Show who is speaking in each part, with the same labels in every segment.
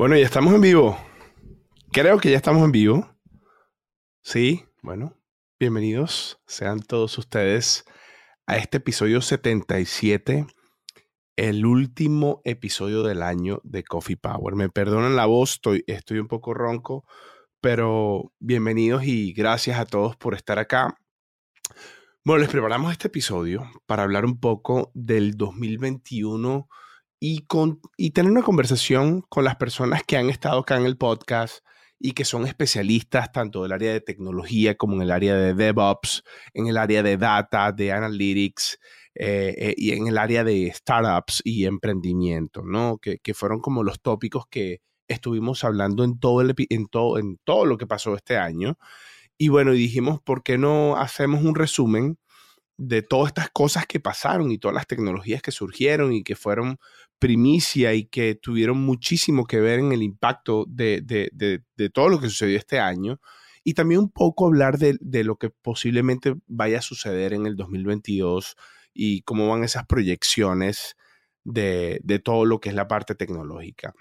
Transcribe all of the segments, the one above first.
Speaker 1: Bueno, ya estamos en vivo. Creo que ya estamos en vivo. Sí, bueno, bienvenidos sean todos ustedes a este episodio 77, el último episodio del año de Coffee Power. Me perdonan la voz, estoy, estoy un poco ronco, pero bienvenidos y gracias a todos por estar acá. Bueno, les preparamos este episodio para hablar un poco del 2021 y, con, y tener una conversación con las personas que han estado acá en el podcast y que son especialistas tanto del área de tecnología como en el área de DevOps, en el área de data, de analytics eh, eh, y en el área de startups y emprendimiento, ¿no? Que, que, fueron como los tópicos que estuvimos hablando en todo, el, en, todo, en todo lo que pasó este año. Y bueno, dijimos, ¿por qué no hacemos un resumen de todas estas cosas que pasaron y todas las tecnologías que surgieron y que fueron primicia y que tuvieron muchísimo que ver en el impacto de, todo lo que sucedió este año. Y también un poco hablar de, lo que posiblemente vaya a suceder en el 2022 y cómo van esas proyecciones de, todo lo que es la parte tecnológica.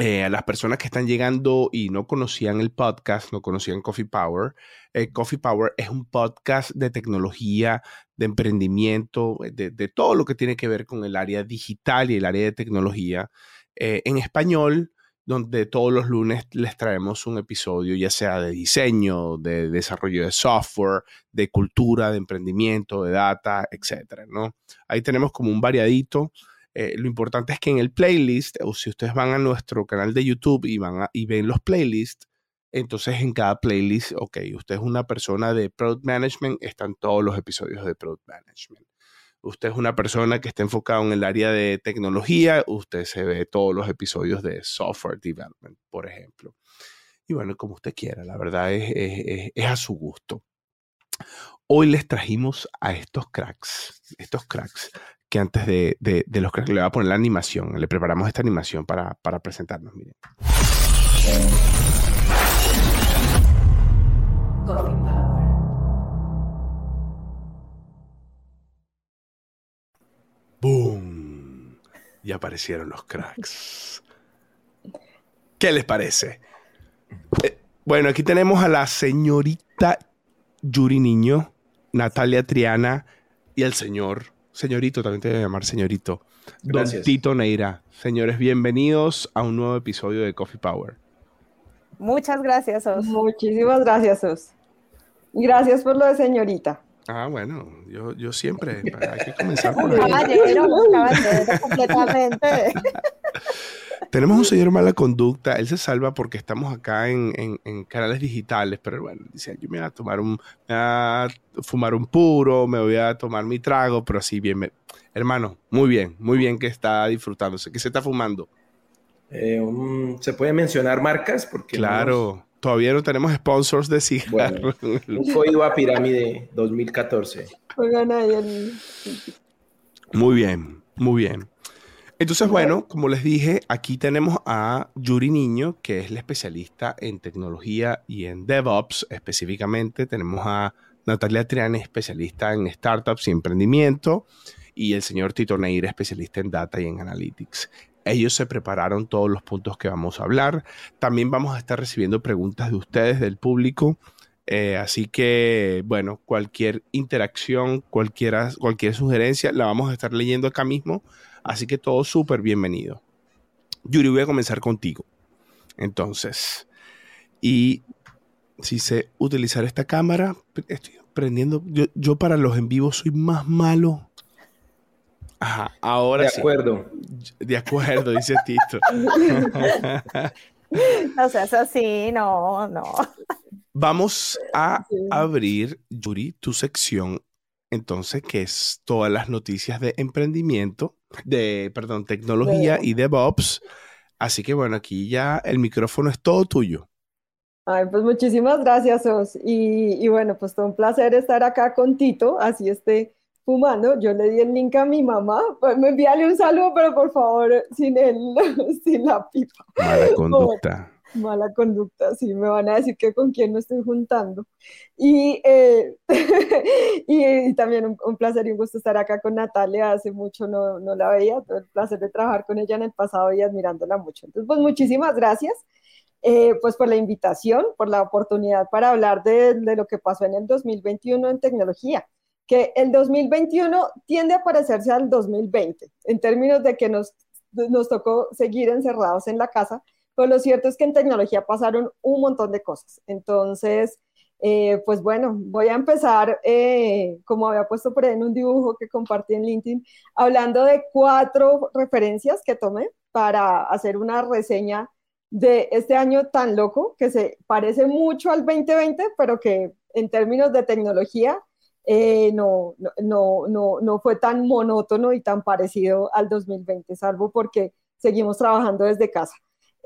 Speaker 1: Eh, a las personas que están llegando y no conocían el podcast, no conocían Coffee Power, eh, Coffee Power es un podcast de tecnología, de emprendimiento, eh, de, todo lo que tiene que ver con el área digital y el área de tecnología en español, donde todos los lunes les traemos un episodio, ya sea de diseño, de desarrollo de software, de cultura, de emprendimiento, de data, etcétera, ¿no? Ahí tenemos como un variadito eh, lo importante es que en el playlist, o si ustedes van a nuestro canal de YouTube y, van y ven los playlists, entonces en cada playlist, ok, usted es una persona de Product Management, están todos los episodios de Product Management. Usted es una persona que está enfocada en el área de tecnología, usted se ve todos los episodios de Software Development, por ejemplo. Y bueno, como usted quiera, la verdad es a su gusto. Hoy les trajimos a estos cracks, estos cracks que antes de, de, los que le voy a poner la animación. Le preparamos esta animación para, para presentarnos. Miren. ¡Boom! Y aparecieron los cracks. ¿Qué les parece? Eh, bueno, aquí tenemos a la señorita Yuri Niño, Natalia Triana y el señor señorito, también te voy a llamar señorito. Gracias. Don Tito Neira. Señores, bienvenidos a un nuevo episodio de Coffee Power.
Speaker 2: Muchas gracias, Os.
Speaker 3: Muchísimas gracias, Os. Gracias por lo de señorita.
Speaker 1: Ah, bueno, yo, yo siempre, hay que comenzar por
Speaker 2: ahí. Caballero, completamente.
Speaker 1: Tenemos un señor mala conducta, él se salva porque estamos acá en, canales digitales, pero bueno, dice, yo me voy a tomar un, me voy a fumar un puro, me voy a tomar mi trago, pero así bien, hermano, muy bien, muy bien que está disfrutándose, que se está fumando.
Speaker 4: Eh, ¿Se puede mencionar marcas? Porque
Speaker 1: claro, todavía no tenemos sponsors de cigarros.
Speaker 4: un código a pirámide 2014.
Speaker 1: Muy bien, muy bien. Entonces, bueno, como les dije, aquí tenemos a Yuri Niño, que es la especialista en tecnología y en DevOps específicamente. Tenemos a Natalia Triana, especialista en startups y emprendimiento. Y el señor Tito Neira, especialista en data y en analytics. Ellos se prepararon todos los puntos que vamos a hablar. También vamos a estar recibiendo preguntas de ustedes, del público. Eh, así que, bueno, cualquier interacción, cualquiera, cualquier sugerencia, la vamos a estar leyendo acá mismo Así que todo súper bienvenido. Yuri, voy a comenzar contigo. Entonces, y si sé utilizar esta cámara, estoy aprendiendo. Yo, para los en vivo soy más malo. Ajá, ahora
Speaker 4: De acuerdo.
Speaker 1: De acuerdo, dice Tito.
Speaker 2: no seas así, no, no.
Speaker 1: Vamos a abrir, Yuri, tu sección entonces, que es todas las noticias de emprendimiento, de, perdón, tecnología y DevOps. Así que bueno, aquí ya el micrófono es todo tuyo.
Speaker 3: Ay, pues muchísimas gracias, Os. Y, y, bueno, pues todo un placer estar acá con Tito, así esté fumando. Yo le di el link a mi mamá, pues me envíale un saludo, pero por favor, sin el, sin la pipa.
Speaker 1: Mala conducta.
Speaker 3: Mala conducta, sí, me van a decir que con quién me estoy juntando. Y, eh, y, también un, placer y un gusto estar acá con Natalia, hace mucho no, no la veía, todo el placer de trabajar con ella en el pasado y admirándola mucho. Entonces, pues muchísimas gracias. Eh, pues por la invitación, por la oportunidad para hablar de, de, lo que pasó en el 2021 en tecnología, que el 2021 tiende a parecerse al 2020 en términos de que nos, nos tocó seguir encerrados en la casa, lo cierto es que en tecnología pasaron un montón de cosas. Entonces, eh, pues bueno, voy a empezar, eh, como había puesto por ahí en un dibujo que compartí en LinkedIn, hablando de cuatro referencias que tomé para hacer una reseña de este año tan loco que se parece mucho al 2020, pero que en términos de tecnología eh, no, no, no, no fue tan monótono y tan parecido al 2020, salvo porque seguimos trabajando desde casa.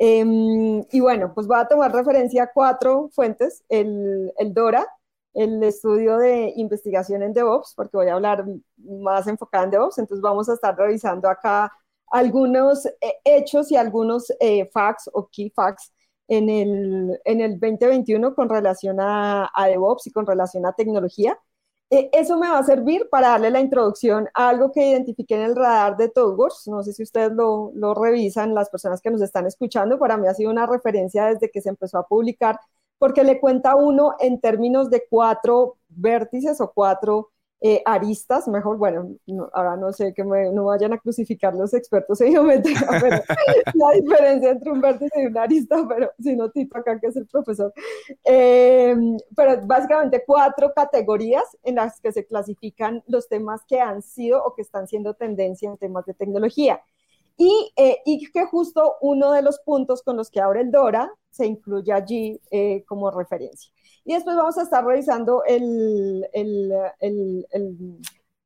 Speaker 3: Em, y bueno, pues voy a tomar referencia a cuatro fuentes, el, DORA, el estudio de investigación en DevOps, porque voy a hablar más enfocada en DevOps, entonces vamos a estar revisando acá algunos eh, hechos y algunos eh, facts o key facts en el, en el 2021 con relación a, a DevOps y con relación a tecnología. Eh, eso me va a servir para darle la introducción a algo que identifiqué en el radar de ThoughtWorks. No sé si ustedes lo, lo, revisan, las personas que nos están escuchando. Para mí ha sido una referencia desde que se empezó a publicar, porque le cuenta uno en términos de cuatro vértices o cuatro eh, aristas, mejor, bueno, ahora no sé que no vayan a crucificar los expertos en geometría, pero la diferencia entre un vértice y una arista, pero si no, Tito acá que es el profesor. Eh, pero básicamente cuatro categorías en las que se clasifican los temas que han sido o que están siendo tendencia en temas de tecnología. Y, eh, y, que justo uno de los puntos con los que abre el DORA se incluye allí como referencia. Y después vamos a estar revisando el, el, el,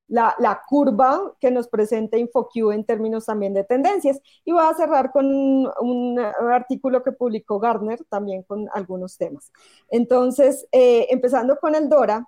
Speaker 3: la, la, curva que nos presenta InfoQ en términos también de tendencias. Y voy a cerrar con un, artículo que publicó Gardner también con algunos temas. Entonces, eh, empezando con el DORA,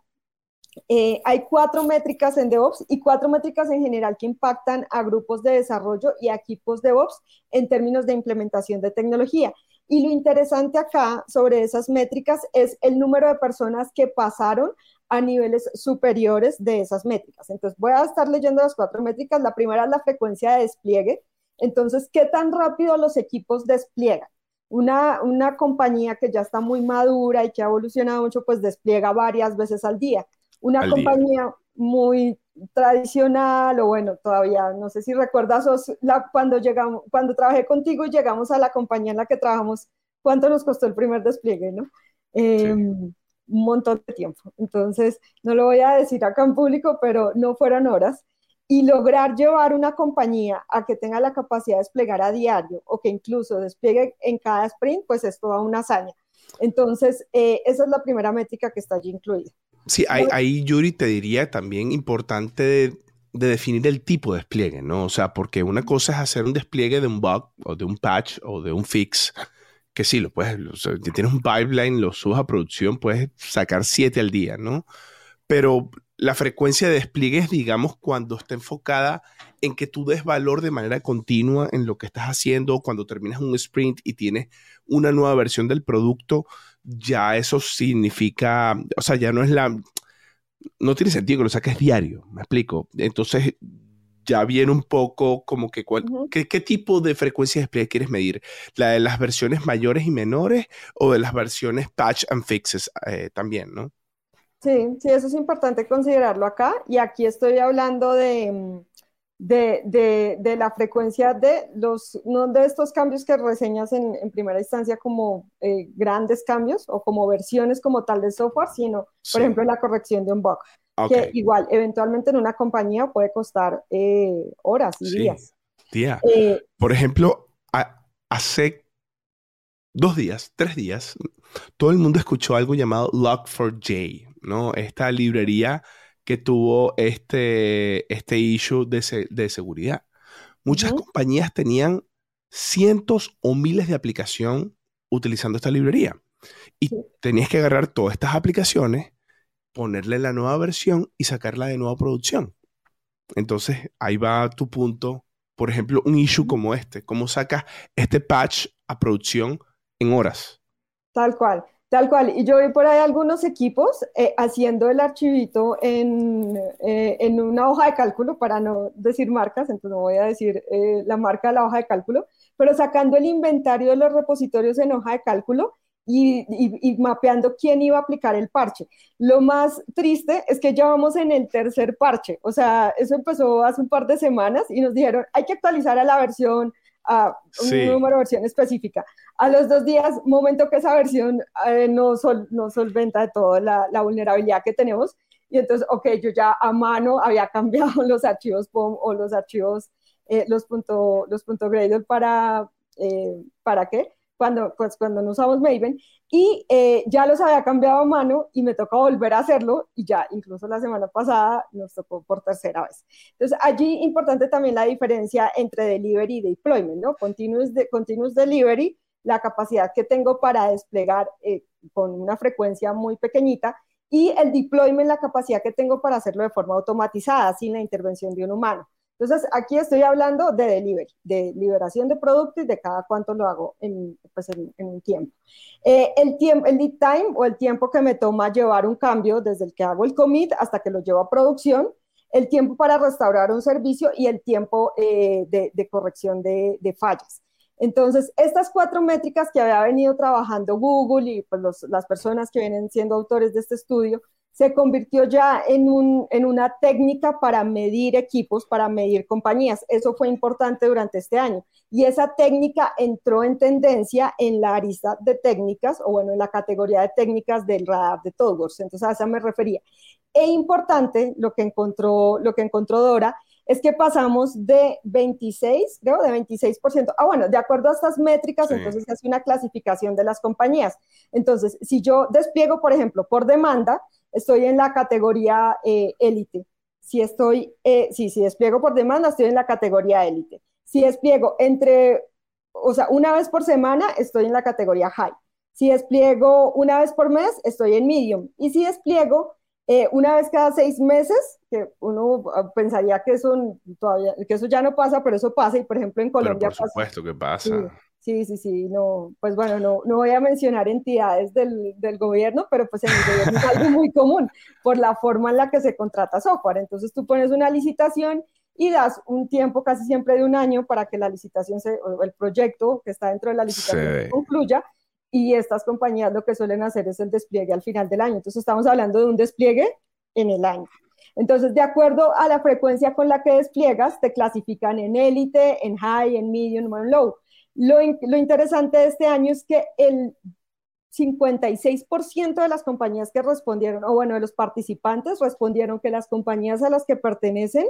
Speaker 3: eh, hay cuatro métricas en DevOps y cuatro métricas en general que impactan a grupos de desarrollo y a equipos DevOps en términos de implementación de tecnología. Y lo interesante acá sobre esas métricas es el número de personas que pasaron a niveles superiores de esas métricas. Entonces, voy a estar leyendo las cuatro métricas. La primera es la frecuencia de despliegue. Entonces, ¿qué tan rápido los equipos despliegan? Una, una compañía que ya está muy madura y que ha evolucionado mucho, pues despliega varias veces al día. Una compañía muy tradicional o bueno, todavía no sé si recuerdas la, cuando llegamos, cuando trabajé contigo y llegamos a la compañía en la que trabajamos, ¿cuánto nos costó el primer despliegue, no? Em, un montón de tiempo. Entonces, no lo voy a decir acá en público, pero no fueron horas. Y lograr llevar una compañía a que tenga la capacidad de desplegar a diario o que incluso despliegue en cada sprint, pues es toda una hazaña. Entonces, eh, esa es la primera métrica que está allí incluida.
Speaker 1: Sí, ahí, Yuri te diría también importante de, definir el tipo de despliegue, ¿no? O sea, porque una cosa es hacer un despliegue de un bug o de un patch o de un fix, que sí, lo puedes, si tienes un pipeline, lo subes a producción, puedes sacar siete al día, ¿no? Pero la frecuencia de despliegue es, digamos, cuando está enfocada en que tú des valor de manera continua en lo que estás haciendo, cuando terminas un sprint y tienes una nueva versión del producto, ya eso significa, o sea, ya no es la, no tiene sentido que lo saques diario, me explico. Entonces, ya viene un poco como que ¿qué, tipo de frecuencia de despliegue quieres medir? ¿La de las versiones mayores y menores o de las versiones patch and fixes eh, también, no?
Speaker 3: Sí, sí, eso es importante considerarlo acá. Y aquí estoy hablando de, mm, de, de, la frecuencia de los, no de estos cambios que reseñas en, en primera instancia como eh, grandes cambios o como versiones como tal de software, sino, por ejemplo, la corrección de un bug, que igual eventualmente en una compañía puede costar eh, horas y días.
Speaker 1: Tía, eh, por ejemplo, hace dos días, tres días, todo el mundo escuchó algo llamado Log4j, ¿no? Esta librería que tuvo este, este issue de, de seguridad. Muchas compañías tenían cientos o miles de aplicación utilizando esta librería. Y tenías que agarrar todas estas aplicaciones, ponerle la nueva versión y sacarla de nueva producción. Entonces, ahí va tu punto. Por ejemplo, un issue como este. ¿Cómo sacas este patch a producción en horas.
Speaker 3: Tal cual. Tal cual. Y yo vi por ahí algunos equipos eh, haciendo el archivito en, eh, en, una hoja de cálculo, para no decir marcas, entonces no voy a decir eh, la marca de la hoja de cálculo, pero sacando el inventario de los repositorios en hoja de cálculo y, y, mapeando quién iba a aplicar el parche. Lo más triste es que ya vamos en el tercer parche, o sea, eso empezó hace un par de semanas y nos dijeron, hay que actualizar a la versión a un número de versión específica. A los dos días, momento que esa versión eh, no, no solventa de todo la, la, vulnerabilidad que tenemos. Y entonces, ok, yo ya a mano había cambiado los archivos POM o los archivos, eh, los punto, los punto Gradle para, eh, ¿para qué? Cuando, pues, cuando no usamos Maven. Y ya los había cambiado a mano y me tocó volver a hacerlo y ya, incluso la semana pasada nos tocó por tercera vez. Entonces, allí importante también la diferencia entre delivery y deployment, ¿no? Continuous, de, continuous delivery la capacidad que tengo para desplegar eh, con una frecuencia muy pequeñita y el deployment, la capacidad que tengo para hacerlo de forma automatizada, sin la intervención de un humano. Entonces, aquí estoy hablando de delivery, de liberación de productos y de cada cuánto lo hago en, pues en, un tiempo. Eh, el, tiempo. el lead time o el tiempo que me toma llevar un cambio desde el que hago el commit hasta que lo llevo a producción, el tiempo para restaurar un servicio y el tiempo eh, de, corrección de, de fallas. Entonces, estas cuatro métricas que había venido trabajando Google y pues las personas que vienen siendo autores de este estudio, se convirtió ya en, un, en una técnica para medir equipos, para medir compañías. Eso fue importante durante este año. Y esa técnica entró en tendencia en la arista de técnicas, o bueno, en la categoría de técnicas del radar de Todgors. Entonces, a esa me refería. E importante lo que encontró, lo que encontró Dora es que pasamos de 26, creo, de 26%. Ah, bueno, de acuerdo a estas métricas, entonces se hace una clasificación de las compañías. Entonces, si yo despliego, por ejemplo, por demanda, estoy en la categoría eh, élite. si estoy, eh, sí, si despliego por demanda, estoy en la categoría élite. Si despliego entre, o sea, una vez por semana, estoy en la categoría high. Si despliego una vez por mes, estoy en medium. Y si despliego eh, una vez cada seis meses, que uno ah, pensaría que eso, todavía, que eso ya no pasa, pero eso pasa, y por ejemplo en Colombia
Speaker 1: pero por supuesto que pasa.
Speaker 3: Sí, sí, sí, no, pues bueno, no, no voy a mencionar entidades del, del gobierno, pero pues en el gobierno es algo muy común por la forma en la que se contrata software. Entonces tú pones una licitación y das un tiempo casi siempre de un año para que la licitación, se, o el proyecto que está dentro de la licitación concluya y estas compañías lo que suelen hacer es el despliegue al final del año. Entonces estamos hablando de un despliegue en el año. Entonces, de acuerdo a la frecuencia con la que despliegas, te clasifican en élite, en high, en medium o en low. Lo, interesante de este año es que el 56% de las compañías que respondieron, o bueno, de los participantes respondieron que las compañías a las que pertenecen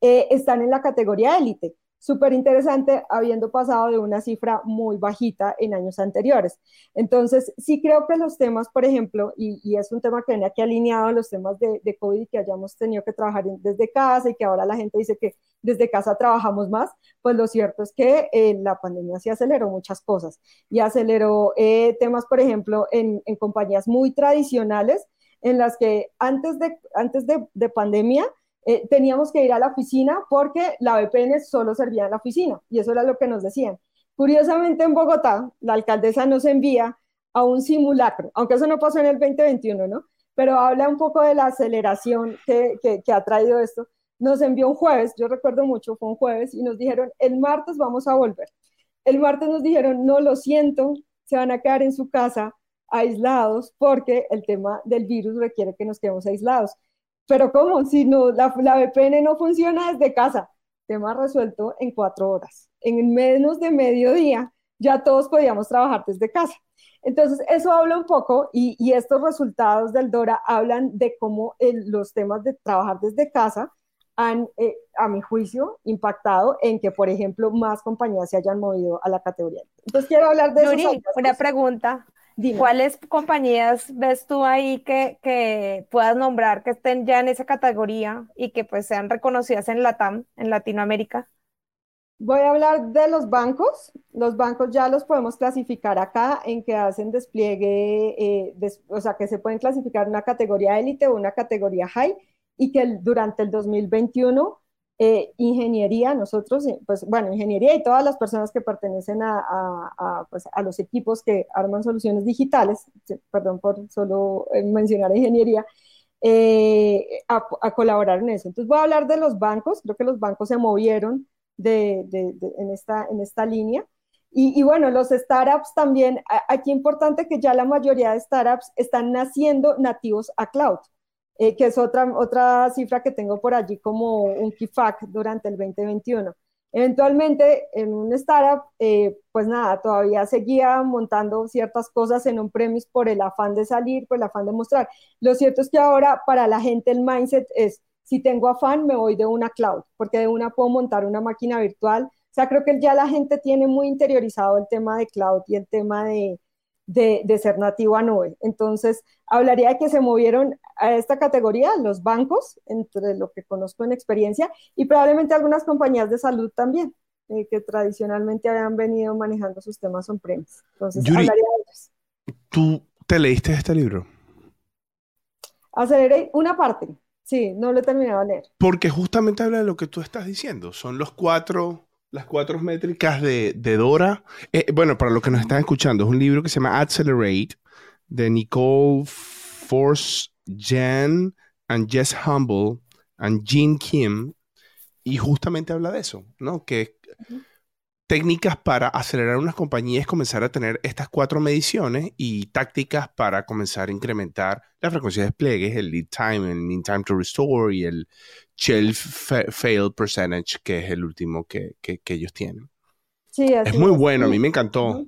Speaker 3: eh, están en la categoría élite súper interesante, habiendo pasado de una cifra muy bajita en años anteriores. Entonces, sí creo que los temas, por ejemplo, y, es un tema que viene aquí alineado los temas de, de, COVID que hayamos tenido que trabajar desde casa y que ahora la gente dice que desde casa trabajamos más, pues lo cierto es que eh, la pandemia sí aceleró muchas cosas y aceleró eh, temas, por ejemplo, en, en, compañías muy tradicionales en las que antes de, antes de, de pandemia, eh, teníamos que ir a la oficina porque la VPN solo servía en la oficina y eso era lo que nos decían. Curiosamente en Bogotá, la alcaldesa nos envía a un simulacro, aunque eso no pasó en el 2021, ¿no? Pero habla un poco de la aceleración que, que, ha traído esto. Nos envió un jueves, yo recuerdo mucho, fue un jueves, y nos dijeron, el martes vamos a volver. El martes nos dijeron, no, lo siento, se van a quedar en su casa aislados porque el tema del virus requiere que nos quedemos aislados. Pero ¿cómo? Si no, la, la VPN no funciona desde casa. Tema resuelto en cuatro horas. En menos de mediodía ya todos podíamos trabajar desde casa. Entonces, eso habla un poco y, y estos resultados del DORA hablan de cómo los temas de trabajar desde casa han, eh, a mi juicio, impactado en que, por ejemplo, más compañías se hayan movido a la categoría. Entonces, quiero hablar de
Speaker 2: eso. Una pregunta. ¿Cuáles compañías ves tú ahí que, que, puedas nombrar que estén ya en esa categoría y que pues sean reconocidas en LATAM, en Latinoamérica?
Speaker 3: Voy a hablar de los bancos. Los bancos ya los podemos clasificar acá en que hacen despliegue, eh, o sea, que se pueden clasificar una categoría élite o una categoría high y que durante el 2021 eh, ingeniería, nosotros, eh, pues bueno, ingeniería y todas las personas que pertenecen a, a, pues, a los equipos que arman soluciones digitales, perdón por solo eh, mencionar ingeniería, a, colaborar en eso. Entonces voy a hablar de los bancos, creo que los bancos se movieron de, de, en, esta, en esta línea. Y, y, bueno, los startups también, aquí importante que ya la mayoría de startups están naciendo nativos a cloud. Eh, que es otra, otra cifra que tengo por allí como un key fact durante el 2021. Eventualmente, en un startup, eh, pues nada, todavía seguía montando ciertas cosas en un premise por el afán de salir, por el afán de mostrar. Lo cierto es que ahora para la gente el mindset es, si tengo afán, me voy de una cloud, porque de una puedo montar una máquina virtual. O sea, creo que ya la gente tiene muy interiorizado el tema de cloud y el tema de, de, ser nativo a nube. Entonces, hablaría de que se movieron a esta categoría los bancos, entre lo que conozco en experiencia, y probablemente algunas compañías de salud también, eh, que tradicionalmente habían venido manejando sus temas on-premise. Entonces, hablaría de ellos.
Speaker 1: ¿Tú te leíste este libro?
Speaker 3: Aceleré una parte, sí, no lo he terminado de leer.
Speaker 1: Porque justamente habla de lo que tú estás diciendo, son los cuatro las cuatro métricas de, Dora. Eh, bueno, para los que nos están escuchando, es un libro que se llama Accelerate de Nicole Force Jan and Jess Humble and Jean Kim. Y justamente habla de eso, ¿no? Que técnicas para acelerar unas compañías, comenzar a tener estas cuatro mediciones y tácticas para comenzar a incrementar la frecuencia de despliegues, el lead time, el mean time to restore y el shelf fail percentage, que es el último que, ellos tienen.
Speaker 3: Sí,
Speaker 1: es muy bueno, a mí me encantó.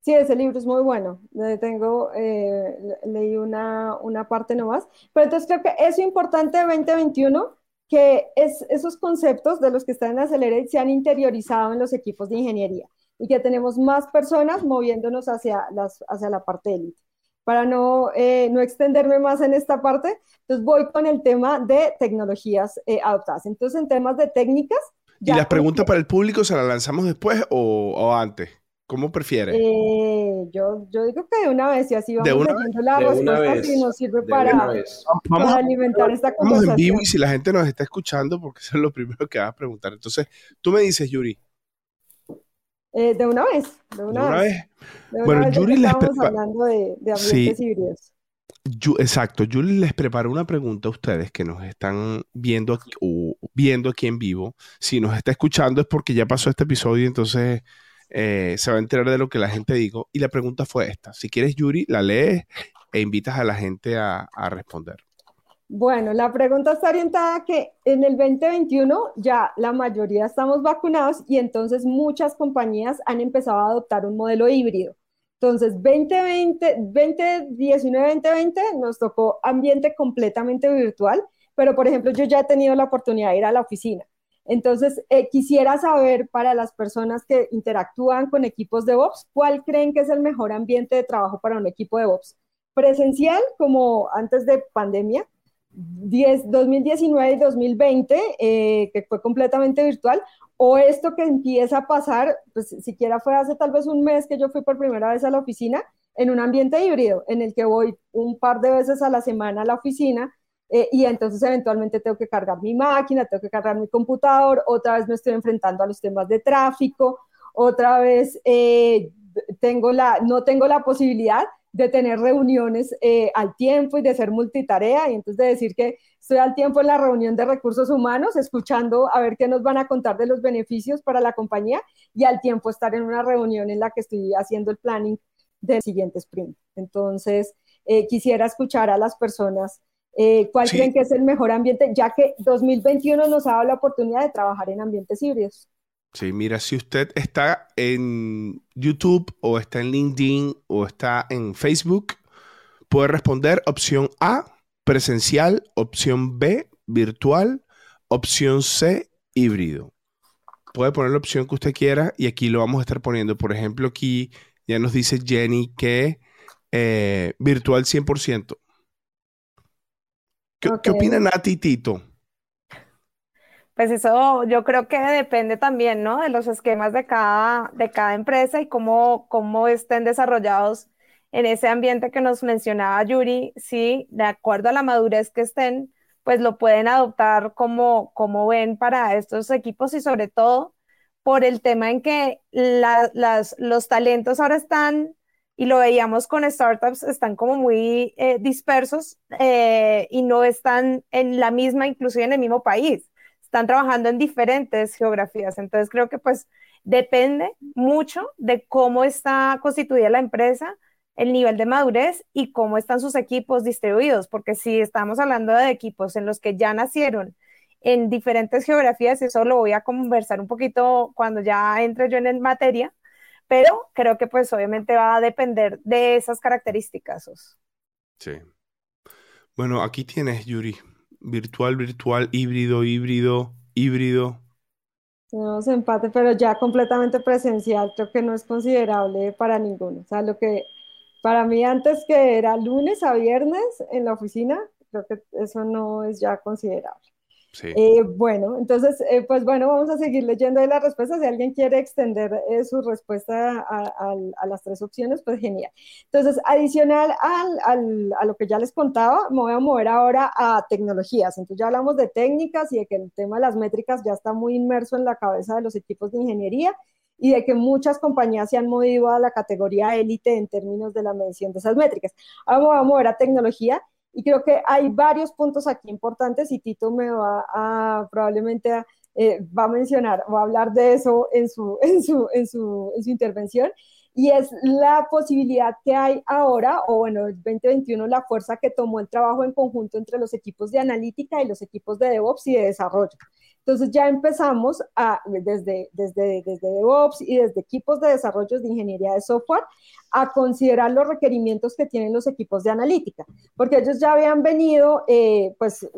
Speaker 3: Sí, ese libro es muy bueno. Tengo, eh, leí una, una parte nomás. Pero entonces creo que eso importante de 2021 que es, esos conceptos de los que están en Accelerate se han interiorizado en los equipos de ingeniería y que tenemos más personas moviéndonos hacia, las, hacia la parte élite. Para no, eh, no extenderme más en esta parte, entonces voy con el tema de tecnologías eh, adoptadas. Entonces, en temas de técnicas...
Speaker 1: ¿Y las preguntas para el público se las lanzamos después o, o antes? ¿Cómo prefiere?
Speaker 3: Eh, yo, yo digo que de una vez y así vamos leyendo la respuesta si nos sirve para, para alimentar esta conversación.
Speaker 1: Vamos en vivo y si la gente nos está escuchando, porque eso es lo primero que vas a preguntar. Entonces, tú me dices, Yuri.
Speaker 3: Eh, de una vez, de una, vez.
Speaker 1: bueno, Yuri les
Speaker 3: prepara... hablando de, de ambientes híbridos.
Speaker 1: exacto, Yuri les preparó una pregunta a ustedes que nos están viendo aquí, o viendo aquí en vivo. Si nos está escuchando es porque ya pasó este episodio, entonces eh, se va a enterar de lo que la gente dijo. Y la pregunta fue esta. Si quieres, Yuri, la lees e invitas a la gente a, responder.
Speaker 3: Bueno, la pregunta está orientada a que en el 2021 ya la mayoría estamos vacunados y entonces muchas compañías han empezado a adoptar un modelo híbrido. Entonces, 2020, 2019, 2020 nos tocó ambiente completamente virtual, pero por ejemplo, yo ya he tenido la oportunidad de ir a la oficina. Entonces, eh, quisiera saber para las personas que interactúan con equipos de Vox, ¿cuál creen que es el mejor ambiente de trabajo para un equipo de Vox? Presencial, como antes de pandemia, 2019 y 2020, eh, que fue completamente virtual, o esto que empieza a pasar, pues siquiera fue hace tal vez un mes que yo fui por primera vez a la oficina, en un ambiente híbrido, en el que voy un par de veces a la semana a la oficina, eh, y entonces eventualmente tengo que cargar mi máquina, tengo que cargar mi computador, otra vez me estoy enfrentando a los temas de tráfico, otra vez eh, tengo la, no tengo la posibilidad de tener reuniones eh, al tiempo y de ser multitarea, y entonces de decir que estoy al tiempo en la reunión de recursos humanos, escuchando a ver qué nos van a contar de los beneficios para la compañía, y al tiempo estar en una reunión en la que estoy haciendo el planning del siguiente sprint. Entonces, quisiera escuchar a las personas eh, ¿Cuál creen que es el mejor ambiente? Ya que 2021 nos ha dado la oportunidad de trabajar en ambientes híbridos.
Speaker 1: Sí, mira, si usted está en YouTube o está en LinkedIn o está en Facebook, puede responder opción A, presencial, opción B, virtual, opción C, híbrido. Puede poner la opción que usted quiera y aquí lo vamos a estar poniendo. Por ejemplo, aquí ya nos dice Jenny que eh, virtual 100%. ¿Qué, opina Nati Tito?
Speaker 2: Pues eso yo creo que depende también, ¿no? De los esquemas de cada, de cada empresa y cómo, cómo estén desarrollados en ese ambiente que nos mencionaba Yuri, sí, de acuerdo a la madurez que estén, pues lo pueden adoptar como, como ven para estos equipos y sobre todo por el tema en que las, los talentos ahora están, y lo veíamos con startups, están como muy eh, dispersos eh, y no están en la misma, inclusive en el mismo país, están trabajando en diferentes geografías. Entonces creo que pues depende mucho de cómo está constituida la empresa, el nivel de madurez y cómo están sus equipos distribuidos, porque si estamos hablando de equipos en los que ya nacieron en diferentes geografías, eso lo voy a conversar un poquito cuando ya entre yo en materia, pero creo que pues obviamente va a depender de esas características.
Speaker 1: Sí. Bueno, aquí tienes, Yuri, virtual, virtual, híbrido, híbrido, híbrido.
Speaker 3: Tenemos empate, pero ya completamente presencial, creo que no es considerable para ninguno. O sea, lo que para mí antes que era lunes a viernes en la oficina, creo que eso no es ya considerable. Eh, bueno, entonces, eh, pues bueno, vamos a seguir leyendo de las respuestas. Si alguien quiere extender eh, su respuesta a, las tres opciones, pues genial. Entonces, adicional a lo que ya les contaba, me voy a mover ahora a tecnologías. Entonces, ya hablamos de técnicas y de que el tema de las métricas ya está muy inmerso en la cabeza de los equipos de ingeniería y de que muchas compañías se han movido a la categoría élite en términos de la medición de esas métricas. Ahora vamos a mover a tecnología y creo que hay varios puntos aquí importantes y Tito me va a probablemente eh, va a mencionar o hablar de eso en su, en su, en su, en su intervención y es la posibilidad que hay ahora, o bueno, el 2021, la fuerza que tomó el trabajo en conjunto entre los equipos de analítica y los equipos de DevOps y de desarrollo. Entonces ya empezamos a, desde, desde, desde DevOps y desde equipos de desarrollo de ingeniería de software a considerar los requerimientos que tienen los equipos de analítica, porque ellos ya habían venido, eh, pues, eh,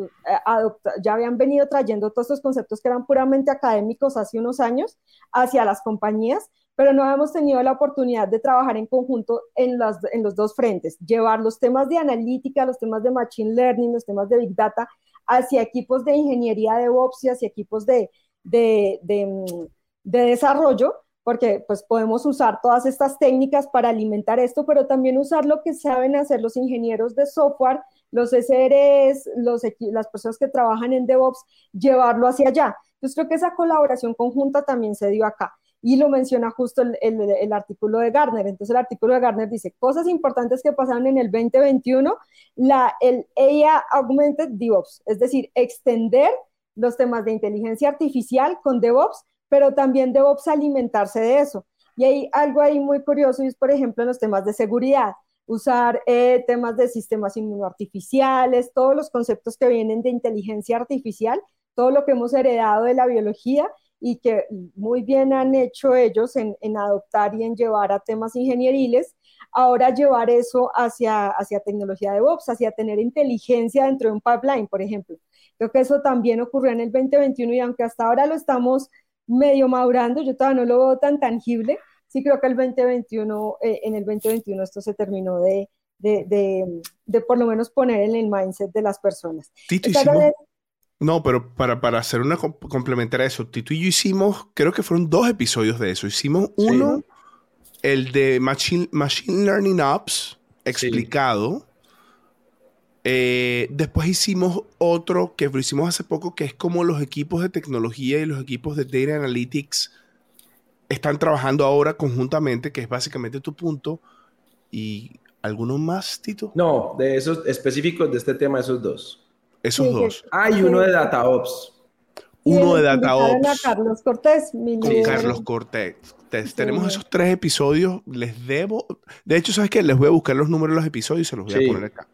Speaker 3: ya habían venido trayendo todos estos conceptos que eran puramente académicos hace unos años hacia las compañías, pero no hemos tenido la oportunidad de trabajar en conjunto en, las, en los dos frentes, llevar los temas de analítica, los temas de machine learning, los temas de big data hacia equipos de ingeniería de DevOps y hacia equipos de, de, de, desarrollo, porque pues podemos usar todas estas técnicas para alimentar esto, pero también usar lo que saben hacer los ingenieros de software, los SREs, los, las personas que trabajan en DevOps, llevarlo hacia allá. Entonces creo que esa colaboración conjunta también se dio acá y lo menciona justo el, el, artículo de Gartner. Entonces el artículo de Gartner dice, cosas importantes que pasaron en el 2021, la, el AI Augmented DevOps, es decir, extender los temas de inteligencia artificial con DevOps, pero también DevOps alimentarse de eso. Y hay algo ahí muy curioso y es, por ejemplo, en los temas de seguridad, usar eh, temas de sistemas inmunoartificiales, todos los conceptos que vienen de inteligencia artificial, todo lo que hemos heredado de la biología y que muy bien han hecho ellos en, adoptar y en llevar a temas ingenieriles, ahora llevar eso hacia, hacia tecnología de DevOps, hacia tener inteligencia dentro de un pipeline, por ejemplo. Creo que eso también ocurrió en el 2021 y aunque hasta ahora lo estamos medio madurando, yo todavía no lo veo tan tangible, sí creo que el 2021, eh, en el 2021 esto se terminó de, de, por lo menos poner en el mindset de las personas.
Speaker 1: No, pero para, para hacer una complementar a eso, Tito y yo hicimos, creo que fueron dos episodios de eso. Hicimos uno, el de Machine, Machine Learning Ops, explicado. Eh, después hicimos otro que lo hicimos hace poco, que es como los equipos de tecnología y los equipos de Data Analytics están trabajando ahora conjuntamente, que es básicamente tu punto. ¿Y alguno más, Tito?
Speaker 4: No, de esos específicos de este tema, esos dos.
Speaker 1: Esos dos.
Speaker 4: Hay uno de DataOps.
Speaker 1: Uno de DataOps.
Speaker 3: Carlos Cortés.
Speaker 1: Con Carlos Cortés. Tenemos esos tres episodios. Les debo. De hecho, ¿sabes qué? Les voy a buscar los números de los episodios y se los voy a poner acá.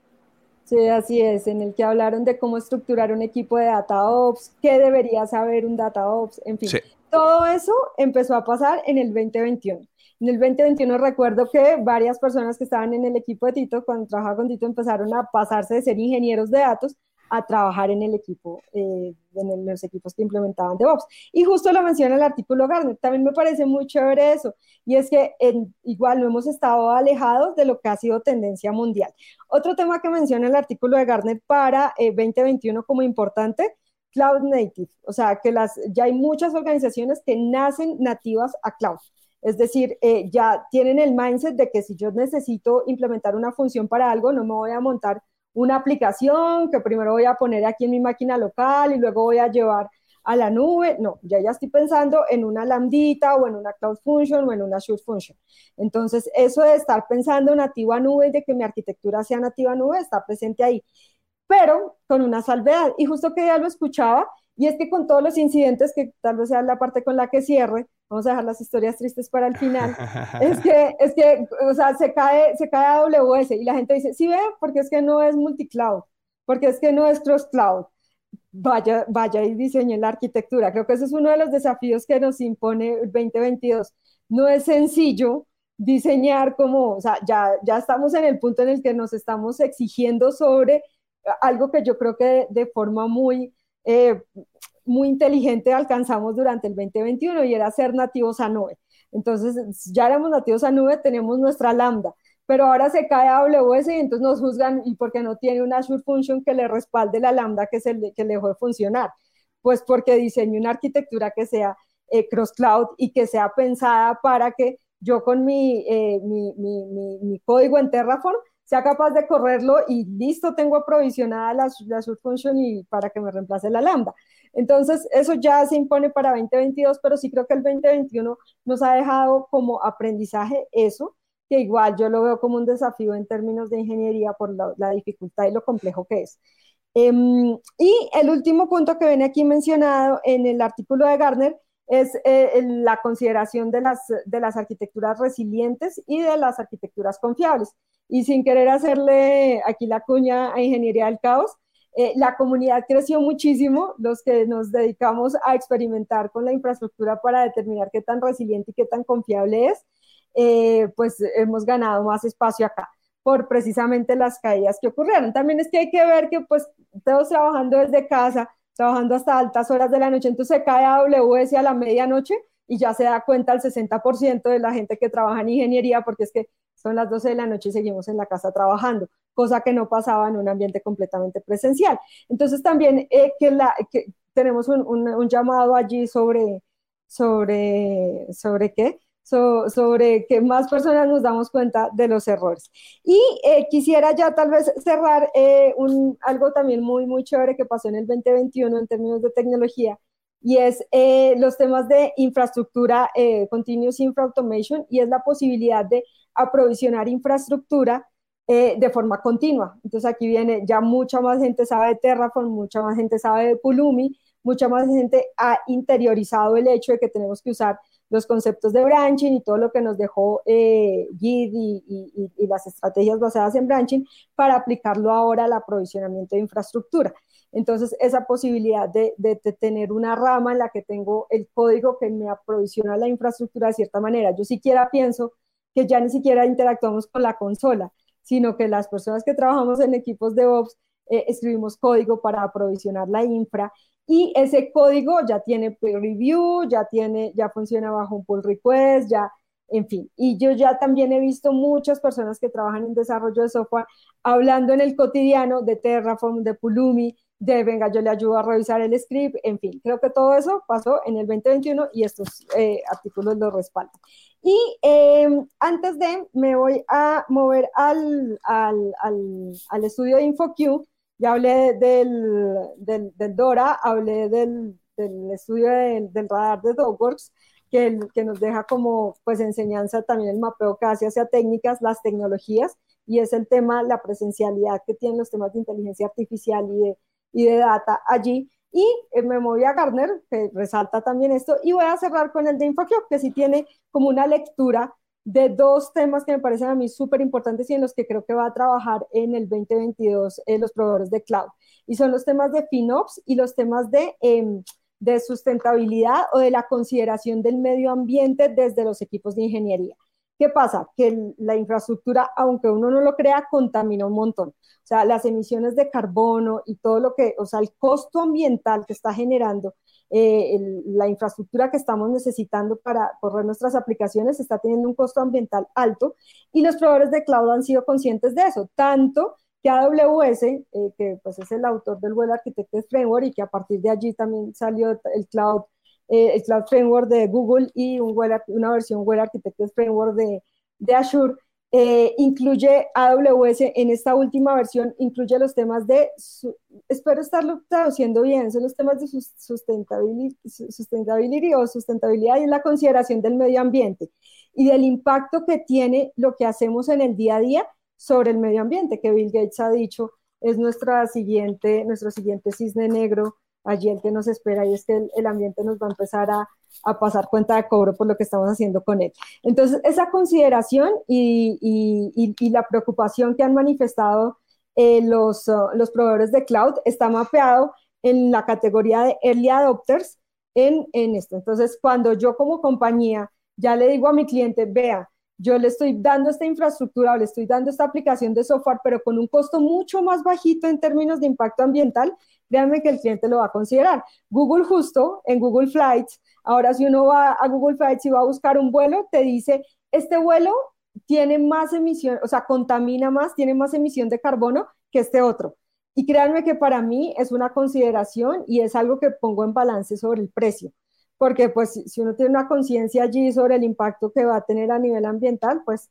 Speaker 3: Sí, así es, en el que hablaron de cómo estructurar un equipo de DataOps, qué debería saber un DataOps, en fin. Todo eso empezó a pasar en el 2021. En el 2021 recuerdo que varias personas que estaban en el equipo de Tito, cuando trabajaba con Tito, empezaron a pasarse de ser ingenieros de datos a trabajar en el equipo, eh, en los equipos que implementaban DevOps. Y justo lo menciona el artículo Gartner, también me parece muy chévere eso, y es que igual no hemos estado alejados de lo que ha sido tendencia mundial. Otro tema que menciona el artículo de Gartner para 2021 eh, como importante, Cloud Native, o sea, que ya hay muchas organizaciones que nacen nativas a cloud. Es decir, eh, ya tienen el mindset de que si yo necesito implementar una función para algo, no me voy a montar una aplicación que primero voy a poner aquí en mi máquina local y luego voy a llevar a la nube. No, ya ya estoy pensando en una lambdita o en una cloud function o en una Azure function. Entonces, eso de estar pensando nativa nube y de que mi arquitectura sea nativa nube está presente ahí, pero con una salvedad. Y justo que ya lo escuchaba, y es que con todos los incidentes, que tal vez sea la parte con la que cierre, vamos a dejar las historias tristes para el final, es que, es que, o sea, se cae, se cae AWS y la gente dice, sí ve, porque es que no es multicloud, porque es que no es cross cloud. Vaya, vaya y diseñe la arquitectura. Creo que ese es uno de los desafíos que nos impone el 2022. No es sencillo diseñar como, o sea, ya, ya estamos en el punto en el que nos estamos exigiendo sobre algo que yo creo que de forma muy eh, muy inteligente alcanzamos durante el 2021 y era ser nativos a nube. Entonces, ya éramos nativos a nube, tenemos nuestra lambda, pero ahora se cae AWS y entonces nos juzgan y porque no tiene una Azure Function que le respalde la lambda que, se le, que le dejó de funcionar. Pues porque diseño una arquitectura que sea eh, cross cloud y que sea pensada para que yo con mi, eh, mi, mi, mi código en Terraform sea capaz de correrlo y listo, tengo aprovisionada la, la subfunction y para que me reemplace la lambda. Entonces, eso ya se impone para 2022, pero sí creo que el 2021 nos ha dejado como aprendizaje eso, que igual yo lo veo como un desafío en términos de ingeniería por la, dificultad y lo complejo que es. Em, y el último punto que viene aquí mencionado en el artículo de Garner es eh, la consideración de las, de las arquitecturas resilientes y de las arquitecturas confiables y sin querer hacerle aquí la cuña a Ingeniería del Caos, eh, la comunidad creció muchísimo, los que nos dedicamos a experimentar con la infraestructura para determinar qué tan resiliente y qué tan confiable es, eh, pues hemos ganado más espacio acá por precisamente las caídas que ocurrieron. También es que hay que ver que pues todos trabajando desde casa, trabajando hasta altas horas de la noche, entonces se cae AWS a la medianoche y ya se da cuenta el 60% de la gente que trabaja en ingeniería, porque es que son las 12 de la noche y seguimos en la casa trabajando, cosa que no pasaba en un ambiente completamente presencial. Entonces también eh, que, tenemos un, un, llamado allí sobre, sobre, sobre qué, sobre que más personas nos damos cuenta de los errores. Y eh, quisiera ya tal vez cerrar eh, un, algo también muy, muy chévere que pasó en el 2021 en términos de tecnología, y es los temas de infraestructura, Continuous Infra Automation, y es la posibilidad de aprovisionar infraestructura eh, de forma continua. Entonces aquí viene, ya mucha más gente sabe de Terraform, mucha más gente sabe de Pulumi, mucha más gente ha interiorizado el hecho de que tenemos que usar los conceptos de branching y todo lo que nos dejó eh, y, las estrategias basadas en branching para aplicarlo ahora al aprovisionamiento de infraestructura. Entonces, esa posibilidad de, de, tener una rama en la que tengo el código que me aprovisiona la infraestructura de cierta manera. Yo siquiera pienso que ya ni siquiera interactuamos con la consola, sino que las personas que trabajamos en equipos de Ops eh, escribimos código para aprovisionar la infra y ese código ya tiene peer review, ya tiene, ya funciona bajo un pull request, ya, en fin. Y yo ya también he visto muchas personas que trabajan en desarrollo de software hablando en el cotidiano de Terraform, de Pulumi, de venga, yo le ayudo a revisar el script, en fin, creo que todo eso pasó en el 2021 y estos eh, artículos lo respaldan. Y em, antes de, me voy a mover al, al, al, al estudio de InfoQ, ya hablé del, del, del DORA, hablé del, del estudio del, del, radar de Dogworks, que, que nos deja como pues enseñanza también el mapeo casi hacia técnicas, las tecnologías, y es el tema, la presencialidad que tienen los temas de inteligencia artificial y de, y de data allí. Y eh, me moví a Gartner, que resalta también esto, y voy a cerrar con el de InfoCube, que sí tiene como una lectura de dos temas que me parecen a mí súper importantes y en los que creo que va a trabajar en el 2022 eh, los proveedores de cloud. Y son los temas de FinOps y los temas de, em, de sustentabilidad o de la consideración del medio ambiente desde los equipos de ingeniería. ¿Qué pasa? Que la infraestructura, aunque uno no lo crea, contamina un montón. O sea, las emisiones de carbono y todo lo que, o sea, el costo ambiental que está generando eh, la infraestructura que estamos necesitando para correr nuestras aplicaciones está teniendo un costo ambiental alto y los proveedores de cloud han sido conscientes de eso, tanto que AWS, eh, que pues es el autor del Web Architected Framework y que a partir de allí también salió el Cloud eh, el Cloud Framework de Google y un una versión Web Architected Framework de, de Azure, eh, incluye AWS en esta última versión, incluye los temas de, espero estarlo traduciendo bien, son los temas de sustentability, sustentability o sustentabilidad y la consideración del medio ambiente y del impacto que tiene lo que hacemos en el día a día sobre el medio ambiente, que Bill Gates ha dicho es nuestra siguiente, nuestro siguiente cisne negro allí el que nos espera y es que el, ambiente nos va a empezar a, pasar cuenta de cobro por lo que estamos haciendo con él. Entonces, esa consideración y, la preocupación que han manifestado eh, los, uh, los proveedores de cloud está mapeado en la categoría de early adopters en, en esto. Entonces, cuando yo como compañía ya le digo a mi cliente, vea, yo le estoy dando esta infraestructura o le estoy dando esta aplicación de software, pero con un costo mucho más bajito en términos de impacto ambiental, créanme que el cliente lo va a considerar. Google justo en Google Flights, ahora si uno va a Google Flights y va a buscar un vuelo, te dice, este vuelo tiene más emisión, o sea, contamina más, tiene más emisión de carbono que este otro. Y créanme que para mí es una consideración y es algo que pongo en balance sobre el precio porque pues si uno tiene una conciencia allí sobre el impacto que va a tener a nivel ambiental, pues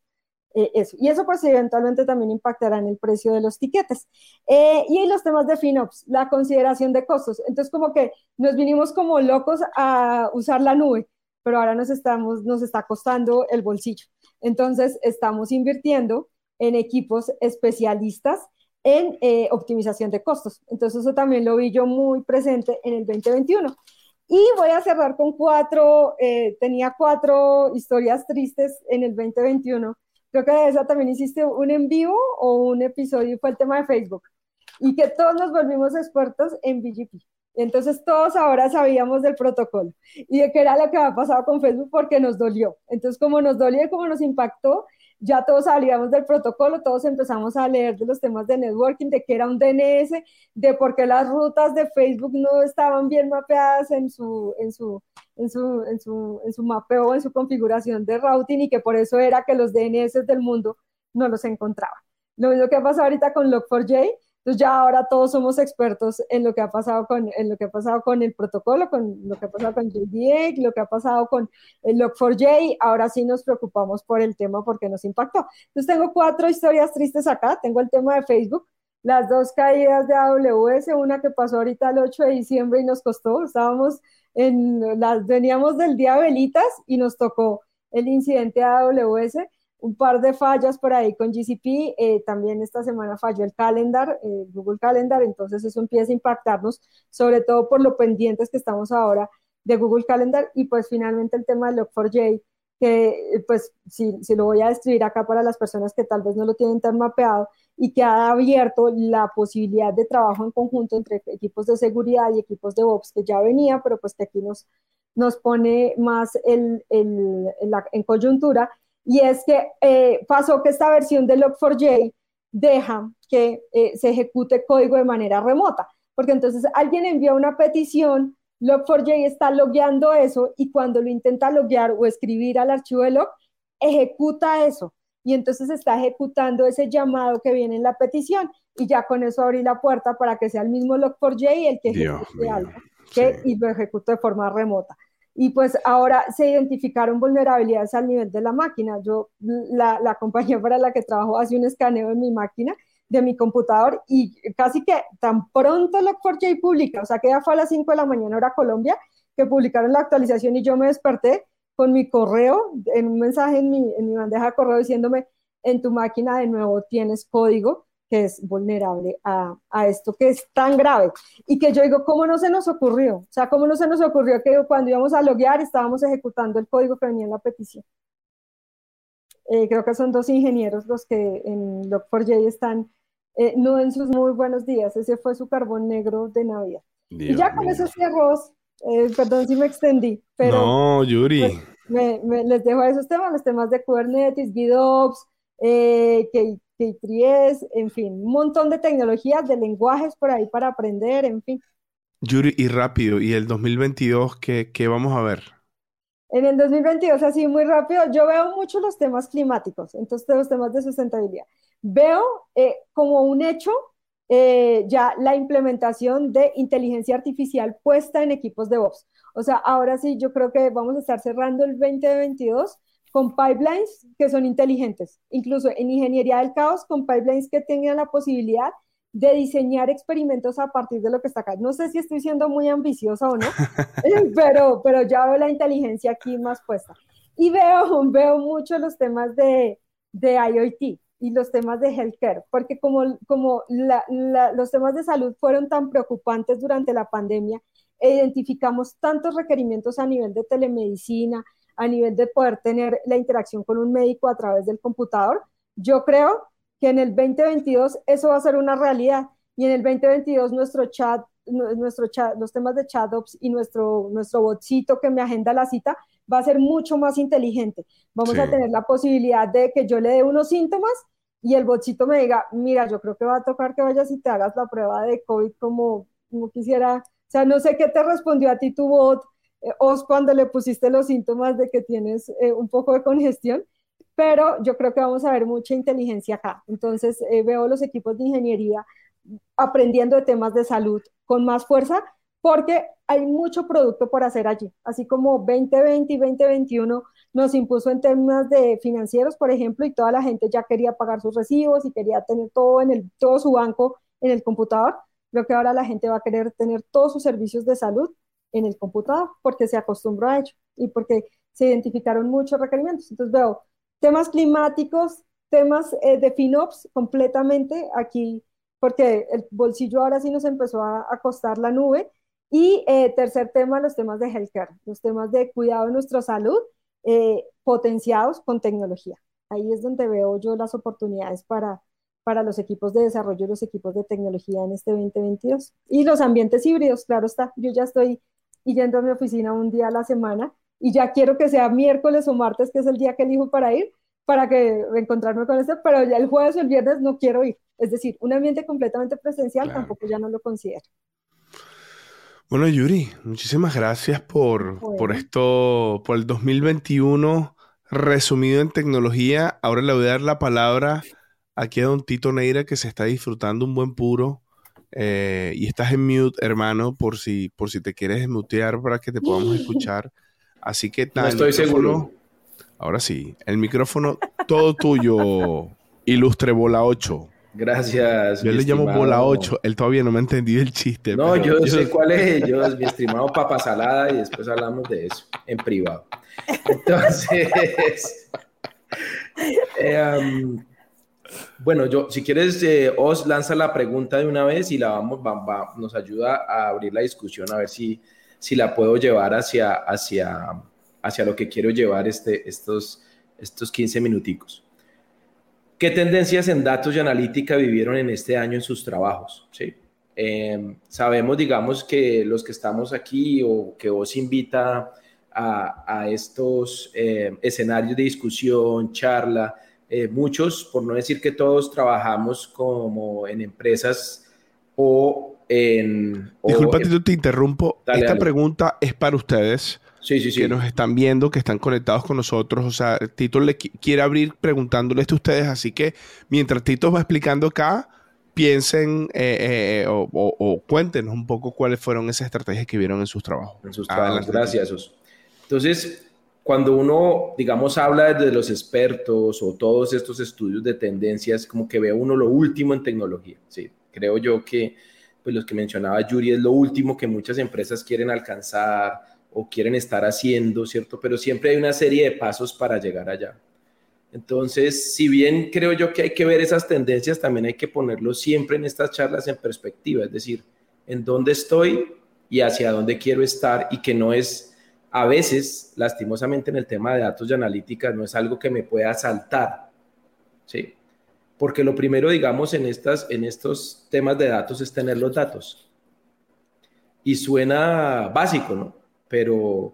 Speaker 3: eh, eso. Y eso pues eventualmente también impactará en el precio de los tiquetes. Eh, y los temas de FinOps, la consideración de costos. Entonces como que nos vinimos como locos a usar la nube, pero ahora nos, estamos, nos está costando el bolsillo. Entonces estamos invirtiendo en equipos especialistas en eh, optimización de costos. Entonces eso también lo vi yo muy presente en el 2021. Y voy a cerrar con cuatro, eh, tenía cuatro historias tristes en el 2021. Creo que de esa también hiciste un en vivo o un episodio, fue el tema de Facebook. Y que todos nos volvimos expertos en BGP. Entonces todos ahora sabíamos del protocolo y de qué era lo que había pasado con Facebook porque nos dolió. Entonces como nos dolió y como nos impactó, ya todos salíamos del protocolo, todos empezamos a leer de los temas de networking, de qué era un DNS, de por qué las rutas de Facebook no estaban bien mapeadas en su, en su, en su, en su, en su mapeo, en su configuración de routing y que por eso era que los DNS del mundo no los encontraban. Lo mismo que ha pasado ahorita con Log4j, entonces ya ahora todos somos expertos en lo que ha pasado con, en lo que ha pasado con el protocolo, con lo que ha pasado con JDA, lo que ha pasado con el Log4j. Ahora sí nos preocupamos por el tema porque nos impactó. Entonces tengo cuatro historias tristes acá. Tengo el tema de Facebook, las dos caídas de AWS, una que pasó ahorita el 8 de diciembre y nos costó. Estábamos en las, veníamos del día velitas y nos tocó el incidente de AWS un par de fallas por ahí con GCP. Eh, también esta semana falló el calendar, eh, Google Calendar, entonces eso empieza a impactarnos, sobre todo por lo pendientes que estamos ahora de Google Calendar y pues finalmente el tema de Log4j, que pues si, lo voy a describir acá para las personas que tal vez no lo tienen tan mapeado y que ha abierto la posibilidad de trabajo en conjunto entre equipos de seguridad y equipos de Ops que ya venía, pero pues que aquí nos, nos pone más el, en coyuntura y es que eh, pasó que esta versión de Log4j deja que eh, se ejecute código de manera remota, porque entonces alguien envía una petición, Log4j está logueando eso y cuando lo intenta loguear o escribir al archivo de log, ejecuta eso. Y entonces está ejecutando ese llamado que viene en la petición y ya con eso abrí la puerta para que sea el mismo Log4j el que ejecute algo y lo ejecute de forma remota y pues ahora se identificaron vulnerabilidades al nivel de la máquina. Yo, la, la compañía para la que trabajo hace un escaneo de mi máquina, de mi computador, y casi que tan pronto la 4 publica, o sea que ya fue a las 5 de la mañana hora Colombia, que publicaron la actualización y yo me desperté con mi correo, en un mensaje en mi, en mi bandeja de correo diciéndome, en tu máquina de nuevo tienes código que es vulnerable a, a, esto que es tan grave. Y que yo digo, ¿cómo no se nos ocurrió? O sea, ¿cómo no se nos ocurrió que cuando íbamos a loguear estábamos ejecutando el código que venía en la petición? Eh, creo que son dos ingenieros los que en Log4j están eh, no en sus muy buenos días. Ese fue su carbón negro de Navidad. y ya con esos cierros, eh, perdón si me extendí, pero...
Speaker 1: No, Yuri.
Speaker 3: Pues, me, les dejo esos temas, los temas de Kubernetes, GitOps, que K3S, en fin, un montón de tecnologías, de lenguajes por ahí para aprender, en fin.
Speaker 1: Yuri, y rápido, ¿y el 2022 qué, qué vamos a ver?
Speaker 3: En el 2022, así muy rápido, yo veo mucho los temas climáticos, entonces los temas de sustentabilidad. Veo eh, como un hecho eh, ya la implementación de inteligencia artificial puesta en equipos de voz. O sea, ahora sí, yo creo que vamos a estar cerrando el 2022 con pipelines que son inteligentes, incluso en ingeniería del caos, con pipelines que tengan la posibilidad de diseñar experimentos a partir de lo que está acá. No sé si estoy siendo muy ambiciosa o no, pero, pero ya veo la inteligencia aquí más puesta. Y veo, veo mucho los temas de, de IoT y los temas de healthcare, porque como, como los temas de salud fueron tan preocupantes durante la pandemia, identificamos tantos requerimientos a nivel de telemedicina, a nivel de poder tener la interacción con un médico a través del computador, yo creo que en el 2022 eso va a ser una realidad y en el 2022 nuestro chat, nuestro chat los temas de chat-ops y nuestro, nuestro botcito que me agenda la cita va a ser mucho más inteligente. Vamos a tener la posibilidad de que yo le dé unos síntomas y el botcito me diga, mira, yo creo que va a tocar que vayas y te hagas la prueba de COVID como, como quisiera. O sea, no sé qué te respondió a ti tu bot, os cuando le pusiste los síntomas de que tienes eh, un poco de congestión, pero yo creo que vamos a ver mucha inteligencia acá. Entonces eh, veo los equipos de ingeniería aprendiendo de temas de salud con más fuerza porque hay mucho producto por hacer allí. Así como 2020 y 2021 nos impuso en temas de financieros, por ejemplo, y toda la gente ya quería pagar sus recibos y quería tener todo, en el, todo su banco en el computador. Creo que ahora la gente va a querer tener todos sus servicios de salud en el computador porque se acostumbró a ello y porque se identificaron muchos requerimientos. Entonces veo temas climáticos, temas eh, de FinOps completamente aquí, porque el bolsillo ahora sí nos empezó a, costar la nube. Y eh, tercer tema, los temas de healthcare, los temas de cuidado de nuestra salud eh, potenciados con tecnología. Ahí es donde veo yo las oportunidades para, para los equipos de desarrollo los equipos de tecnología en este 2022. Y los ambientes híbridos, claro está. Yo ya estoy yendo a mi oficina un día a la semana y ya quiero que sea miércoles o martes, que es el día que elijo para ir, para que encontrarme con esto, pero ya el jueves o el viernes no quiero ir. Es decir, un ambiente completamente presencial tampoco ya no lo considero.
Speaker 1: Bueno, Yuri, muchísimas gracias por, por esto, por el 2021 resumido en tecnología. Ahora le voy a dar la palabra aquí a don Tito Neira que se está disfrutando un buen puro. Eh, y estás en mute, hermano, por si, por si te quieres mutear para que te podamos escuchar. Así que
Speaker 4: tal. No estoy seguro.
Speaker 1: Ahora sí, el micrófono todo tuyo, ilustre bola 8.
Speaker 4: Gracias.
Speaker 1: Yo le llamo bola 8. Él todavía no me ha entendido el chiste.
Speaker 4: No, yo, sé cuál es. Yo, mi estimado papa salada, y después hablamos de eso en privado. Entonces, eh, bueno, yo, si quieres, eh, os lanza la pregunta de una vez y la vamos, nos ayuda a abrir la discusión a ver si, si la puedo llevar hacia, hacia, hacia lo que quiero llevar este, estos, estos 15 minuticos. ¿Qué tendencias en datos y analítica vivieron en este año en sus trabajos? ¿Sí? Em, sabemos, digamos, que los que estamos aquí o que os invita a, a estos eh, escenarios de discusión, charla, eh, muchos, por no decir que todos, trabajamos como en empresas o en...
Speaker 1: Disculpa, te interrumpo. Esta pregunta es para ustedes.
Speaker 4: Sí, sí, sí.
Speaker 1: Que nos están viendo, que están conectados con nosotros. O sea, Tito le quiere abrir preguntándole esto a ustedes. Así que mientras Tito va explicando acá, piensen eh, eh, o, cuéntenos un poco cuáles fueron esas estrategias que vieron en sus trabajos.
Speaker 4: En sus trabajos, gracias. Entonces, cuando uno, digamos, habla de los expertos o todos estos estudios de tendencias, como que ve uno lo último en tecnología. Sí, creo yo que pues los que mencionaba Yuri es lo último que muchas empresas quieren alcanzar o quieren estar haciendo, ¿cierto? Pero siempre hay una serie de pasos para llegar allá. Entonces, si bien creo yo que hay que ver esas tendencias, también hay que ponerlo siempre en estas charlas en perspectiva, es decir, en dónde estoy y hacia dónde quiero estar y que no es a veces, lastimosamente en el tema de datos y analítica, no es algo que me pueda saltar, ¿sí? Porque lo primero, digamos, en, estas, en estos temas de datos es tener los datos. Y suena básico, ¿no? Pero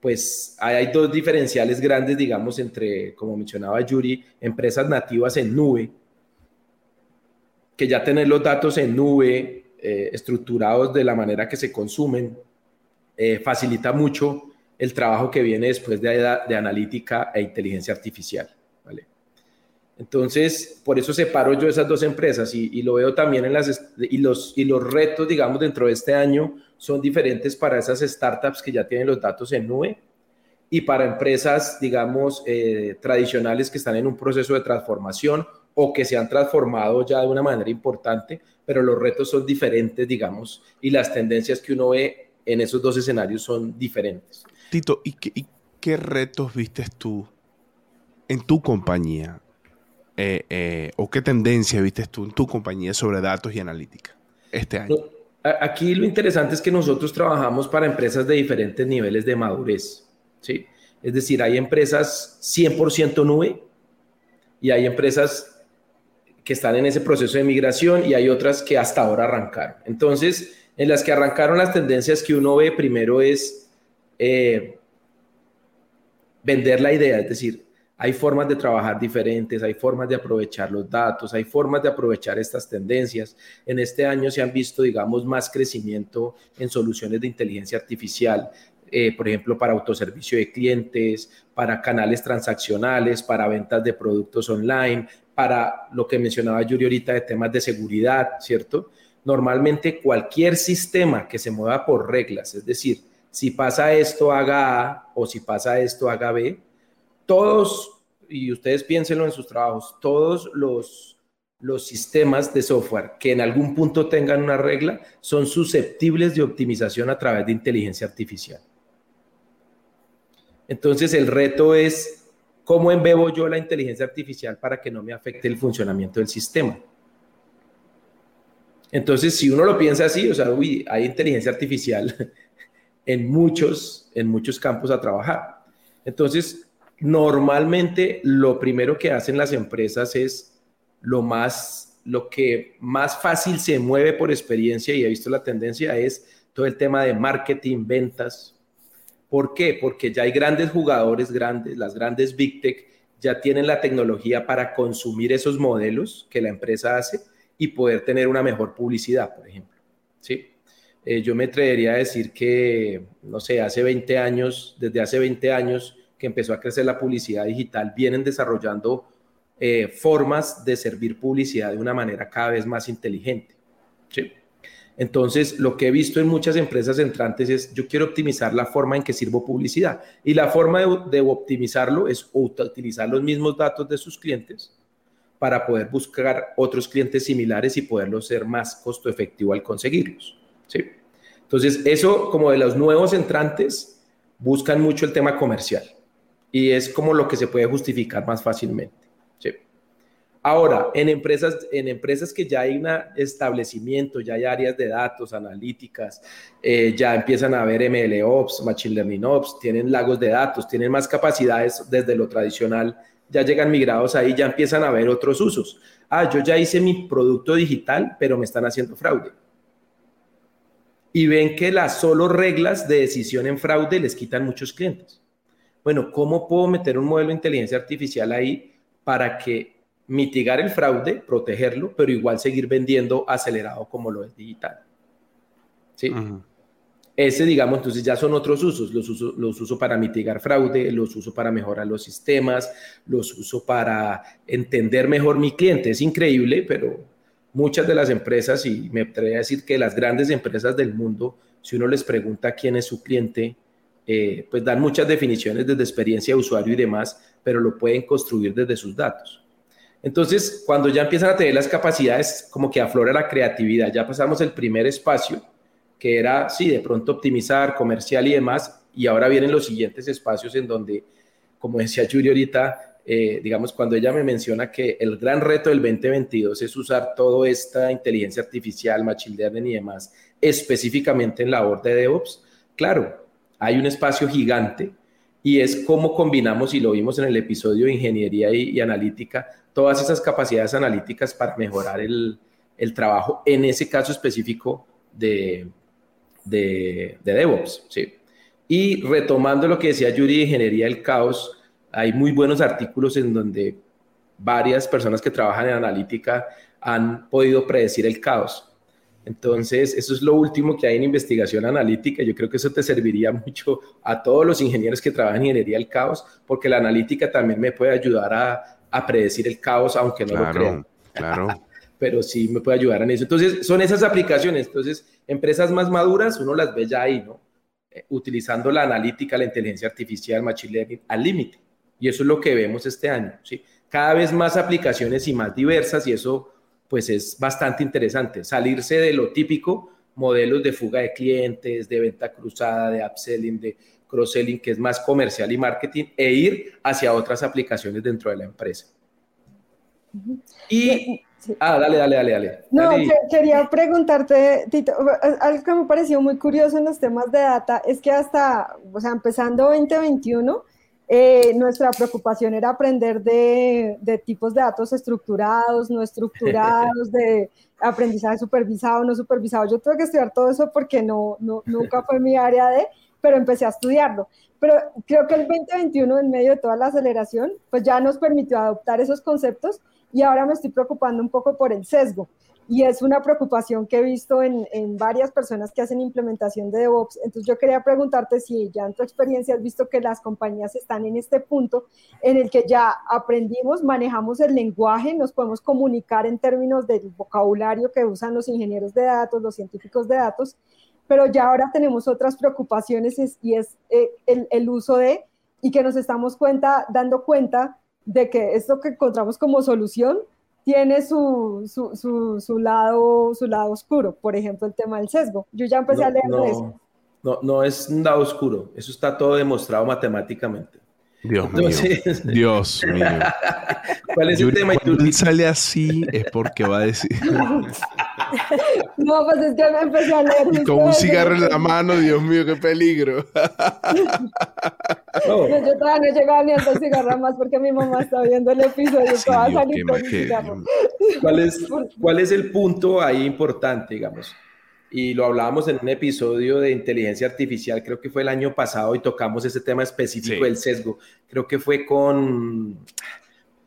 Speaker 4: pues hay dos diferenciales grandes, digamos, entre, como mencionaba Yuri, empresas nativas en nube, que ya tener los datos en nube, eh, estructurados de la manera que se consumen, eh, facilita mucho el trabajo que viene después de, analítica e inteligencia artificial. ¿vale? Entonces, por eso separo yo esas dos empresas y, lo veo también en las, y los, y los retos, digamos, dentro de este año son diferentes para esas startups que ya tienen los datos en nube y para empresas, digamos, eh, tradicionales que están en un proceso de transformación o que se han transformado ya de una manera importante, pero los retos son diferentes, digamos, y las tendencias que uno ve en esos dos escenarios son diferentes.
Speaker 1: Tito, ¿y qué, retos vistes tú en tu compañía? Eh, eh, ¿O qué tendencia vistes tú en tu compañía sobre datos y analítica este año?
Speaker 4: aquí lo interesante es que nosotros trabajamos para empresas de diferentes niveles de madurez. ¿sí? Es decir, hay empresas 100% nube y hay empresas que están en ese proceso de migración y hay otras que hasta ahora arrancaron. Entonces, en las que arrancaron las tendencias que uno ve primero es eh, vender la idea, es decir, hay formas de trabajar diferentes, hay formas de aprovechar los datos, hay formas de aprovechar estas tendencias. En este año se han visto, digamos, más crecimiento en soluciones de inteligencia artificial, eh, por ejemplo, para autoservicio de clientes, para canales transaccionales, para ventas de productos online, para lo que mencionaba Yuri ahorita de temas de seguridad, ¿cierto? Normalmente cualquier sistema que se mueva por reglas, es decir, si pasa esto, haga A o si pasa esto, haga B, todos, y ustedes piénsenlo en sus trabajos, todos los los sistemas de software que en algún punto tengan una regla son susceptibles de optimización a través de inteligencia artificial. Entonces el reto es cómo embebo yo la inteligencia artificial para que no me afecte el funcionamiento del sistema. Entonces, si uno lo piensa así, o sea, hay inteligencia artificial en muchos, en muchos campos a trabajar. Entonces, normalmente lo primero que hacen las empresas es lo más, lo que más fácil se mueve por experiencia y he visto la tendencia es todo el tema de marketing, ventas, ¿Por qué? Porque ya hay grandes jugadores grandes, las grandes Big Tech ya tienen la tecnología para consumir esos modelos que la empresa hace y poder tener una mejor publicidad, por ejemplo. ¿Sí? Eh, yo me atrevería a decir que, no sé, hace 20 años, desde hace 20 años que empezó a crecer la publicidad digital, vienen desarrollando eh, formas de servir publicidad de una manera cada vez más inteligente. Entonces, lo que he visto en muchas empresas entrantes es, yo quiero optimizar la forma en que sirvo publicidad. Y la forma de, optimizarlo es utilizar los mismos datos de sus clientes para poder buscar otros clientes similares y poderlos ser más costo efectivo al conseguirlos. Entonces, eso como de los nuevos entrantes, buscan mucho el tema comercial y es como lo que se puede justificar más fácilmente. Ahora, en empresas, en empresas que ya hay un establecimiento, ya hay áreas de datos, analíticas, eh, ya empiezan a haber MLOps, Machine Learning Ops, tienen lagos de datos, tienen más capacidades desde lo tradicional, ya llegan migrados ahí, ya empiezan a ver otros usos. Ah, yo ya hice mi producto digital, pero me están haciendo fraude. Y ven que las solo reglas de decisión en fraude les quitan muchos clientes. Bueno, ¿cómo puedo meter un modelo de inteligencia artificial ahí para que mitigar el fraude, protegerlo, pero igual seguir vendiendo acelerado como lo es digital. ¿Sí? Ese, digamos, entonces ya son otros usos. Los uso, los uso para mitigar fraude, los uso para mejorar los sistemas, los uso para entender mejor mi cliente. Es increíble, pero muchas de las empresas, y me atrevo a decir que las grandes empresas del mundo, si uno les pregunta quién es su cliente, eh, pues dan muchas definiciones desde experiencia de usuario y demás, pero lo pueden construir desde sus datos. Entonces, cuando ya empiezan a tener las capacidades, como que aflora la creatividad, ya pasamos el primer espacio, que era, sí, de pronto optimizar, comercial y demás, y ahora vienen los siguientes espacios en donde, como decía Yuri ahorita, eh, digamos, cuando ella me menciona que el gran reto del 2022 es usar toda esta inteligencia artificial, machine learning y demás, específicamente en la labor de DevOps, claro, hay un espacio gigante y es cómo combinamos, y lo vimos en el episodio de ingeniería y analítica, todas esas capacidades analíticas para mejorar el, el trabajo, en ese caso específico de, de, de, DevOps. ¿sí? Y retomando lo que decía Yuri de Ingeniería del Caos, hay muy buenos artículos en donde varias personas que trabajan en analítica han podido predecir el caos. Entonces, eso es lo último que hay en investigación analítica. Yo creo que eso te serviría mucho a todos los ingenieros que trabajan en ingeniería del caos, porque la analítica también me puede ayudar a, a predecir el caos, aunque no lo crean.
Speaker 1: Claro.
Speaker 4: Pero sí me puede ayudar en eso. Entonces, son esas aplicaciones. Entonces, empresas más maduras, uno las ve ya ahí, ¿no? eh, utilizando la analítica, la inteligencia artificial, machine learning al límite. Y eso es lo que vemos este año. ¿sí? Cada vez más aplicaciones y más diversas y eso pues es bastante interesante. Salirse de lo típico, modelos de fuga de clientes, de venta cruzada, de upselling, de cross-selling, que es más comercial y marketing, e ir hacia otras aplicaciones dentro de la empresa. Y Ah, dale, dale, dale, dale.
Speaker 3: No, quería preguntarte, Tito, algo que me pareció muy curioso en los temas de data es que hasta, o sea, empezando 2021, eh, nuestra preocupación era aprender de, tipos de datos estructurados, no estructurados, de aprendizaje supervisado, no supervisado. Yo tuve que estudiar todo eso porque no, no, nunca fue mi área de, pero empecé a estudiarlo. Pero creo que el 2021, en medio de toda la aceleración, pues ya nos permitió adoptar esos conceptos y ahora me estoy preocupando un poco por el sesgo. Y es una preocupación que he visto en, en, varias personas que hacen implementación de DevOps. Entonces yo quería preguntarte si ya en tu experiencia has visto que las compañías están en este punto en el que ya aprendimos, manejamos el lenguaje, nos podemos comunicar en términos del vocabulario que usan los ingenieros de datos, los científicos de datos, pero ya ahora tenemos otras preocupaciones y es eh, el, el uso de, y que nos estamos cuenta, dando cuenta de que esto que encontramos como solución tiene su, su, su, lado, su lado oscuro, por ejemplo, el tema del sesgo. Yo ya empecé a leer eso.
Speaker 4: No, no es un lado oscuro, eso está todo demostrado matemáticamente.
Speaker 1: Dios mío. Dios mío.
Speaker 4: ¿Cuál es el tema?
Speaker 1: Cuando él sale así es porque va a decir.
Speaker 3: no, pues es que me empecé a leer.
Speaker 1: Con un cigarro en la mano, Dios mío, qué peligro.
Speaker 3: yo, todavía no he llegado ni a dos cigarros más porque mi mamá está viendo el episodio. Sí, toda salir con cigarro.
Speaker 4: ¿Cuál es, ¿Cuál es el punto ahí importante, digamos? Y lo hablábamos en un episodio de inteligencia artificial, creo que fue el año pasado, y tocamos ese tema específico del sesgo. Creo que fue con...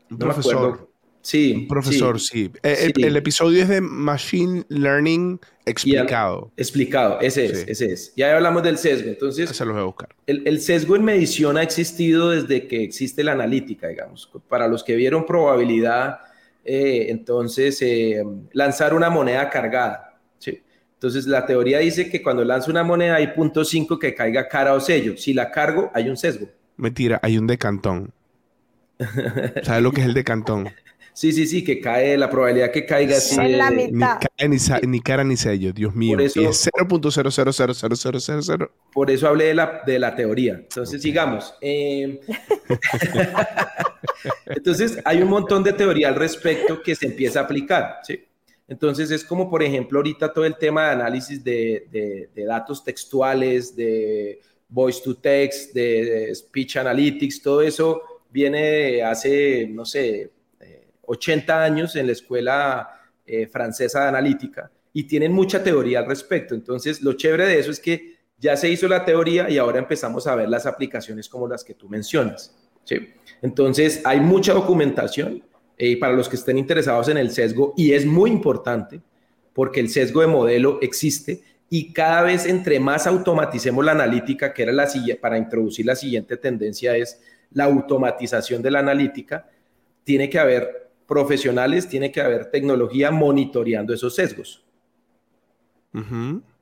Speaker 1: No profesor. Sí. profesor, sí. Eh, el, episodio es de Machine Learning explicado.
Speaker 4: explicado, ese es, ese es. Ya hablamos del sesgo, entonces...
Speaker 1: Se los voy a buscar.
Speaker 4: El, sesgo en medición ha existido desde que existe la analítica, digamos. Para los que vieron probabilidad, eh, entonces, eh, lanzar una moneda cargada entonces, la teoría dice que cuando lanzo una moneda hay punto 5 que caiga cara o sello. Si la cargo, hay un sesgo.
Speaker 1: Mentira, hay un decantón. ¿Sabes lo que es el decantón?
Speaker 4: Sí, sí, sí, que cae, la probabilidad que caiga así.
Speaker 2: En la mitad.
Speaker 1: Ni, cara ni sello, Dios mío. Por eso, y es 0.000000.
Speaker 4: Por eso hablé de la, de la teoría. Entonces, sigamos. Em, entonces, hay un montón de teoría al respecto que se empieza a aplicar, ¿sí? Entonces es como, por ejemplo, ahorita todo el tema de análisis de, datos textuales, de voice to text, de, speech analytics, todo eso viene hace, no sé, 80 eh, años en la escuela eh, francesa de analítica y tienen mucha teoría al respecto. Entonces, lo chévere de eso es que ya se hizo la teoría y ahora empezamos a ver las aplicaciones como las que tú mencionas. Entonces, hay mucha documentación eh, para los que estén interesados en el sesgo, y es muy importante porque el sesgo de modelo existe y cada vez entre más automaticemos la analítica, que era la para introducir la siguiente tendencia es la automatización de la analítica, tiene que haber profesionales, tiene que haber tecnología monitoreando esos sesgos.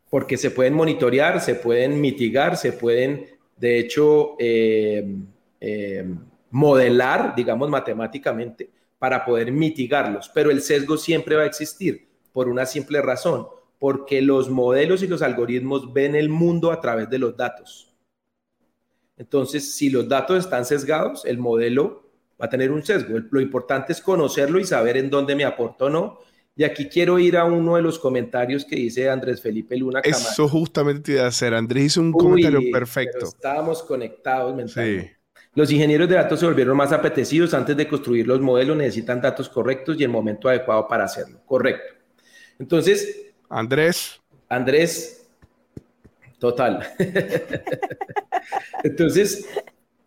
Speaker 4: Porque se pueden monitorear, se pueden mitigar, se pueden, de hecho, eh, eh, modelar, digamos, matemáticamente para poder mitigarlos, pero el sesgo siempre va a existir por una simple razón, porque los modelos y los algoritmos ven el mundo a través de los datos. Entonces, si los datos están sesgados, el modelo va a tener un sesgo. Lo importante es conocerlo y saber en dónde me aporta o no. Y aquí quiero ir a uno de los comentarios que dice Andrés Felipe Luna.
Speaker 1: Eso justamente te iba a hacer. Andrés hizo un comentario perfecto.
Speaker 4: Estábamos conectados mentalmente. Sí. Los ingenieros de datos se volvieron más apetecidos. Antes de construir los modelos necesitan datos correctos y el momento adecuado para hacerlo. Correcto. Entonces...
Speaker 1: Andrés.
Speaker 4: Andrés. Total. Entonces,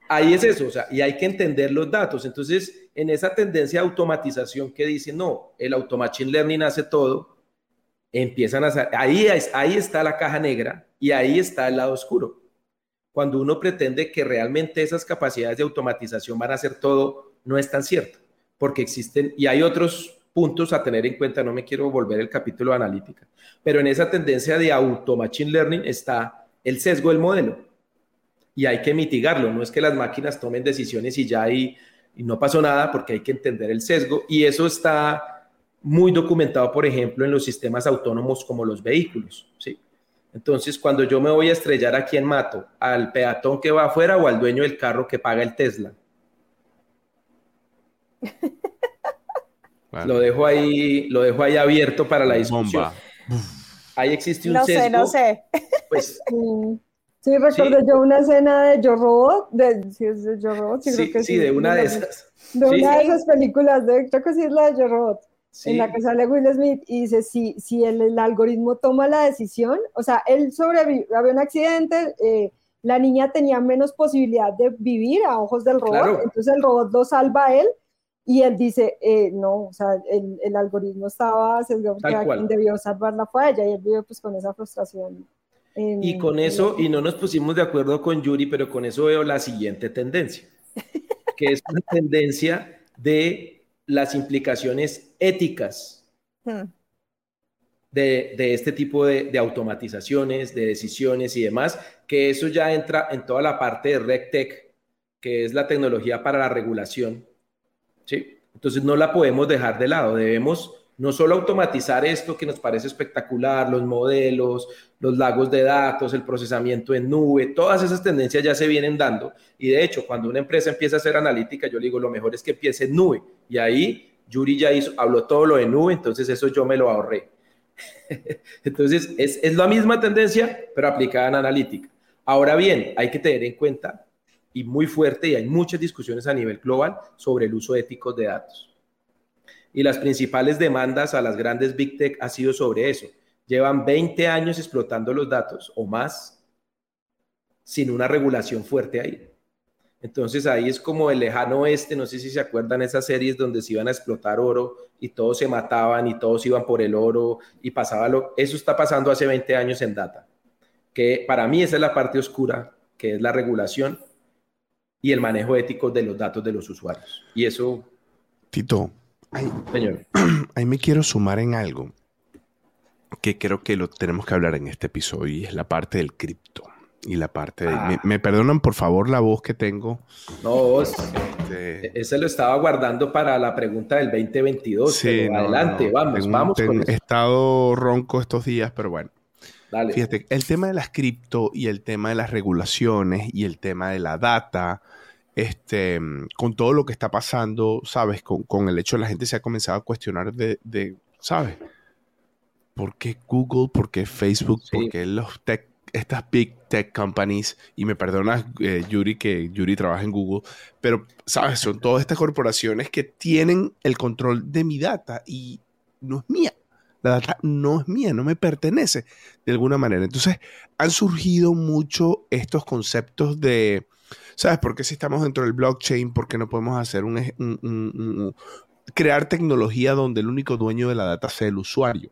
Speaker 4: ahí es eso, o sea, y hay que entender los datos. Entonces, en esa tendencia de automatización que dice, no, el automachine learning hace todo, empiezan a... Ahí, ahí está la caja negra y ahí está el lado oscuro cuando uno pretende que realmente esas capacidades de automatización van a hacer todo, no es tan cierto, porque existen, y hay otros puntos a tener en cuenta, no me quiero volver el capítulo de analítica, pero en esa tendencia de auto machine learning está el sesgo del modelo. Y hay que mitigarlo, no es que las máquinas tomen decisiones y ya y, no pasó nada porque hay que entender el sesgo y eso está muy documentado, por ejemplo, en los sistemas autónomos como los vehículos, ¿sí? Entonces, cuando yo me voy a estrellar a quién mato, al peatón que va afuera o al dueño del carro que paga el Tesla. Lo dejo ahí, lo dejo ahí abierto para la discusión. Ahí existe un
Speaker 2: No
Speaker 4: sesgo.
Speaker 2: sé, no sé.
Speaker 4: Pues
Speaker 3: Sí, sí recuerdo yo una escena de Yo Robot, de, sí, es de Yo Robot, sí,
Speaker 4: sí,
Speaker 3: creo que
Speaker 4: sí, de una de esas.
Speaker 3: De
Speaker 4: Sí.
Speaker 3: una de esas películas, de, creo que sí es la de Yo Robot,
Speaker 4: Sí.
Speaker 3: en la que sale Will Smith y dice, si, si el, el algoritmo toma la decisión, o sea, él sobrevivió, había un accidente, eh, la niña tenía menos posibilidad de vivir a ojos del robot,
Speaker 4: Claro.
Speaker 3: entonces el robot lo salva a él y él dice, eh, no, o sea, el, el algoritmo estaba sesgado porque quien debió salvarla fue ella y él vive pues con esa frustración. en-
Speaker 4: Y con eso, y no nos pusimos de acuerdo con Yuri, pero con eso veo la siguiente tendencia, que es una tendencia de las implicaciones éticas
Speaker 2: Hmm.
Speaker 4: de, de este tipo de, de automatizaciones, de decisiones y demás, que eso ya entra en toda la parte de RegTech, que es la tecnología para la regulación. ¿sí? Entonces no la podemos dejar de lado, debemos no solo automatizar esto que nos parece espectacular, los modelos, los lagos de datos, el procesamiento en nube, todas esas tendencias ya se vienen dando. Y de hecho, cuando una empresa empieza a hacer analítica, yo le digo, lo mejor es que empiece en nube. Y ahí Yuri ya habló todo lo de nube, entonces eso yo me lo ahorré. Entonces, es, es la misma tendencia, pero aplicada en analítica. Ahora bien, hay que tener en cuenta, y muy fuerte, y hay muchas discusiones a nivel global sobre el uso ético de datos. Y las principales demandas a las grandes Big Tech ha sido sobre eso. Llevan 20 años explotando los datos o más sin una regulación fuerte ahí. Entonces ahí es como el lejano oeste, no sé si se acuerdan esas series donde se iban a explotar oro y todos se mataban y todos iban por el oro y pasaba lo... Eso está pasando hace 20 años en data, que para mí esa es la parte oscura, que es la regulación y el manejo ético de los datos de los usuarios. Y eso,
Speaker 1: Tito, ahí,
Speaker 4: señor,
Speaker 1: ahí me quiero sumar en algo que creo que lo tenemos que hablar en este episodio y es la parte del cripto y la parte de...
Speaker 4: Ah.
Speaker 1: Me, me perdonan por favor la voz que tengo.
Speaker 4: no,
Speaker 1: este,
Speaker 4: ese lo estaba guardando para la pregunta del 2022.
Speaker 1: sí,
Speaker 4: pero
Speaker 1: no,
Speaker 4: adelante,
Speaker 1: no,
Speaker 4: vamos,
Speaker 1: tengo
Speaker 4: vamos con
Speaker 1: tengo-
Speaker 4: eso.
Speaker 1: He estado ronco estos días, pero bueno.
Speaker 4: Dale.
Speaker 1: Fíjate, el tema de las cripto y el tema de las regulaciones y el tema de la data, este, con todo lo que está pasando, ¿sabes? Con, con el hecho de la gente se ha comenzado a cuestionar de, de, ¿sabes? ¿Por qué Google? ¿Por qué Facebook?
Speaker 4: Sí.
Speaker 1: ¿Por qué los tech, estas big tech companies? Y me perdonas, eh, Yuri, que Yuri trabaja en Google, pero, ¿sabes? Son todas estas corporaciones que tienen el control de mi data y no es mía. La data no es mía, no me pertenece de alguna manera. Entonces, han surgido mucho estos conceptos de, ¿sabes? ¿Por qué si estamos dentro del blockchain? ¿Por qué no podemos hacer un, ej- un- un- un- crear tecnología donde el único dueño de la data sea el usuario?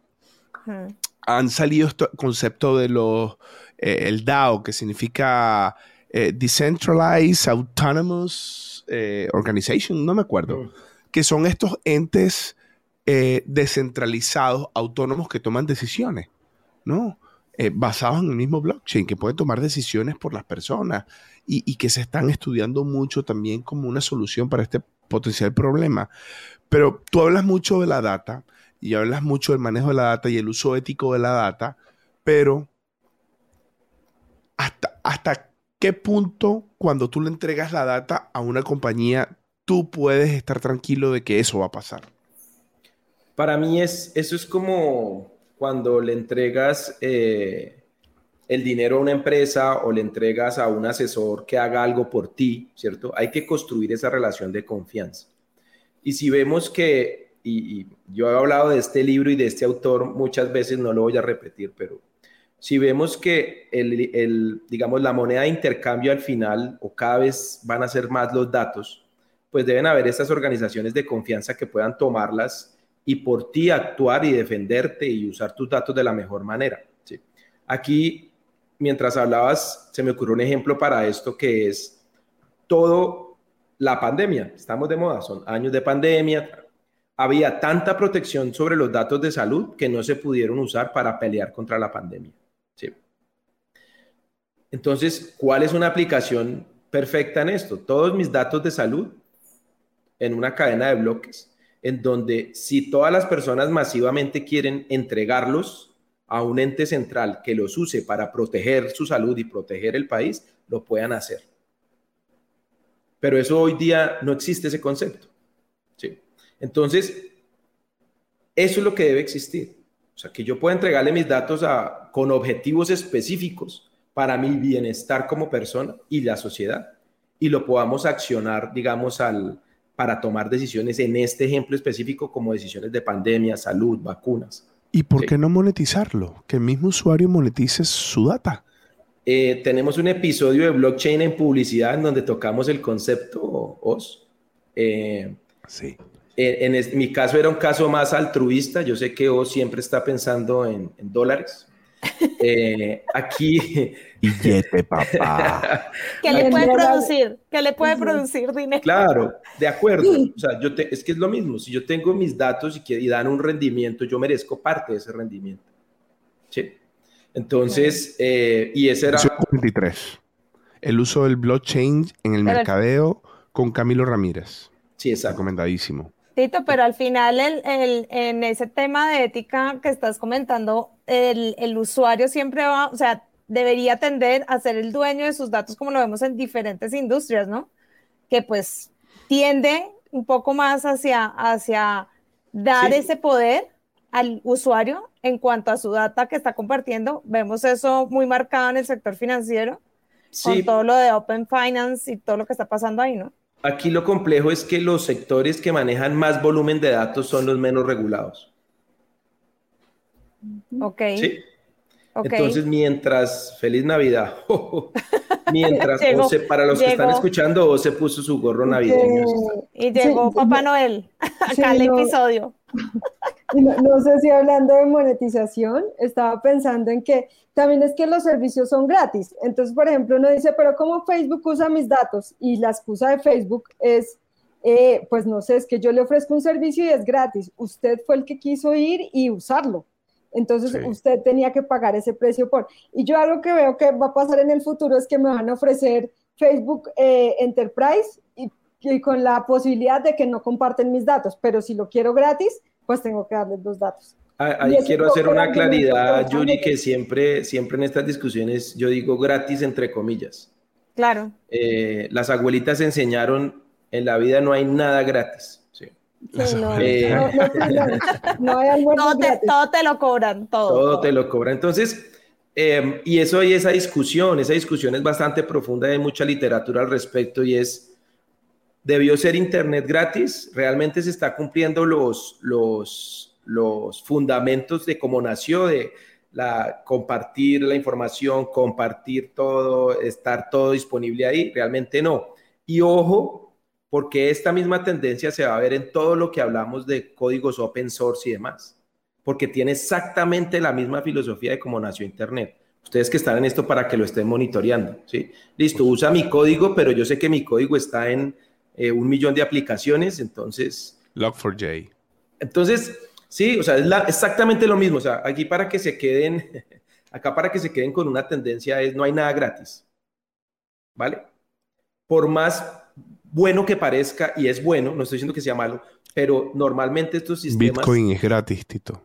Speaker 2: Hmm.
Speaker 1: Han salido estos conceptos de los, eh, el DAO, que significa eh, Decentralized Autonomous eh, Organization, no me acuerdo que son estos entes descentralizados, autónomos que toman decisiones, ¿no? Basados en el mismo blockchain, que pueden tomar decisiones por las personas y, y que se están estudiando mucho también como una solución para este potencial problema. Pero tú hablas mucho de la data y hablas mucho del manejo de la data y el uso ético de la data, pero ¿hasta, hasta qué punto cuando tú le entregas la data a una compañía, tú puedes estar tranquilo de que eso va a pasar?
Speaker 4: Para mí es, eso es como cuando le entregas eh, el dinero a una empresa o le entregas a un asesor que haga algo por ti, ¿cierto? Hay que construir esa relación de confianza. Y si vemos que, y, y yo he hablado de este libro y de este autor muchas veces, no lo voy a repetir, pero si vemos que el, el, digamos, la moneda de intercambio al final, o cada vez van a ser más los datos, pues deben haber estas organizaciones de confianza que puedan tomarlas y por ti actuar y defenderte y usar tus datos de la mejor manera. ¿sí? Aquí, mientras hablabas, se me ocurrió un ejemplo para esto que es todo la pandemia. Estamos de moda, son años de pandemia. Había tanta protección sobre los datos de salud que no se pudieron usar para pelear contra la pandemia. Entonces, ¿cuál es una aplicación perfecta en esto? Todos mis datos de salud en una cadena de bloques, en donde si todas las personas masivamente quieren entregarlos a un ente central que los use para proteger su salud y proteger el país, lo puedan hacer. Pero eso hoy día no existe ese concepto. ¿sí? Entonces, eso es lo que debe existir. O sea, que yo pueda entregarle mis datos a, con objetivos específicos para mi bienestar como persona y la sociedad y lo podamos accionar, digamos, al, para tomar decisiones en este ejemplo específico como decisiones de pandemia, salud, vacunas.
Speaker 1: ¿Y por qué no monetizarlo? Que el mismo usuario monetice su data.
Speaker 4: Eh, tenemos un episodio de blockchain en publicidad en donde tocamos el concepto OS. Eh,
Speaker 1: sí.
Speaker 4: En, mi caso era un caso más altruista. Yo sé que OS siempre está pensando en, en dólares, eh, aquí.
Speaker 1: Billete, papá.
Speaker 2: ¿Qué le puede producir? ¿Qué le puede producir dinero?
Speaker 4: Claro, de acuerdo. O sea, yo es que es lo mismo. Si yo tengo mis datos y, que, y dan un rendimiento, yo merezco parte de ese rendimiento. ¿Sí? Entonces, eh, y ese era.
Speaker 1: 23. El uso del blockchain en el mercadeo con Camilo Ramírez.
Speaker 4: Sí, exacto.
Speaker 1: Recomendadísimo.
Speaker 2: Tito, pero al final el, en ese tema de ética que estás comentando, el, usuario siempre va, o sea, debería tender a ser el dueño de sus datos como lo vemos en diferentes industrias, ¿no? Que pues tiende un poco más hacia, hacia dar ese poder al usuario en cuanto a su data que está compartiendo. Vemos eso muy marcado en el sector financiero, con todo lo de Open Finance y todo lo que está pasando ahí, ¿no?
Speaker 4: Aquí lo complejo es que los sectores que manejan más volumen de datos son los menos regulados.
Speaker 2: Ok.
Speaker 4: Sí. Entonces, mientras, feliz Navidad, mientras, para los que están escuchando, o se puso su gorro navideño.
Speaker 2: Y llegó Papá Noel, acá el episodio.
Speaker 3: No, sé si hablando de monetización, estaba pensando en que también es que los servicios son gratis. Entonces, por ejemplo, uno dice, pero ¿cómo Facebook usa mis datos? Y la excusa de Facebook es, eh, pues no sé, es que yo le ofrezco un servicio y es gratis. Usted fue el que quiso ir y usarlo. Entonces usted tenía que pagar ese precio por. Y yo algo que veo que va a pasar en el futuro es que me van a ofrecer Facebook eh, Enterprise y, y, con la posibilidad de que no comparten mis datos, pero si lo quiero gratis, pues tengo que darles los datos.
Speaker 4: Ah, ahí quiero hacer una claridad, Yuri, que siempre, siempre en estas discusiones yo digo gratis entre comillas.
Speaker 2: Claro.
Speaker 4: Eh, las abuelitas enseñaron, en la vida no hay nada gratis.
Speaker 3: no, eh, no, hay todo,
Speaker 2: te, todo te lo cobran, todo.
Speaker 4: Todo, te lo cobran. Entonces, em, y eso hay esa discusión, esa discusión es bastante profunda, hay mucha literatura al respecto y es debió ser Internet gratis, realmente se está cumpliendo los, los, los fundamentos de cómo nació, de la, compartir la información, compartir todo, estar todo disponible ahí, realmente no. Y ojo, porque esta misma tendencia se va a ver en todo lo que hablamos de códigos open source y demás, porque tiene exactamente la misma filosofía de cómo nació Internet. Ustedes que están en esto para que lo estén monitoreando, ¿sí? Listo, usa mi código, pero yo sé que mi código está en eh, un millón de aplicaciones, entonces...
Speaker 1: Log4j.
Speaker 4: Entonces, sí, o sea, es exactamente lo mismo, o sea, aquí para que se queden, acá para que se queden con una tendencia es, no hay nada gratis, ¿vale? Por más bueno que parezca, y es bueno, no estoy diciendo que sea malo, pero normalmente estos sistemas...
Speaker 1: Bitcoin es gratis, Tito.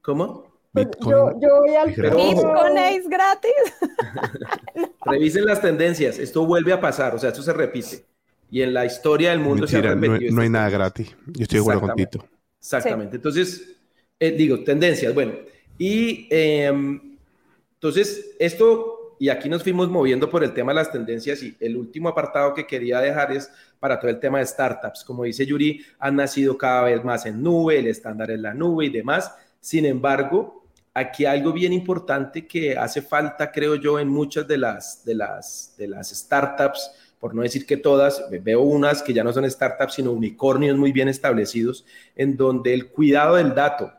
Speaker 4: ¿Cómo?
Speaker 3: Pues Bitcoin, yo, voy al
Speaker 2: Bitcoin es gratis.
Speaker 4: Revisen las tendencias, esto vuelve a pasar, o sea, esto se repite. Y en la historia del mundo
Speaker 1: se ha repetido. No, hay nada gratis. Yo estoy de acuerdo con Tito.
Speaker 4: Exactamente. Entonces, eh, digo, tendencias. Bueno, y em, entonces esto, y aquí nos fuimos moviendo por el tema de las tendencias y el último apartado que quería dejar es para todo el tema de startups. Como dice Yuri, han nacido cada vez más en nube, el estándar es la nube y demás. Sin embargo, aquí algo bien importante que hace falta, creo yo, en muchas de las, de las, de las startups por no decir que todas, veo unas que ya no son startups, sino unicornios muy bien establecidos, en donde el cuidado del dato,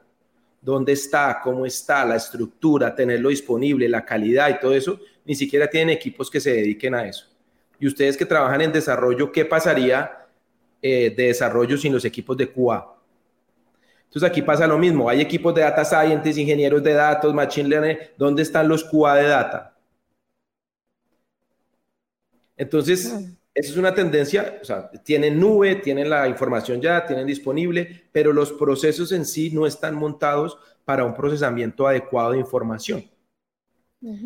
Speaker 4: dónde está, cómo está, la estructura, tenerlo disponible, la calidad y todo eso, ni siquiera tienen equipos que se dediquen a eso. Y ustedes que trabajan en desarrollo, ¿qué pasaría eh, de desarrollo sin los equipos de QA? Entonces aquí pasa lo mismo, hay equipos de data scientists, ingenieros de datos, machine learning, ¿dónde están los QA de data? Entonces, eso es una tendencia, o sea, tienen nube, tienen la información ya, tienen disponible, pero los procesos en sí no están montados para un procesamiento adecuado de información.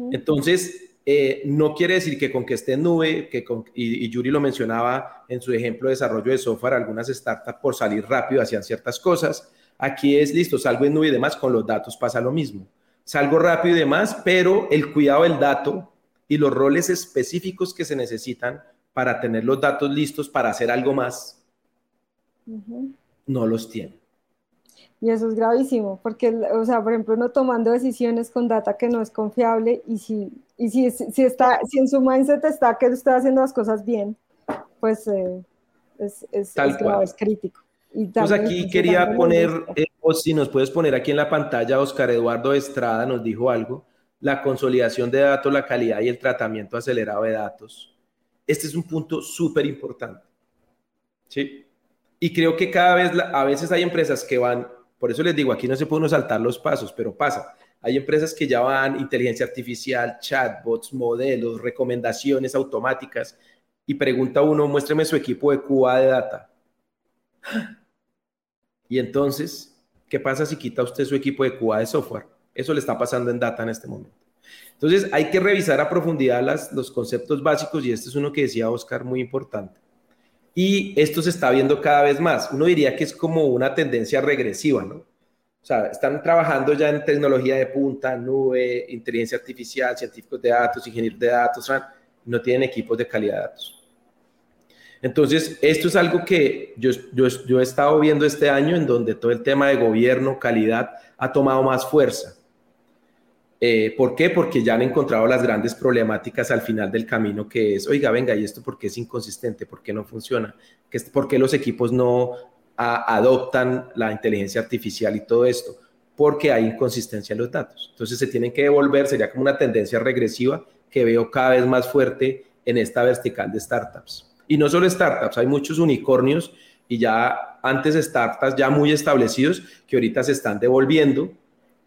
Speaker 4: Entonces, eh, no quiere decir que con que esté en nube, que con- y, y Yuri lo mencionaba en su ejemplo de desarrollo de software, algunas startups por salir rápido hacían ciertas cosas. Aquí es listo, salgo en nube y demás, con los datos pasa lo mismo. Salgo rápido y demás, pero el cuidado del dato y los roles específicos que se necesitan para tener los datos listos para hacer algo más,
Speaker 3: Ujú.
Speaker 4: no los tienen.
Speaker 3: Y eso es gravísimo, porque, o sea, por ejemplo, no tomando decisiones con data que no es confiable y si, y si, si, está, si en su mindset está que usted haciendo las cosas bien, pues eh, es, es,
Speaker 4: Tal
Speaker 3: es grave,
Speaker 4: cual.
Speaker 3: es crítico. Y
Speaker 4: Pues aquí quería poner, eh, o si nos puedes poner aquí en la pantalla, Oscar Eduardo Estrada nos dijo algo, la consolidación de datos, la calidad y el tratamiento acelerado de datos. Este es un punto súper importante. ¿Sí? Y creo que cada vez, a veces hay empresas que van, por eso les digo, aquí no se puede uno saltar los pasos, pero pasa. Hay empresas que ya van inteligencia artificial, chatbots, modelos, recomendaciones automáticas, y pregunta uno, muéstreme su equipo de QA de data. Y entonces, ¿qué pasa si quita usted su equipo de QA de software? Eso le está pasando en data en este momento. Entonces, hay que revisar a profundidad los conceptos básicos y este es uno que decía Oscar, muy importante. Y esto se está viendo cada vez más. Uno diría que es como una tendencia regresiva, ¿no? O sea, están trabajando ya en tecnología de punta, nube, inteligencia artificial, científicos de datos, ingenieros de datos, no tienen equipos de calidad de datos. Entonces, esto es algo que yo, yo, yo, he estado viendo este año en donde todo el tema de gobierno, calidad, ha tomado más fuerza. Eh, ¿Por qué? Porque ya han encontrado las grandes problemáticas al final del camino, que es, oiga, venga, ¿y esto por qué es inconsistente? ¿Por qué no funciona? ¿Por qué los equipos no adoptan la inteligencia artificial y todo esto? Porque hay inconsistencia en los datos. Entonces se tienen que devolver, sería como una tendencia regresiva que veo cada vez más fuerte en esta vertical de startups. Y no solo startups, hay muchos unicornios y ya antes startups ya muy establecidos que ahorita se están devolviendo.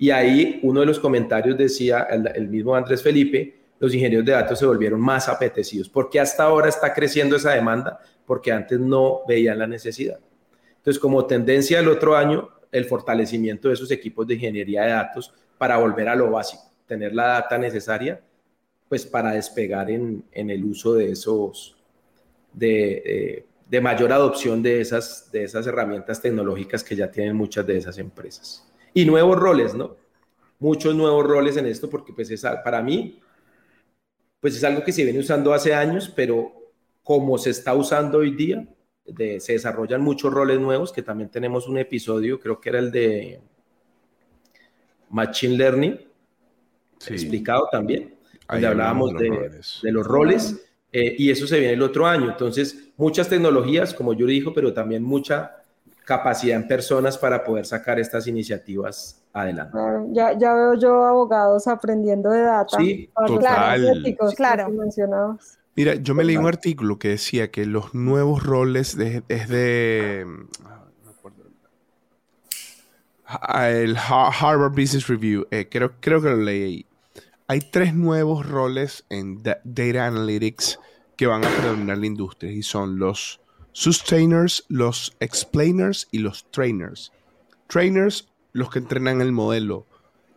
Speaker 4: Y ahí uno de los comentarios decía, el, mismo Andrés Felipe, los ingenieros de datos se volvieron más apetecidos. porque hasta ahora está creciendo esa demanda? Porque antes no veían la necesidad. Entonces, como tendencia del otro año, el fortalecimiento de esos equipos de ingeniería de datos para volver a lo básico, tener la data necesaria, pues para despegar en, el uso de esos, de, de, mayor adopción de esas, de esas herramientas tecnológicas que ya tienen muchas de esas empresas. Y nuevos roles, ¿no? Muchos nuevos roles en esto, porque pues es, para mí, pues es algo que se viene usando hace años, pero como se está usando hoy día, de, se desarrollan muchos roles nuevos, que también tenemos un episodio, creo que era el de Machine Learning, sí. explicado también, donde Ahí hablábamos de, de, de, los roles. Eh, y eso se viene el otro año. Entonces, muchas tecnologías, como yo dijo, pero también mucha capacidad en personas para poder sacar estas iniciativas adelante.
Speaker 3: Claro, ya, ya veo yo abogados aprendiendo de data.
Speaker 4: Sí,
Speaker 1: total.
Speaker 3: Éticos,
Speaker 2: claro.
Speaker 1: Mira, yo me leí un artículo que decía que los nuevos roles de, es de... El Harvard Business Review, eh, creo, creo que lo leí ahí. Hay tres nuevos roles en Data Analytics que van a predominar la industria y son los sustainers, los explainers y los trainers. Trainers, los que entrenan el modelo.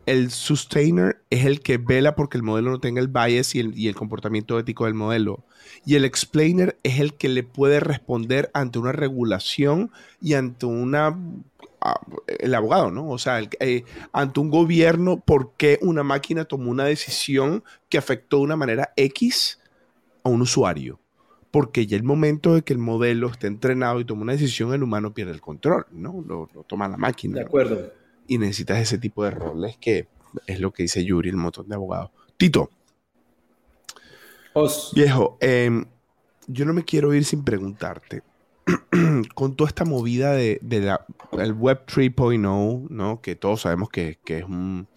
Speaker 1: El sustainer es el que vela porque el modelo no tenga el bias y el, y el comportamiento ético del modelo. Y el explainer es el que le puede responder ante una regulación y ante una el abogado, ¿no? O sea, eh, ante un gobierno, ¿por qué una máquina tomó una decisión que afectó de una manera X a un usuario? Porque ya el momento de que el modelo esté entrenado y toma una decisión, el humano pierde el control, ¿no? Lo, lo toma la máquina.
Speaker 4: De acuerdo.
Speaker 1: ¿no? Y necesitas ese tipo de roles que es lo que dice Yuri, el montón de abogados. Tito.
Speaker 4: Os.
Speaker 1: Viejo, eh, yo no me quiero ir sin preguntarte con toda esta movida de, de la, el Web 3.0, ¿no? que todos sabemos que, que es un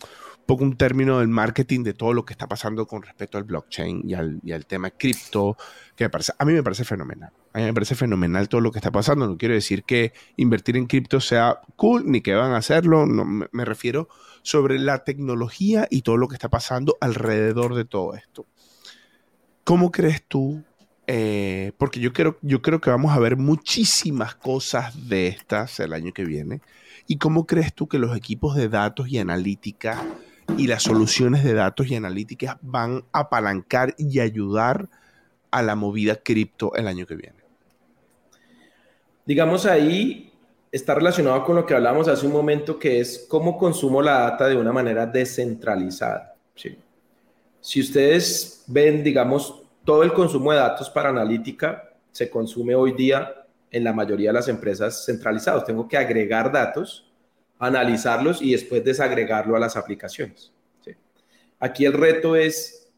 Speaker 1: poco un término del marketing de todo lo que está pasando con respecto al blockchain y al, y al tema cripto, que me parece, a mí me parece fenomenal. A mí me parece fenomenal todo lo que está pasando. No quiero decir que invertir en cripto sea cool ni que van a hacerlo. No, me, refiero sobre la tecnología y todo lo que está pasando alrededor de todo esto. ¿Cómo crees tú eh, porque yo creo, yo creo que vamos a ver muchísimas cosas de estas el año que viene. ¿Y cómo crees tú que los equipos de datos y analítica y las soluciones de datos y analíticas van a apalancar y ayudar a la movida cripto el año que viene?
Speaker 4: Digamos ahí está relacionado con lo que hablamos hace un momento, que es cómo consumo la data de una manera descentralizada. Si ustedes ven, digamos, todo el consumo de datos para analítica se consume hoy día en la mayoría de las empresas centralizados. Tengo que agregar datos, analizarlos y después desagregarlo a las aplicaciones. Aquí el reto es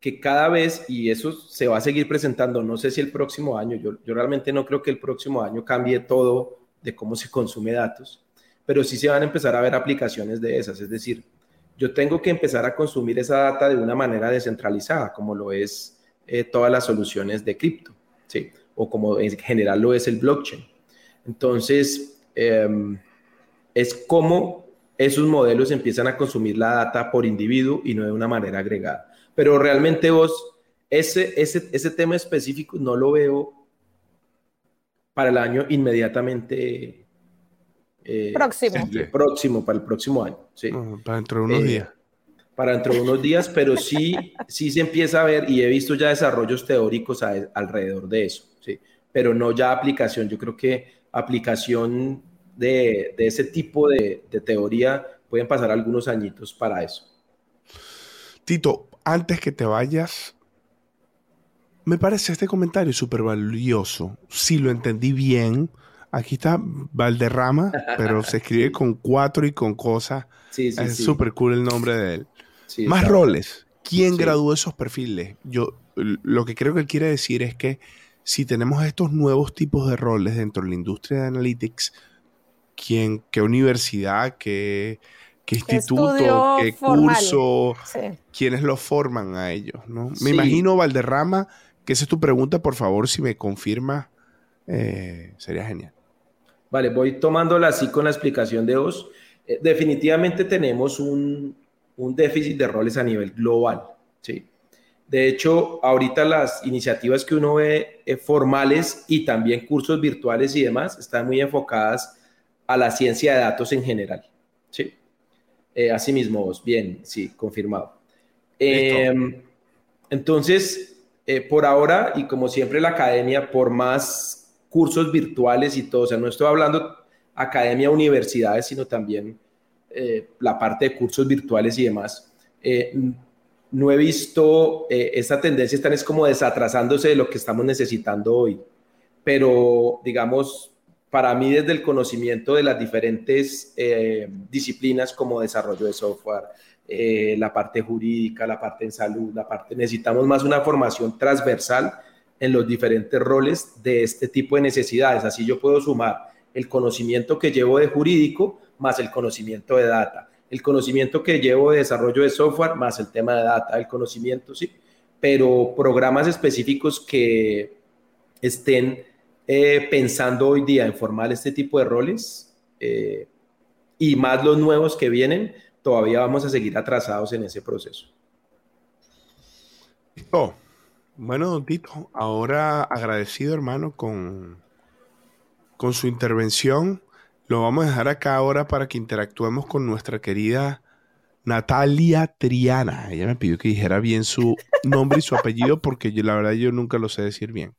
Speaker 4: que cada vez, y eso se va a seguir presentando, no sé si el próximo año, yo, yo realmente no creo que el próximo año cambie todo de cómo se consume datos, pero sí se van a empezar a ver aplicaciones de esas, es decir, yo tengo que empezar a consumir esa data de una manera descentralizada, como lo es eh, todas las soluciones de cripto, ¿sí? o como en general lo es el blockchain. Entonces, em, es como esos modelos empiezan a consumir la data por individuo y no de una manera agregada. Pero realmente vos, ese, ese, ese tema específico no lo veo para el año inmediatamente
Speaker 2: eh, próximo.
Speaker 4: próximo, para el próximo año. Sí.
Speaker 1: para dentro de unos eh, días.
Speaker 4: Para dentro de unos días, pero sí, sí se empieza a ver y he visto ya desarrollos teóricos alrededor de eso, sí. pero no ya aplicación. Yo creo que aplicación de, de ese tipo de, de teoría pueden pasar algunos añitos para eso.
Speaker 1: Tito, antes que te vayas, me parece este comentario súper valioso. Si lo entendí bien, aquí está Valderrama, pero se escribe con cuatro y con cosas. Sí, sí, es súper cool el nombre de él. Más roles. ¿Quién graduó esos perfiles? Yo lo que creo que él quiere decir es que si tenemos estos nuevos tipos de roles dentro de la industria de analytics, ¿quién, qué universidad, qué, qué instituto, qué curso, quiénes lo forman a ellos? ¿no? Me imagino Valderrama que esa es tu pregunta, por favor, si me confirma, eh, sería genial.
Speaker 4: Vale, voy tomándola así con la explicación de vos. Eh, definitivamente tenemos un, déficit de roles a nivel global, ¿sí? De hecho, ahorita las iniciativas que uno ve eh, formales y también cursos virtuales y demás están muy enfocadas a la ciencia de datos en general, ¿sí? asimismo, vos, bien, sí, confirmado. Em, entonces, eh, por ahora, y como siempre la academia, por más cursos virtuales y todo, o sea, no estoy hablando academia, universidades, sino también eh, la parte de cursos virtuales y demás. Eh, no he visto esta tendencia, están es como desatrasándose de lo que estamos necesitando hoy. Pero, digamos, para mí desde el conocimiento de las diferentes disciplinas como desarrollo de software, eh, la parte jurídica, la parte en salud, la parte... Necesitamos más una formación transversal en los diferentes roles de este tipo de necesidades. Así yo puedo sumar el conocimiento que llevo de jurídico más el conocimiento de data, el conocimiento que llevo de desarrollo de software más el tema de data, el conocimiento, sí, pero programas específicos que estén eh, pensando hoy día en formar este tipo de roles eh, y más los nuevos que vienen, todavía vamos a seguir atrasados en ese proceso.
Speaker 1: Oh, bueno, don Tito, ahora agradecido hermano con, con su intervención. Lo vamos a dejar acá ahora para que interactuemos con nuestra querida Natalia Triana. Ella me pidió que dijera bien su nombre y su apellido porque yo, la verdad yo nunca lo sé decir bien.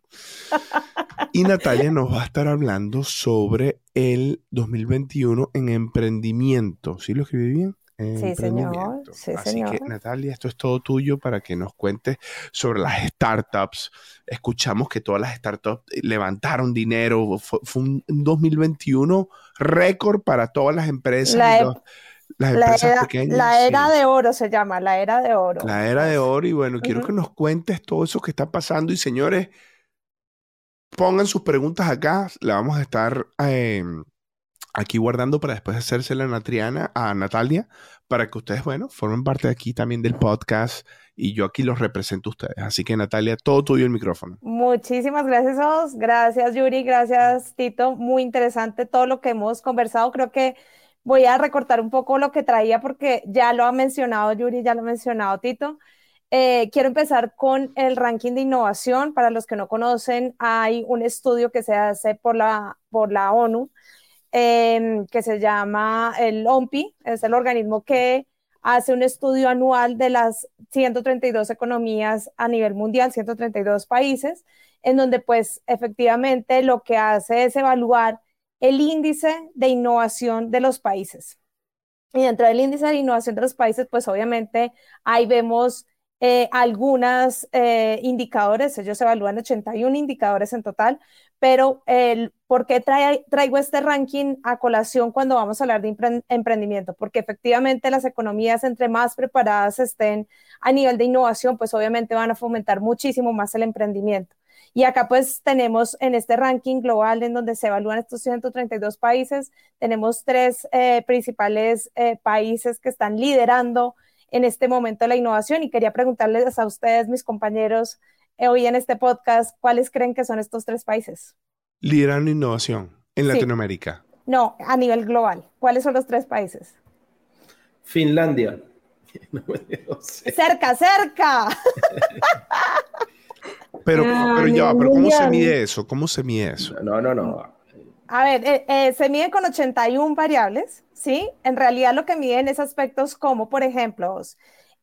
Speaker 1: Y Natalia nos va a estar hablando sobre el 2021 en emprendimiento. ¿Sí lo escribí bien?
Speaker 2: Sí, señor.
Speaker 1: Así que, Natalia, esto es todo tuyo para que nos cuentes sobre las startups. Escuchamos que todas las startups levantaron dinero. Fue, un 2021 récord para todas las empresas.
Speaker 2: La, las empresas era, pequeñas. La era de oro se llama, la era de oro.
Speaker 1: La era de oro. Y bueno, quiero que nos cuentes todo eso que está pasando. Y señores, pongan sus preguntas acá. La vamos a estar. Eh, aquí guardando para después hacérsela a Natriana, a Natalia, para que ustedes, bueno, formen parte aquí también del podcast y yo aquí los represento a ustedes. Así que Natalia, todo tuyo el micrófono.
Speaker 2: Muchísimas gracias, Os. Gracias, Yuri. Gracias, Tito. Muy interesante todo lo que hemos conversado. Creo que voy a recortar un poco lo que traía porque ya lo ha mencionado Yuri, ya lo ha mencionado Tito. Eh, quiero empezar con el ranking de innovación. Para los que no conocen, hay un estudio que se hace por la, por la ONU em, que se llama el OMPI, es el organismo que hace un estudio anual de las 132 economías a nivel mundial, 132 países, en donde pues efectivamente lo que hace es evaluar el índice de innovación de los países. Y dentro del índice de innovación de los países, pues obviamente ahí vemos eh, algunos eh, indicadores, ellos evalúan 81 indicadores en total, pero el, ¿por qué traigo este ranking a colación cuando vamos a hablar de emprendimiento? Porque efectivamente las economías, entre más preparadas estén a nivel de innovación, pues obviamente van a fomentar muchísimo más el emprendimiento. Y acá pues tenemos en este ranking global en donde se evalúan estos 132 países, tenemos tres eh, principales países que están liderando en este momento la innovación y quería preguntarles a ustedes, mis compañeros, eh, hoy en este podcast, ¿cuáles creen que son estos tres países?
Speaker 1: Liderando innovación en Latinoamérica.
Speaker 2: No, a nivel global. ¿Cuáles son los tres países?
Speaker 4: Finlandia.
Speaker 2: Cerca, cerca.
Speaker 1: pero, pero ya, pero ¿cómo se mide eso? ¿Cómo se mide eso?
Speaker 4: No, no, no.
Speaker 2: A ver, eh, eh, se miden con 81 variables, ¿sí? En realidad lo que miden es aspectos como, por ejemplo,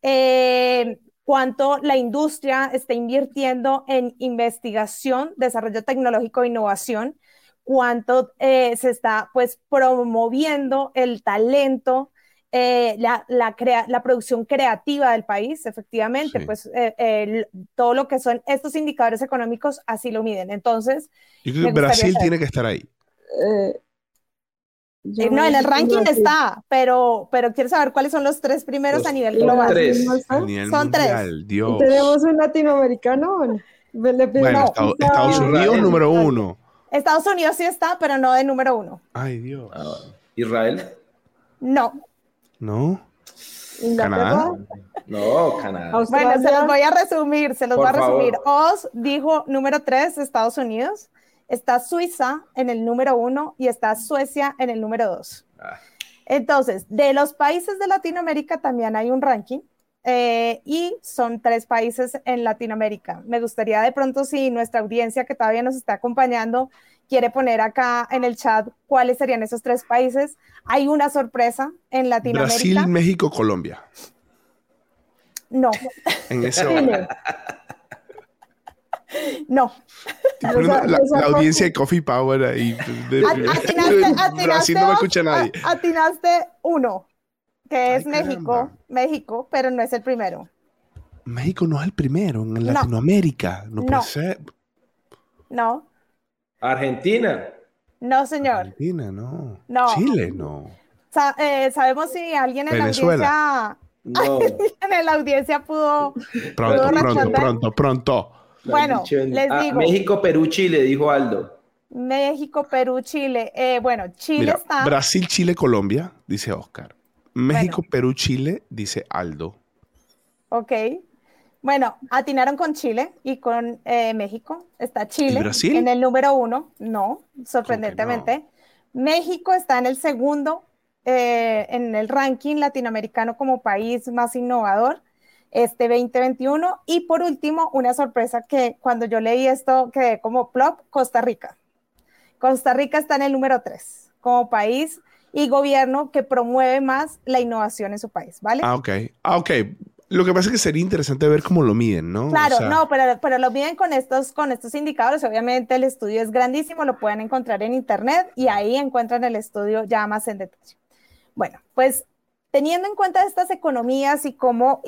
Speaker 2: eh, cuánto la industria está invirtiendo en investigación, desarrollo tecnológico e innovación, cuánto se está pues promoviendo el talento, la, la, producción creativa del país, efectivamente, pues todo lo que son estos indicadores económicos así lo miden. Entonces,
Speaker 1: Brasil tiene que estar ahí.
Speaker 2: Eh, eh, no, en el ranking está, pero, pero quiero saber cuáles son los tres primeros a nivel global.
Speaker 1: son tres.
Speaker 3: ¿Tenemos un latinoamericano?
Speaker 1: Bueno, Estados, Unidos número uno.
Speaker 2: Estados Unidos sí está, pero no de número uno.
Speaker 1: Ay, Dios. Ah,
Speaker 4: ¿Israel?
Speaker 2: No.
Speaker 1: ¿No?
Speaker 4: ¿Canadá? No, Canadá.
Speaker 2: Bueno, se los voy a resumir, se los voy a resumir. Oz dijo número tres, Estados Unidos está Suiza en el número uno y está Suecia en el número dos. Ah. Entonces, de los países de Latinoamérica también hay un ranking eh, y son tres países en Latinoamérica. Me gustaría de pronto si nuestra audiencia que todavía nos está acompañando quiere poner acá en el chat cuáles serían esos tres países. Hay una sorpresa en Latinoamérica.
Speaker 1: Brasil, México, Colombia.
Speaker 2: No.
Speaker 1: En ese
Speaker 2: No.
Speaker 1: la, audiencia de Coffee Power ahí.
Speaker 2: atinaste, no me escucha nadie. Atinaste uno, que es México, México, pero no es el primero.
Speaker 1: México no es el primero en Latinoamérica. No, puede ser.
Speaker 2: No.
Speaker 4: Argentina.
Speaker 2: No, señor.
Speaker 1: Argentina, no. no. Chile, no.
Speaker 2: Eh, sabemos si alguien en la audiencia. No. en la audiencia pudo.
Speaker 1: Pronto, pronto, pronto, pronto.
Speaker 2: Bueno, les ah, digo.
Speaker 4: México, Perú, Chile, dijo Aldo.
Speaker 2: México, Perú, Chile. Eh, bueno, Chile está.
Speaker 1: Brasil, Chile, Colombia, dice Oscar. México, Perú, Chile, dice Aldo.
Speaker 2: Ok. Bueno, atinaron con Chile y con eh, México. Está Chile
Speaker 1: Brasil?
Speaker 2: en el número uno. No, sorprendentemente. México está en el segundo eh, en el ranking latinoamericano como país más innovador este 2021. Y por último, una sorpresa que cuando yo leí esto quedé como plop, Costa Rica. Costa Rica está en el número 3 como país y gobierno que promueve más la innovación en su país, ¿vale?
Speaker 1: Ah, ok. Ah, ok. Lo que pasa es que sería interesante ver cómo lo miden, ¿no?
Speaker 2: Claro, no, pero, pero lo miden con estos, con estos indicadores. Obviamente el estudio es grandísimo, lo pueden encontrar en internet y ahí encuentran el estudio ya más en detalle. Bueno, pues teniendo en cuenta estas economías y cómo,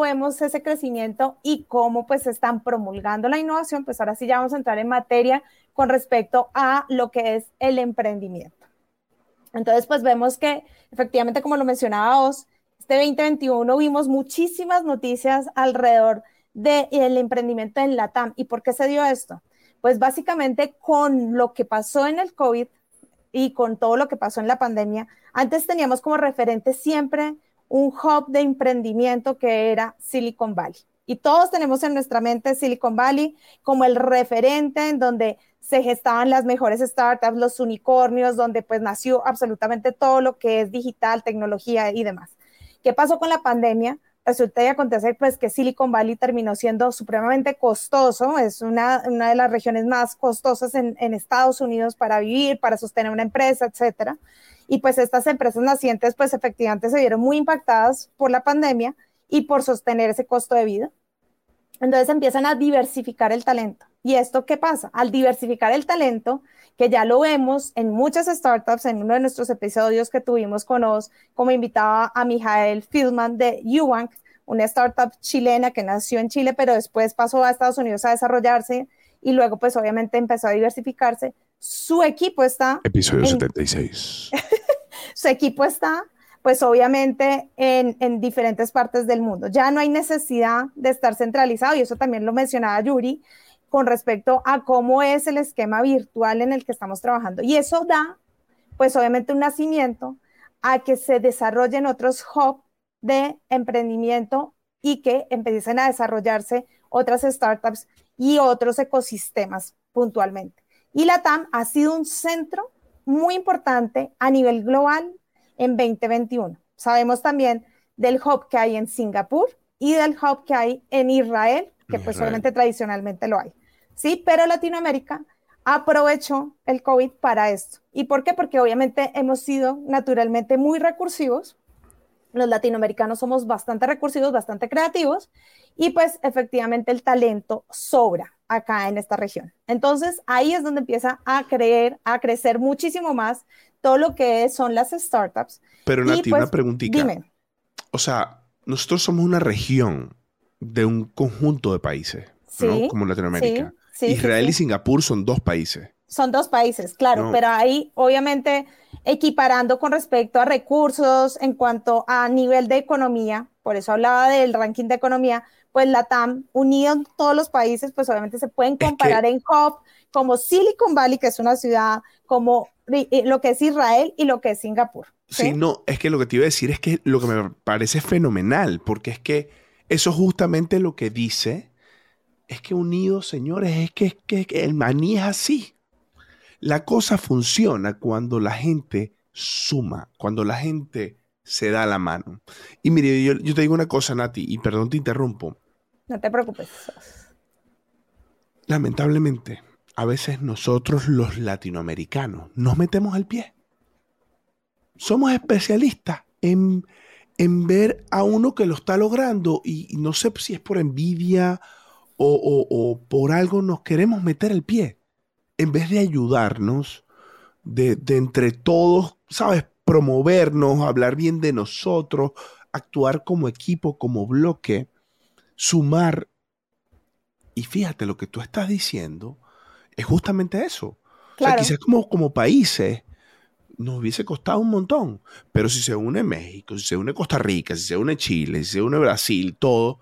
Speaker 2: vemos ese crecimiento y cómo pues están promulgando la innovación, pues ahora sí ya vamos a entrar en materia con respecto a lo que es el emprendimiento. Entonces, pues vemos que efectivamente, como lo mencionaba vos, este 2021 vimos muchísimas noticias alrededor del emprendimiento en LATAM. ¿Y por qué se dio esto? Pues básicamente con lo que pasó en el COVID, y con todo lo que pasó en la pandemia, antes teníamos como referente siempre un hub de emprendimiento que era Silicon Valley. Y todos tenemos en nuestra mente Silicon Valley como el referente en donde se gestaban las mejores startups, los unicornios, donde pues nació absolutamente todo lo que es digital, tecnología y demás. ¿Qué pasó con la pandemia? Resulta y acontece pues que Silicon Valley terminó siendo supremamente costoso, es una, una de las regiones más costosas en, en, Estados Unidos para vivir, para sostener una empresa, etcétera. Y pues estas empresas nacientes pues efectivamente se vieron muy impactadas por la pandemia y por sostener ese costo de vida. Entonces empiezan a diversificar el talento. ¿Y esto qué pasa? Al diversificar el talento, que ya lo vemos en muchas startups, en uno de nuestros episodios que tuvimos con Oz, como invitaba a Mijael Fieldman de Ubank, una startup chilena que nació en Chile, pero después pasó a Estados Unidos a desarrollarse y luego pues obviamente empezó a diversificarse. Su equipo está...
Speaker 1: Episodio 76.
Speaker 2: su equipo está pues obviamente en, en, diferentes partes del mundo. Ya no hay necesidad de estar centralizado y eso también lo mencionaba Yuri con respecto a cómo es el esquema virtual en el que estamos trabajando. Y eso da, pues obviamente, un nacimiento a que se desarrollen otros hubs de emprendimiento y que empiecen a desarrollarse otras startups y otros ecosistemas puntualmente. Y la TAM ha sido un centro muy importante a nivel global en 2021. Sabemos también del hub que hay en Singapur y del hub que hay en Israel, que pues obviamente tradicionalmente lo hay. ¿Sí? Pero Latinoamérica aprovechó el COVID para esto. ¿Y por qué? Porque obviamente hemos sido naturalmente muy recursivos. Los latinoamericanos somos bastante recursivos, bastante creativos y pues efectivamente el talento sobra acá en esta región. Entonces ahí es donde empieza a creer, a crecer muchísimo más todo lo que son las startups.
Speaker 1: Pero Nati, una pues, preguntita. Dime. O sea, nosotros somos una región de un conjunto de países, ¿no? Como Latinoamérica. Israel y Singapur son dos países.
Speaker 2: Son dos países, claro, pero ahí obviamente equiparando con respecto a recursos en cuanto a nivel de economía, por eso hablaba del ranking de economía, pues la TAM, unido en todos los países, pues obviamente se pueden comparar en hub como Silicon Valley, que es una ciudad, como lo que es Israel y lo que es Singapur.
Speaker 1: ¿sí? no, es que lo que te iba a decir es que lo que me parece fenomenal, porque es que eso es justamente lo que dice es que unidos, señores, es que, es que el maní es así. La cosa funciona cuando la gente suma, cuando la gente se da la mano. Y mire, yo, te digo una cosa, Nati, y perdón te interrumpo.
Speaker 2: No te preocupes.
Speaker 1: Lamentablemente, a veces nosotros los latinoamericanos nos metemos al pie. Somos especialistas en, en ver a uno que lo está logrando y no sé si es por envidia o, por algo nos queremos meter el pie, en vez de ayudarnos, de, entre todos, ¿sabes? Promovernos, hablar bien de nosotros, actuar como equipo, como bloque, sumar. Y fíjate, lo que tú estás diciendo es justamente eso. O sea, quizás como, como países nos hubiese costado un montón, pero si se une México, si se une Costa Rica, si se une Chile, si se une Brasil, todo,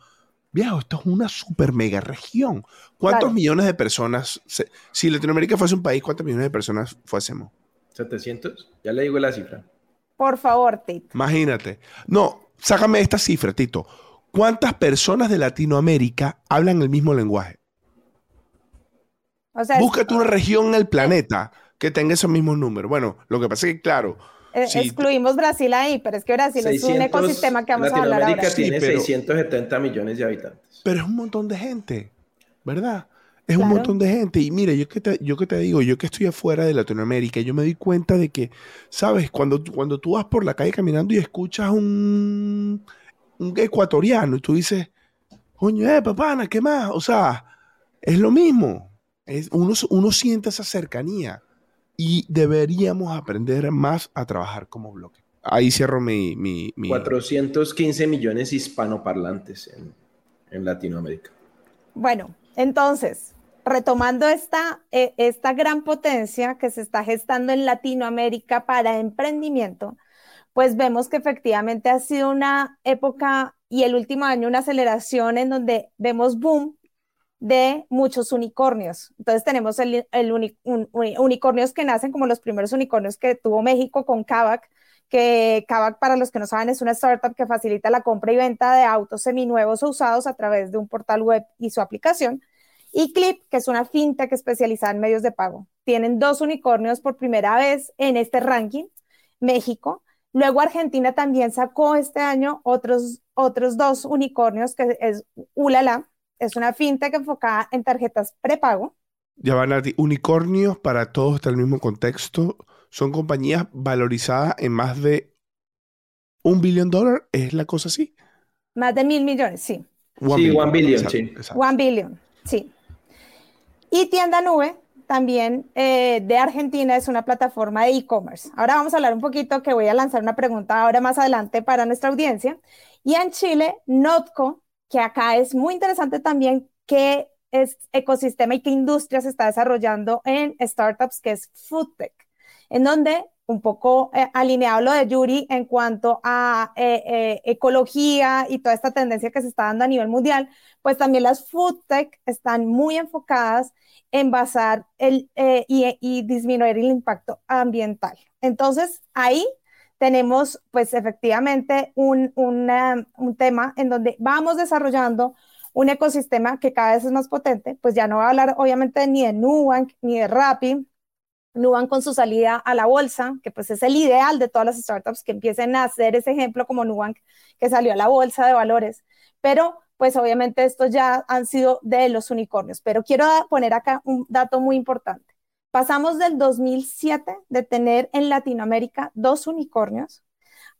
Speaker 1: viejo, esto es una super mega región. ¿Cuántos millones de personas, si Latinoamérica fuese un país, cuántos millones de personas fuésemos?
Speaker 4: 700, ya le digo la cifra.
Speaker 2: Por favor, Tito.
Speaker 1: Imagínate. No, sácame esta cifra, Tito. ¿Cuántas personas de Latinoamérica hablan el mismo lenguaje? Búscate una región en el planeta que tenga esos mismos números. Bueno, lo que pasa es que, claro,
Speaker 2: eh, excluimos Brasil ahí, pero es que Brasil es un ecosistema que vamos a hablar ahora.
Speaker 4: tiene 670 millones de habitantes.
Speaker 1: Pero es un montón de gente, ¿verdad? Es un montón de gente. Y mire, yo que, te, yo que te digo, yo que estoy afuera de Latinoamérica, yo me doy cuenta de que, ¿sabes? Cuando, cuando tú vas por la calle caminando y escuchas un, un ecuatoriano y tú dices, coño, eh, papana, ¿qué más? O sea, es lo mismo. Es, uno, uno siente esa cercanía y deberíamos aprender más a trabajar como bloque. Ahí cierro mi... mi,
Speaker 4: 415 millones hispanoparlantes en, en, Latinoamérica.
Speaker 2: Bueno, entonces, retomando esta, eh, esta gran potencia que se está gestando en Latinoamérica para emprendimiento, pues vemos que efectivamente ha sido una época y el último año una aceleración en donde vemos boom de muchos unicornios. Entonces tenemos el, unicornios que nacen como los primeros unicornios que tuvo México con Kavak, que Kavak, para los que no saben, es una startup que facilita la compra y venta de autos seminuevos o usados a través de un portal web y su aplicación. Y Clip, que es una fintech especializada en medios de pago. Tienen dos unicornios por primera vez en este ranking, México, Luego Argentina también sacó este año otros, otros dos unicornios, que es Ulala, es una fintech enfocada en tarjetas prepago.
Speaker 1: Ya van a unicornios para todos está el mismo contexto. Son compañías valorizadas en más de un billón de dólares. ¿Es la cosa así?
Speaker 2: Más de mil millones, sí.
Speaker 4: sí, one billion, sí.
Speaker 2: One billion, sí. Y Tienda Nube, también eh, de Argentina, es una plataforma de e-commerce. Ahora vamos a hablar un poquito, que voy a lanzar una pregunta ahora más adelante para nuestra audiencia. Y en Chile, Notco, que acá es muy interesante también qué es ecosistema y qué industria se está desarrollando en startups, que es FoodTech, en donde un poco eh, alineado lo de Yuri en cuanto a eh, eh, ecología y toda esta tendencia que se está dando a nivel mundial, pues también las FoodTech están muy enfocadas en basar el, y, disminuir el impacto ambiental. Entonces, ahí tenemos pues efectivamente un, un tema en donde vamos desarrollando un ecosistema que cada vez es más potente, pues ya no voy a hablar obviamente ni de Nubank ni de Rappi, Nubank con su salida a la bolsa, que pues es el ideal de todas las startups que empiecen a hacer ese ejemplo como Nubank que salió a la bolsa de valores, pero pues obviamente estos ya han sido de los unicornios, pero quiero poner acá un dato muy importante. Pasamos del 2007 de tener en Latinoamérica dos unicornios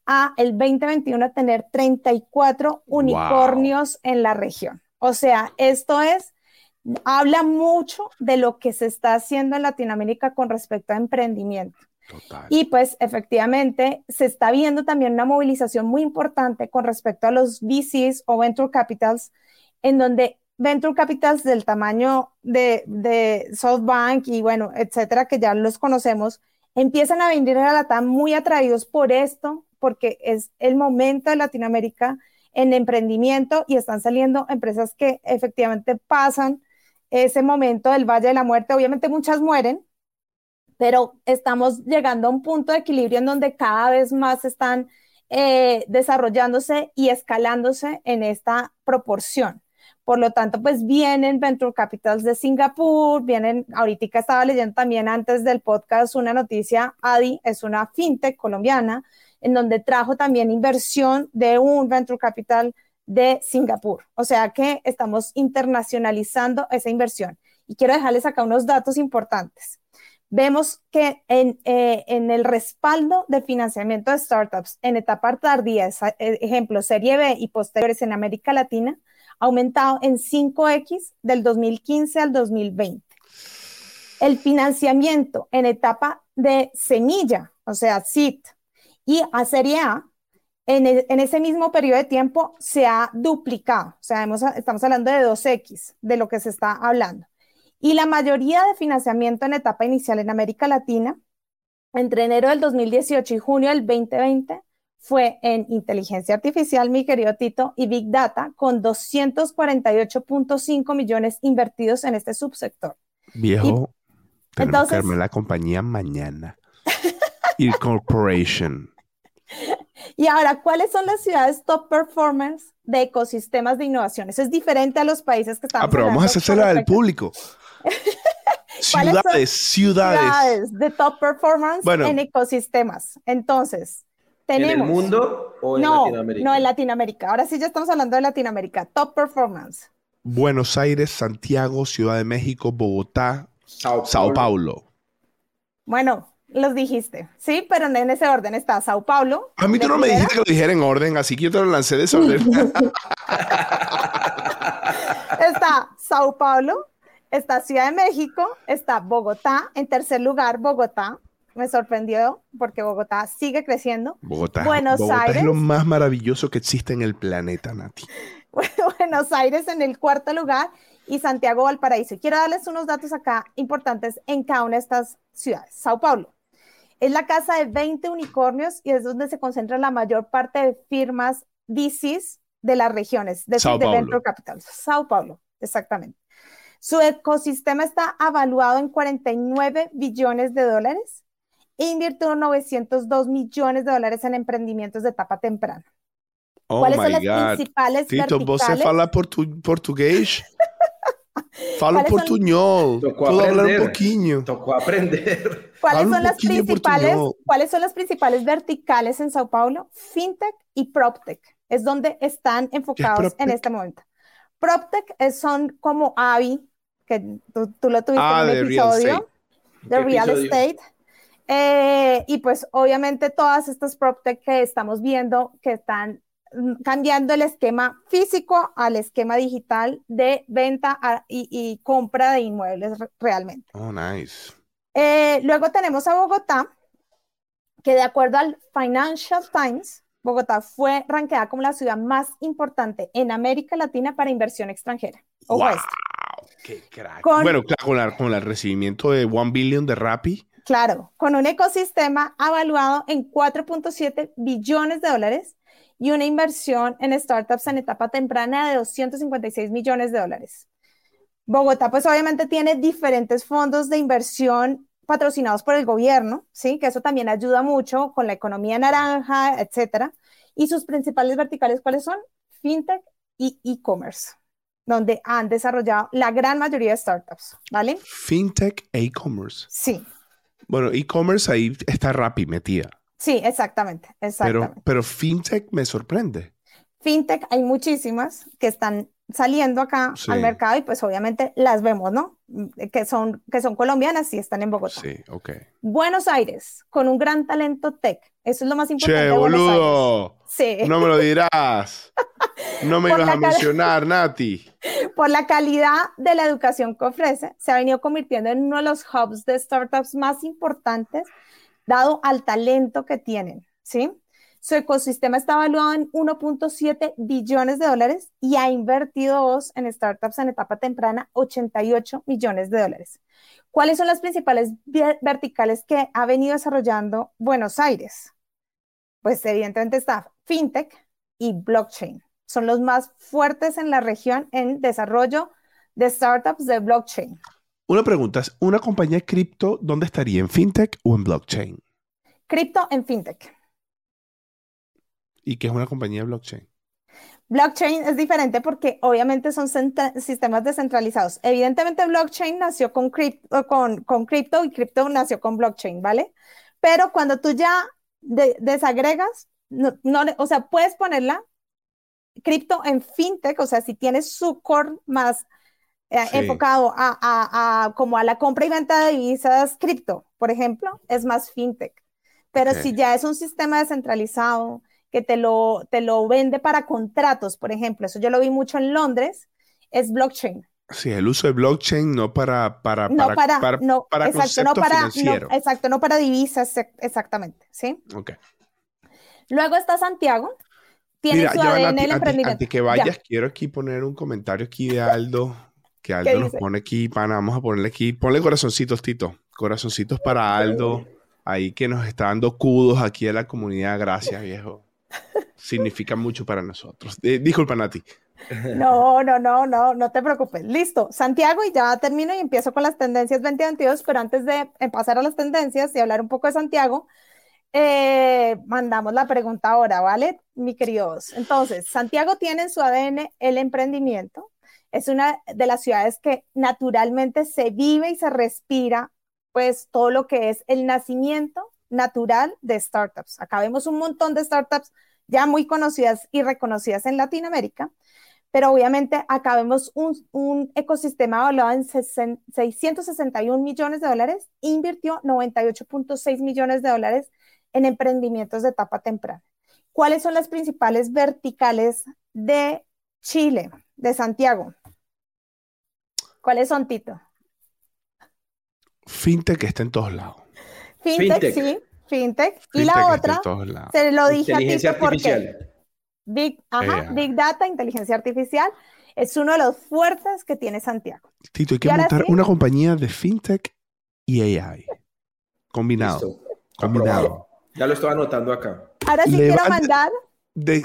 Speaker 2: a el 2021 tener 34 unicornios en la región. O sea, esto es, habla mucho de lo que se está haciendo en Latinoamérica con respecto a emprendimiento. Y pues efectivamente se está viendo también una movilización muy importante con respecto a los VCs o Venture Capitals, en donde Venture Capitals del tamaño de, SoftBank y bueno, etcétera, que ya los conocemos, empiezan a venir a la TAM muy atraídos por esto, porque es el momento de Latinoamérica en emprendimiento y están saliendo empresas que efectivamente pasan ese momento del Valle de la Muerte. Obviamente muchas mueren, pero estamos llegando a un punto de equilibrio en donde cada vez más están eh, desarrollándose y escalándose en esta proporción. Por lo tanto, pues vienen Venture Capitals de Singapur, vienen, ahorita estaba leyendo también antes del podcast una noticia, Adi es una fintech colombiana, en donde trajo también inversión de un Venture Capital de Singapur. O sea que estamos internacionalizando esa inversión. Y quiero dejarles acá unos datos importantes. Vemos que en, eh, en el respaldo de financiamiento de startups en etapa tardía, eh, ejemplo, Serie B y posteriores en América Latina, aumentado en 5X del 2015 al 2020. El financiamiento en etapa de semilla, o sea, SIT, y a Serie en, e, en, ese mismo periodo de tiempo se ha duplicado. O sea, estamos hablando de 2X de lo que se está hablando. Y la mayoría de financiamiento en etapa inicial en América Latina, entre enero del 2018 y junio del 2020, fue en inteligencia artificial, mi querido Tito, y Big Data, con 248.5 millones invertidos en este subsector.
Speaker 1: Viejo, entonces, que la compañía mañana. y Corporation.
Speaker 2: Y ahora, ¿cuáles son las ciudades top performers de ecosistemas de innovación? Eso es diferente a los países que estamos
Speaker 1: Ah, pero vamos a hacérsela al público. ciudades, ciudades. Ciudades
Speaker 2: de top performance en ecosistemas. Entonces, ¿En el
Speaker 4: mundo o en Latinoamérica?
Speaker 2: No, en Latinoamérica. Ahora sí ya estamos hablando de Latinoamérica. Top performance.
Speaker 1: Buenos Aires, Santiago, Ciudad de México, Bogotá, Sao Paulo.
Speaker 2: Bueno, los dijiste, sí, pero en ese orden está Sao Paulo.
Speaker 1: A mí tú no me dijiste que lo dijera en orden, así que yo te lo lancé de ese orden.
Speaker 2: está Sao Paulo, está Ciudad de México, está Bogotá, en tercer lugar Bogotá, me sorprendió porque Bogotá sigue creciendo.
Speaker 1: Bogotá, Buenos Aires. es lo más maravilloso que existe en el planeta, Nati.
Speaker 2: Buenos Aires en el cuarto lugar y Santiago Valparaíso. quiero darles unos datos acá importantes en cada una de estas ciudades. Sao Paulo. Es la casa de 20 unicornios y es donde se concentra la mayor parte de firmas VCs de las regiones, de, Sao de Venture Capital. Sao Paulo, exactamente. Su ecosistema está avaluado en 49 billones de dólares e invirtió 902 millones de dólares en emprendimientos de etapa temprana.
Speaker 1: Oh ¿Cuáles son las principales
Speaker 2: Tito,
Speaker 1: verticales? ¿Você fala portu portugués? Falo
Speaker 2: ¿Cuáles son-
Speaker 1: portuñol.
Speaker 4: Tocó
Speaker 1: Puedo hablar un poquinho.
Speaker 4: Tocó aprender.
Speaker 2: ¿Cuáles son las principales?
Speaker 1: portuñol.
Speaker 2: ¿Cuáles son las principales verticales en Sao Paulo? FinTech y PropTech. Es donde están enfocados en
Speaker 1: PropTech?
Speaker 2: este momento. PropTech es- son como Avi, que tú, tú lo tuviste
Speaker 1: Ah,
Speaker 2: en
Speaker 1: real
Speaker 2: episodio
Speaker 1: estate.
Speaker 2: de
Speaker 4: ¿Qué
Speaker 2: real
Speaker 4: episodio?
Speaker 2: estate. Eh, y pues obviamente todas estas PropTech que estamos viendo que están mm, cambiando el esquema físico al esquema digital de venta a- y, y compra de inmuebles re- realmente.
Speaker 1: Oh, nice.
Speaker 2: Eh, luego tenemos a Bogotá, que de acuerdo al Financial Times, Bogotá fue ranqueada como la ciudad más importante en América Latina para inversión extranjera. Ojo
Speaker 1: Wow, qué crack.
Speaker 2: Con-
Speaker 1: Bueno, claro, con, la- con el recibimiento de One Billion de Rappi.
Speaker 2: Claro, con un ecosistema avaluado en 4.7 billones de dólares y una inversión en startups en etapa temprana de 256 millones de dólares. Bogotá, pues obviamente tiene diferentes fondos de inversión patrocinados por el gobierno, ¿sí? Que eso también ayuda mucho con la economía naranja, etcétera. Y sus principales verticales, ¿cuáles son? FinTech y e-commerce, donde han desarrollado la gran mayoría de startups, ¿vale?
Speaker 1: Fintech e e-commerce.
Speaker 2: Sí,
Speaker 1: Bueno, e-commerce ahí está Rappi metida.
Speaker 2: sí, exactamente, exactamente.
Speaker 1: Pero, pero fintech me sorprende.
Speaker 2: fintech hay muchísimas que están saliendo acá
Speaker 1: Sí.
Speaker 2: al mercado y pues obviamente las vemos, ¿no? Que son, que son colombianas y están en Bogotá.
Speaker 1: Sí, ok.
Speaker 2: Buenos Aires, con un gran talento tech. Eso es lo más importante
Speaker 1: Che,
Speaker 2: de Buenos Aires.
Speaker 1: boludo.
Speaker 2: Sí,
Speaker 1: No me lo dirás. No me ibas a mencionar, Nati.
Speaker 2: por la calidad de la educación que ofrece, se ha venido convirtiendo en uno de los hubs de startups más importantes, dado al talento que tienen, ¿sí? Su ecosistema está evaluado en 1.7 billones de dólares y ha invertido en startups en etapa temprana 88 millones de dólares. ¿Cuáles son las principales verticales que ha venido desarrollando Buenos Aires? Pues evidentemente está FinTech y blockchain. Son los más fuertes en la región en desarrollo de startups de blockchain.
Speaker 1: Una pregunta, ¿es ¿una compañía cripto dónde estaría? ¿En fintech o en blockchain?
Speaker 2: Cripto en FinTech.
Speaker 1: ¿Y qué es una compañía de blockchain?
Speaker 2: Blockchain es diferente porque obviamente son sistemas descentralizados. Evidentemente blockchain nació con cripto, con, con cripto y cripto nació con blockchain, ¿vale? Pero cuando tú ya de- desagregas, no, no le- o sea, puedes ponerla cripto en fintech, o sea, si tienes su core más eh,
Speaker 1: Sí.
Speaker 2: enfocado a, a- a- como a la compra y venta de divisas cripto, por ejemplo, es más fintech. Pero si ya es un sistema descentralizado que te lo, te lo vende para contratos, por ejemplo, eso yo lo vi mucho en Londres, es blockchain.
Speaker 1: Sí, el uso de blockchain no para, para,
Speaker 2: No para,
Speaker 1: para,
Speaker 2: no,
Speaker 1: para
Speaker 2: exacto, no para, no, exacto, no para divisas, ex- exactamente, ¿sí?
Speaker 1: Ok.
Speaker 2: Luego está Santiago, tiene
Speaker 1: Mira,
Speaker 2: su
Speaker 1: ya
Speaker 2: ADN
Speaker 1: Nati,
Speaker 2: el
Speaker 1: antes,
Speaker 2: emprendimiento.
Speaker 1: antes que
Speaker 2: Ya.
Speaker 1: vayas, quiero aquí poner un comentario aquí de Aldo, que Aldo nos pone aquí, pana, vamos a ponerle aquí, ponle corazoncitos, Tito, corazoncitos para Aldo, ahí que nos está dando kudos aquí a la comunidad, gracias, viejo. Significa mucho para nosotros. Eh, disculpa, Nati.
Speaker 2: No, no, no, no, no te preocupes. Listo, Santiago, y ya termino y empiezo con las tendencias 2022, pero antes de pasar a las tendencias y hablar un poco de Santiago, eh, mandamos la pregunta ahora, ¿vale, mi queridos? Entonces, Santiago tiene en su ADN el emprendimiento. Es una de las ciudades que naturalmente se vive y se respira, pues todo lo que es el nacimiento natural de startups. Acá vemos un montón de startups ya muy conocidas y reconocidas en Latinoamérica, pero obviamente acá vemos un, un ecosistema evaluado en 60 661 millones de dólares, invirtió 98.6 millones de dólares en emprendimientos de etapa temprana. ¿Cuáles son las principales verticales de Chile, de Santiago? ¿Cuáles son, Tito?
Speaker 1: Fintech está en todos lados.
Speaker 2: Fintech,
Speaker 4: Fintech.
Speaker 2: sí, fintech. y la otra, se lo dije a Tito porque
Speaker 4: artificial.
Speaker 2: Big, ajá. Big Data, inteligencia artificial, es uno de los fuertes que tiene Santiago.
Speaker 1: Tito, hay que montar
Speaker 2: sí.
Speaker 1: una compañía de fintech y AI. Combinado.
Speaker 4: Listo.
Speaker 1: Combinado.
Speaker 4: Ya lo estoy anotando acá.
Speaker 2: Ahora sí quiero mandar,
Speaker 1: De-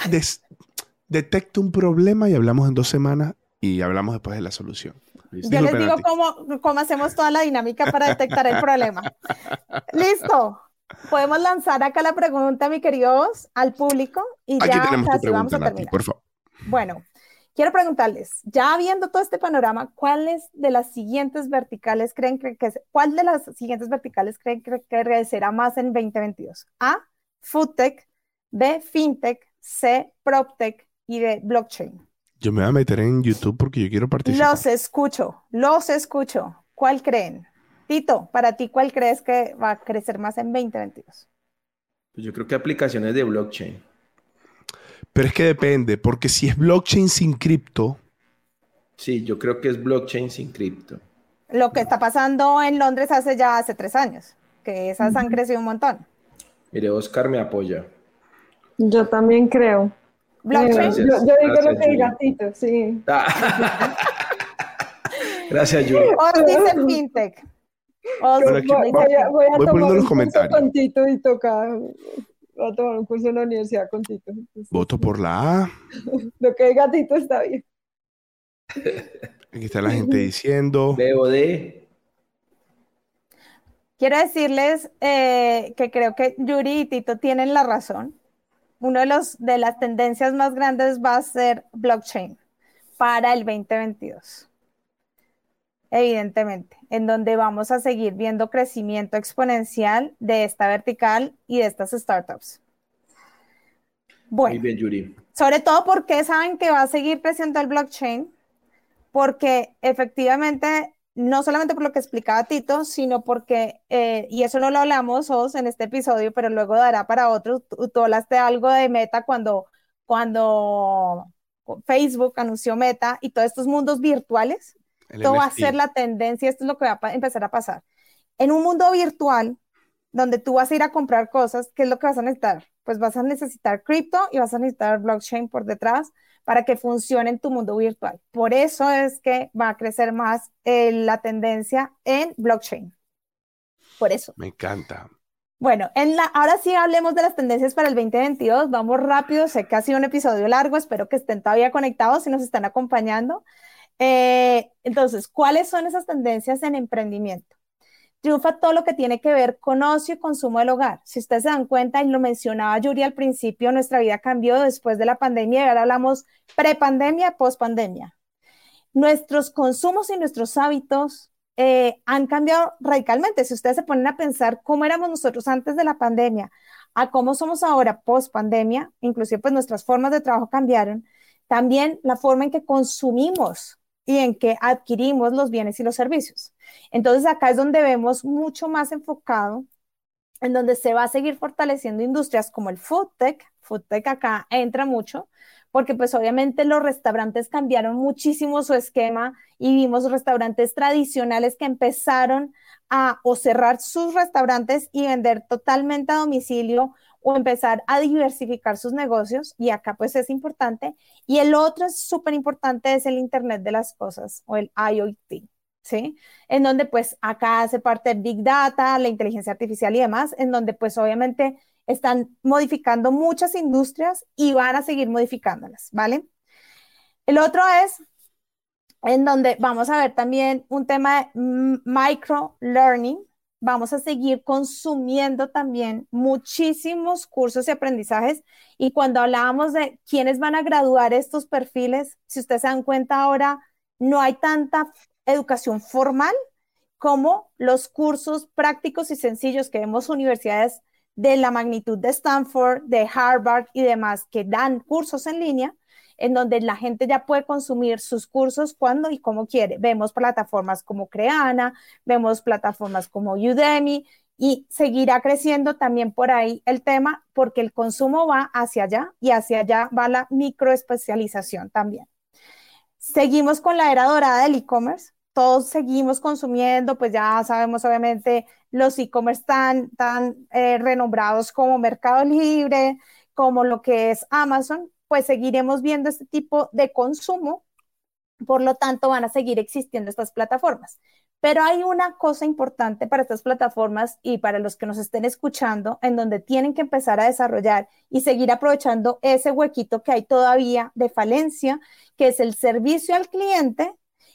Speaker 1: detecta un problema y hablamos en dos semanas y hablamos después de la solución.
Speaker 4: Listo.
Speaker 2: yo les digo
Speaker 1: Nati.
Speaker 2: cómo, cómo hacemos toda la dinámica para detectar el problema. Listo. Podemos lanzar acá la pregunta, mi queridos, al público y
Speaker 1: Aquí
Speaker 2: ya
Speaker 1: tenemos tu
Speaker 2: vamos a
Speaker 1: Nati,
Speaker 2: terminar.
Speaker 1: por favor.
Speaker 2: Bueno, quiero preguntarles, ya viendo todo este panorama, ¿cuáles de las siguientes verticales creen que, cuál de las siguientes verticales creen que, crecerá más en 2022? A, Foodtech, B, FinTech, C, PropTech y D, Blockchain.
Speaker 1: Yo me voy a meter en YouTube porque yo quiero participar.
Speaker 2: Los escucho, los escucho. ¿Cuál creen? Tito, para ti, ¿cuál crees que va a crecer más en 2022?
Speaker 4: Pues yo creo que aplicaciones de blockchain.
Speaker 1: Pero es que depende, porque si es blockchain sin cripto.
Speaker 4: Sí, yo creo que es blockchain sin cripto.
Speaker 2: Lo que está pasando en Londres hace ya hace tres años, que esas han crecido un montón.
Speaker 4: Mire, Oscar me apoya.
Speaker 3: Yo también creo.
Speaker 2: Blockchain.
Speaker 3: Yo, yo, digo lo que diga Tito, sí.
Speaker 4: Ah. Gracias, Julie.
Speaker 2: O dice fintech. O
Speaker 1: Bueno, aquí
Speaker 3: voy,
Speaker 1: voy-
Speaker 3: voy a, voy a
Speaker 1: voy poniendo
Speaker 3: tomar
Speaker 1: los comentarios.
Speaker 3: con Tito y toca. Voy a tomar un curso en la universidad con Tito. Entonces,
Speaker 1: Voto por la A.
Speaker 3: Lo que diga Tito está bien.
Speaker 1: Aquí está la gente diciendo.
Speaker 4: BOD.
Speaker 2: Quiero decirles eh, que creo que Yuri y Tito tienen la razón. Uno de los de las tendencias más grandes va a ser blockchain para el 2022. Evidentemente, en donde vamos a seguir viendo crecimiento exponencial de esta vertical y de estas startups.
Speaker 4: Muy
Speaker 2: Bueno,
Speaker 4: bien, Yuri.
Speaker 2: sobre todo porque saben que va a seguir creciendo el blockchain, porque efectivamente, no solamente por lo que explicaba Tito, sino porque, eh, y eso no lo hablamos Os, en este episodio, pero luego dará para otros, tú, hablaste algo de Meta cuando, cuando Facebook anunció Meta y todos estos mundos virtuales, esto va a ser la tendencia, esto es lo que va a empezar a pasar. En un mundo virtual, donde tú vas a ir a comprar cosas, ¿qué es lo que vas a necesitar? Pues vas a necesitar cripto y vas a necesitar blockchain por detrás para que funcione en tu mundo virtual. Por eso es que va a crecer más eh, la tendencia en blockchain. Por eso.
Speaker 1: Me encanta.
Speaker 2: Bueno, en la, ahora sí hablemos de las tendencias para el 2022. Vamos rápido, sé que ha sido un episodio largo, espero que estén todavía conectados y nos están acompañando. Eh, entonces, ¿cuáles son esas tendencias en emprendimiento? Triunfa todo lo que tiene que ver con ocio y consumo del hogar. Si ustedes se dan cuenta, y lo mencionaba Yuri al principio, nuestra vida cambió después de la pandemia y ahora hablamos prepandemia, pospandemia. Nuestros consumos y nuestros hábitos eh, han cambiado radicalmente. Si ustedes se ponen a pensar cómo éramos nosotros antes de la pandemia, a cómo somos ahora post pandemia, inclusive pues nuestras formas de trabajo cambiaron, también la forma en que consumimos y en que adquirimos los bienes y los servicios. Entonces acá es donde vemos mucho más enfocado, en donde se va a seguir fortaleciendo industrias como el food tech. Food tech acá entra mucho, porque pues obviamente los restaurantes cambiaron muchísimo su esquema y vimos restaurantes tradicionales que empezaron a o cerrar sus restaurantes y vender totalmente a domicilio o empezar a diversificar sus negocios y acá pues es importante y el otro es súper importante es el Internet de las cosas o el IoT. ¿Sí? En donde pues acá hace parte Big Data, la inteligencia artificial y demás, en donde pues obviamente están modificando muchas industrias y van a seguir modificándolas, ¿vale? El otro es en donde vamos a ver también un tema de micro learning. Vamos a seguir consumiendo también muchísimos cursos y aprendizajes. Y cuando hablábamos de quiénes van a graduar estos perfiles, si ustedes se dan cuenta ahora, no hay tanta educación formal como los cursos prácticos y sencillos que vemos universidades de la magnitud de Stanford, de Harvard y demás que dan cursos en línea, en donde la gente ya puede consumir sus cursos cuando y como quiere. Vemos plataformas como Creana, vemos plataformas como Udemy y seguirá creciendo también por ahí el tema porque el consumo va hacia allá y hacia allá va la microespecialización también. Seguimos con la era dorada del e-commerce. Todos seguimos consumiendo, pues ya sabemos obviamente los e-commerce tan, tan eh, renombrados como Mercado Libre, como lo que es Amazon, pues seguiremos viendo este tipo de consumo. Por lo tanto, van a seguir existiendo estas plataformas. Pero hay una cosa importante para estas plataformas y para los que nos estén escuchando, en donde tienen que empezar a desarrollar y seguir aprovechando ese huequito que hay todavía de falencia, que es el servicio al cliente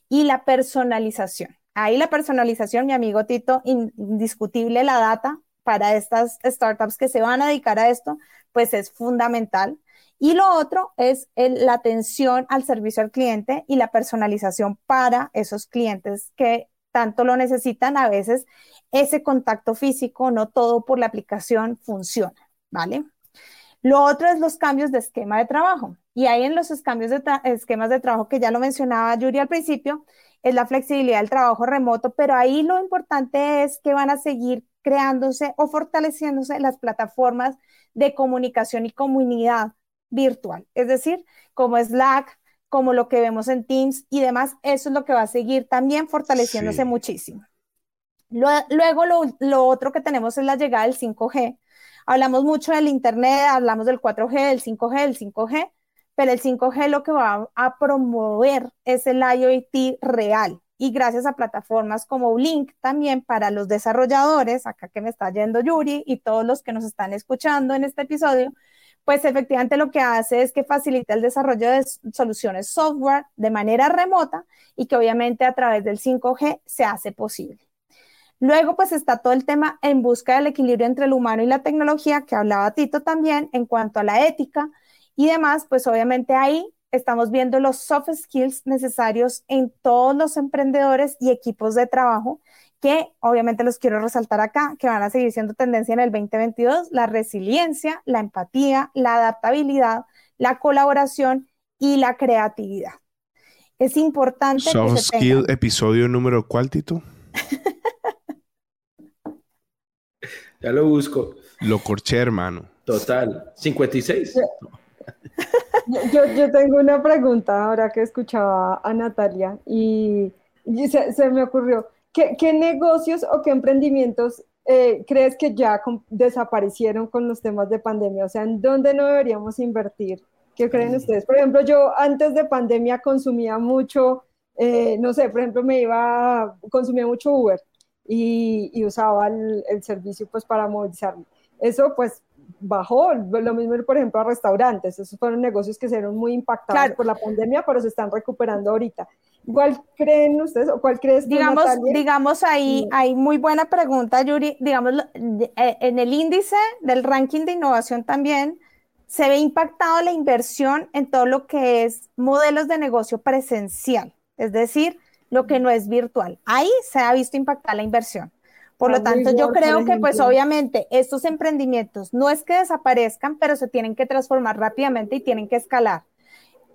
Speaker 2: y la personalización. Ahí la personalización, mi amigo Tito, indiscutible la data para estas startups que se van a dedicar a esto, pues es fundamental. Y lo otro es la atención al servicio al cliente y la personalización para esos clientes que tanto lo necesitan. A veces ese contacto físico, no todo por la aplicación funciona, ¿vale? Lo otro es los cambios de esquema de trabajo. Y ahí en los cambios de esquemas de trabajo que ya lo mencionaba Yuri al principio, es la flexibilidad del trabajo remoto, pero ahí lo importante es que van a seguir creándose o fortaleciéndose las plataformas de comunicación y comunidad virtual, es decir, como Slack, como lo que vemos en Teams y demás, eso es lo que va a seguir también fortaleciéndose muchísimo. Luego, lo, lo, otro que tenemos es la llegada del 5G. Hablamos mucho del Internet, hablamos del 4G, del 5G, del 5G, pero el 5G lo que va a promover es el IoT real. Y gracias a plataformas como Link también para los desarrolladores, acá que me está yendo Yuri y todos los que nos están escuchando en este episodio, pues efectivamente lo que hace es que facilita el desarrollo de soluciones software de manera remota y que obviamente a través del 5G se hace posible. Luego, pues está todo el tema en busca del equilibrio entre el humano y la tecnología, que hablaba Tito también, en cuanto a la ética, y demás, pues obviamente ahí estamos viendo los soft skills necesarios en todos los emprendedores y equipos de trabajo que obviamente los quiero resaltar acá, que van a seguir siendo tendencia en el 2022, la resiliencia, la empatía, la adaptabilidad, la colaboración y la creatividad. Es importante.
Speaker 1: Soft skill, episodio número cuál, Tito?
Speaker 4: ya lo busco.
Speaker 1: Lo corché, hermano.
Speaker 4: Total. 56.
Speaker 3: Yo, yo, tengo una pregunta ahora que escuchaba a Natalia y, se, me ocurrió, ¿qué, ¿qué, negocios o qué emprendimientos eh, crees que ya desaparecieron con los temas de pandemia? O sea, ¿en dónde no deberíamos invertir? ¿Qué creen ustedes? Por ejemplo, yo antes de pandemia consumía mucho, eh, no sé, por ejemplo, me iba, consumía mucho Uber y, y usaba el, el servicio pues para movilizarme. Eso pues bajó. Lo mismo, por ejemplo, a restaurantes. Esos fueron negocios que se vieron muy impactados por la pandemia, pero se están recuperando ahorita. ¿Cuál creen ustedes o cuál crees
Speaker 2: digamos, Digamos ahí, hay muy buena pregunta, Yuri. Digamos, eh, en el índice del ranking de innovación también se ve impactado la inversión en todo lo que es modelos de negocio presencial, es decir, lo que no es virtual. Ahí se ha visto impactada la inversión. Por lo tanto, yo creo que pues obviamente estos emprendimientos no es que desaparezcan, pero se tienen que transformar rápidamente y tienen que escalar.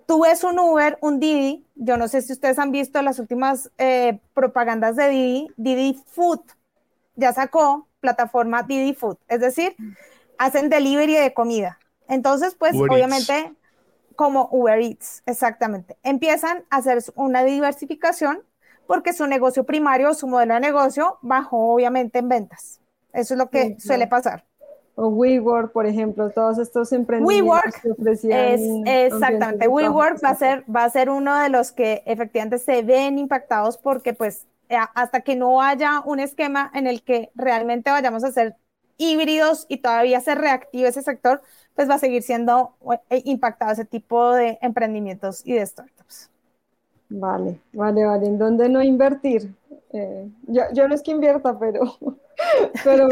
Speaker 2: Tú ves un Uber, un Didi, yo no sé si ustedes han visto las últimas eh, propagandas de Didi, Didi Food ya sacó plataforma Didi Food, es decir, hacen delivery de comida. Entonces, pues obviamente como Uber Eats, exactamente, empiezan a hacer una diversificación porque su negocio primario, su modelo de negocio bajó obviamente en ventas. Eso es lo que suele pasar.
Speaker 3: O WeWork, por ejemplo, todos estos emprendimientos
Speaker 2: WeWork que ofrecían es exactamente. WeWork va a ser va a ser uno de los que efectivamente se ven impactados porque pues eh, hasta que no haya un esquema en el que realmente vayamos a ser híbridos y todavía se reactive ese sector, pues va a seguir siendo eh, impactado ese tipo de emprendimientos y de startups.
Speaker 3: Vale, vale, vale. ¿En dónde no invertir? Eh, yo, no es que invierta, pero, pero,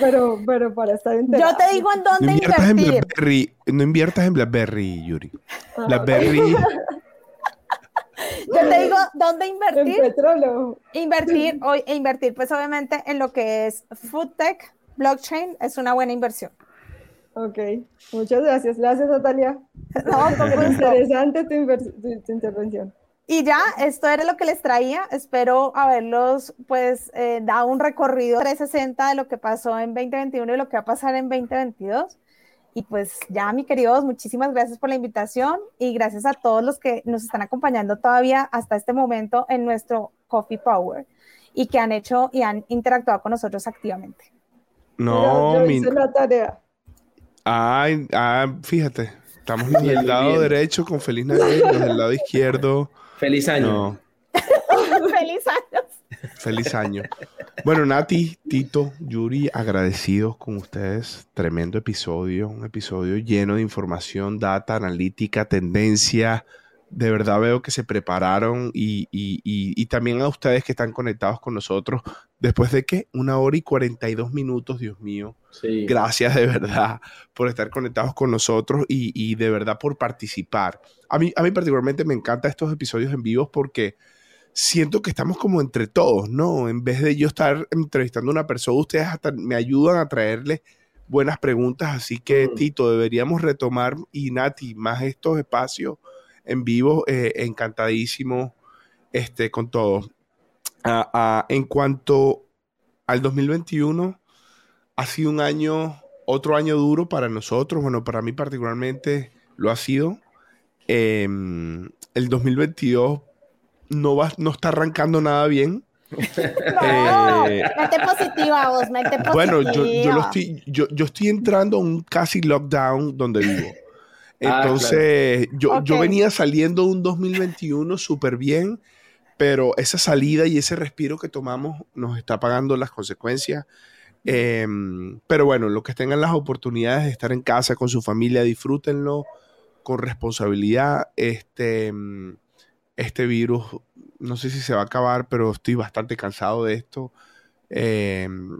Speaker 3: pero, pero para estar enterado.
Speaker 2: Yo te digo en dónde no invertir.
Speaker 1: no inviertas en BlackBerry, Yuri. Ah. BlackBerry.
Speaker 2: Yo te digo dónde invertir.
Speaker 3: En petróleo.
Speaker 2: Invertir, hoy, e invertir, pues obviamente en lo que es food tech, blockchain, es una buena inversión.
Speaker 3: Ok, muchas gracias. Gracias, Natalia. No, interesante tu intervención.
Speaker 2: Y ya, esto era lo que les traía. Espero haberlos, pues, eh, dado un recorrido 360 de lo que pasó en 2021 y lo que va a pasar en 2022. Y pues ya, mi queridos, muchísimas gracias por la invitación y gracias a todos los que nos están acompañando todavía hasta este momento en nuestro Coffee Power y que han hecho y han interactuado con nosotros activamente.
Speaker 1: No,
Speaker 3: mi... la tarea.
Speaker 1: Ay, ah, fíjate, estamos en el lado derecho con Feliz Navidad y en el lado izquierdo
Speaker 4: Feliz año.
Speaker 2: Feliz año.
Speaker 1: Feliz año. Bueno, Nati, Tito, Yuri, agradecidos con ustedes. Tremendo episodio, un episodio lleno de información, data, analítica, tendencia. De verdad veo que se prepararon y, y, y, también a ustedes que están conectados con nosotros, Después de que una hora y 42 minutos, Dios mío. Gracias de verdad por estar conectados con nosotros y, de verdad por participar. A mí, a mí particularmente me encantan estos episodios en vivos porque siento que estamos como entre todos, ¿no? En vez de yo estar entrevistando a una persona, ustedes hasta me ayudan a traerles buenas preguntas, así que mm. Tito, deberíamos retomar y Nati, más estos espacios en vivo, eh, encantadísimo este, con todo. en cuanto al 2021, ha sido un año, otro año duro para nosotros, bueno, para mí particularmente lo ha sido. Em, el 2022 no, va, no está arrancando nada bien.
Speaker 2: No, eh, mente positiva, vos, mente positiva.
Speaker 1: Bueno, yo, yo, estoy, yo, yo, estoy entrando a un casi lockdown donde vivo. Ah, Entonces, yo, yo venía saliendo un 2021 súper bien, pero esa salida y ese respiro que tomamos nos está pagando las consecuencias. Em, pero bueno, los que tengan las oportunidades de estar en casa con su familia, disfrútenlo con responsabilidad. Este, este virus, no sé si se va a acabar, pero estoy bastante cansado de esto. Em,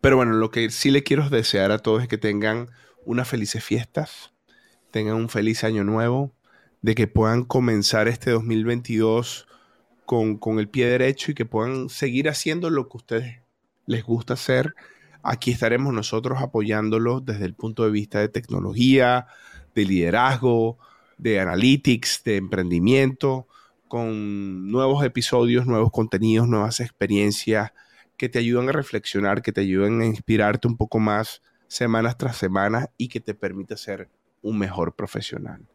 Speaker 1: pero bueno, lo que sí le quiero desear a todos es que tengan unas felices fiestas, tengan un feliz año nuevo, de que puedan comenzar este 2022 con, con el pie derecho y que puedan seguir haciendo lo que ustedes les gusta hacer. Aquí estaremos nosotros apoyándolos desde el punto de vista de tecnología, de liderazgo, de analytics, de emprendimiento, con nuevos episodios, nuevos contenidos, nuevas experiencias que te ayudan a reflexionar, que te ayuden a inspirarte un poco más semanas tras semana y que te permita ser un mejor profesional.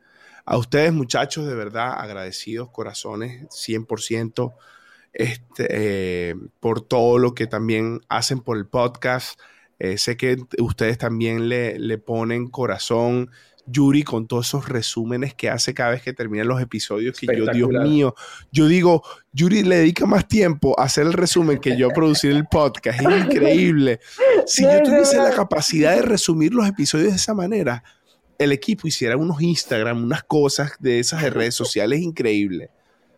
Speaker 1: A ustedes muchachos, de verdad, agradecidos, corazones, 100%, este, eh, por todo lo que también hacen por el podcast. Eh, sé que ustedes también le, le ponen corazón, Yuri con todos esos resúmenes que hace cada vez que terminan los episodios, que yo, Dios mío, yo digo, Yuri le dedica más tiempo a hacer el resumen que yo a producir el podcast, es increíble. Si yo tuviese la capacidad de resumir los episodios de esa manera, el equipo hiciera unos Instagram, unas cosas de esas redes sociales increíbles.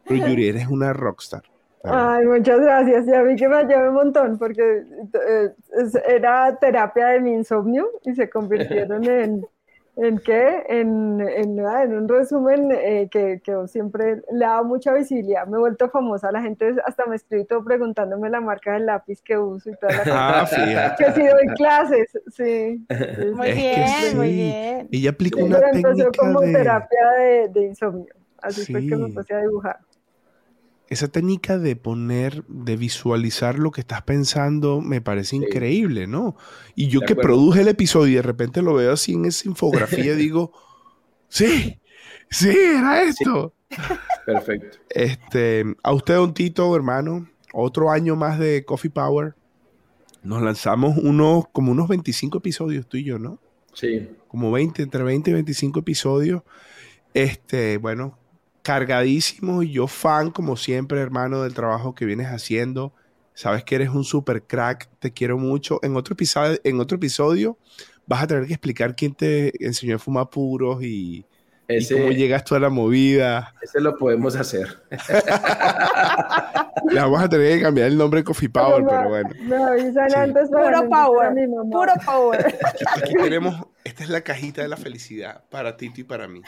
Speaker 1: Pero Yuri, eres una rockstar.
Speaker 3: Ay, muchas gracias. Ya vi que me ayudó un montón porque eh, era terapia de mi insomnio y se convirtieron en, ¿En qué? En, en, en un resumen eh, que, que, siempre le ha dado mucha visibilidad. Me he vuelto famosa. La gente hasta me ha escrito preguntándome la marca del lápiz que uso y toda la
Speaker 1: ah,
Speaker 3: cosa. Que si doy clases, sí.
Speaker 2: Muy bien, muy bien.
Speaker 1: Y ya aplicó una técnica empezó
Speaker 3: como
Speaker 1: de...
Speaker 3: terapia de, de insomnio. Así fue que me puse a dibujar
Speaker 1: esa técnica de poner, de visualizar lo que estás pensando, me parece increíble, ¿no? Y yo que produje el episodio y de repente lo veo así en esa infografía, digo, sí, sí, era esto.
Speaker 4: Perfecto.
Speaker 1: Este, a usted, don Tito, hermano, otro año más de Coffee Power. Nos lanzamos unos, como unos 25 episodios, tú y yo, ¿no?
Speaker 4: Sí.
Speaker 1: Como 20, entre 20 y 25 episodios. Este, bueno, cargadísimo y yo fan como siempre, hermano, del trabajo que vienes haciendo. Sabes que eres un super crack, te quiero mucho. En otro episodio, en otro episodio vas a tener que explicar quién te enseñó a fumar puros y, cómo llegas tú a la movida.
Speaker 4: Ese lo podemos hacer.
Speaker 1: Le vamos a tener que cambiar el nombre de Coffee Power, pero, bueno.
Speaker 3: No, antes
Speaker 2: puro power, puro power.
Speaker 1: Aquí tenemos, esta es la cajita de la felicidad para Tito y para mí.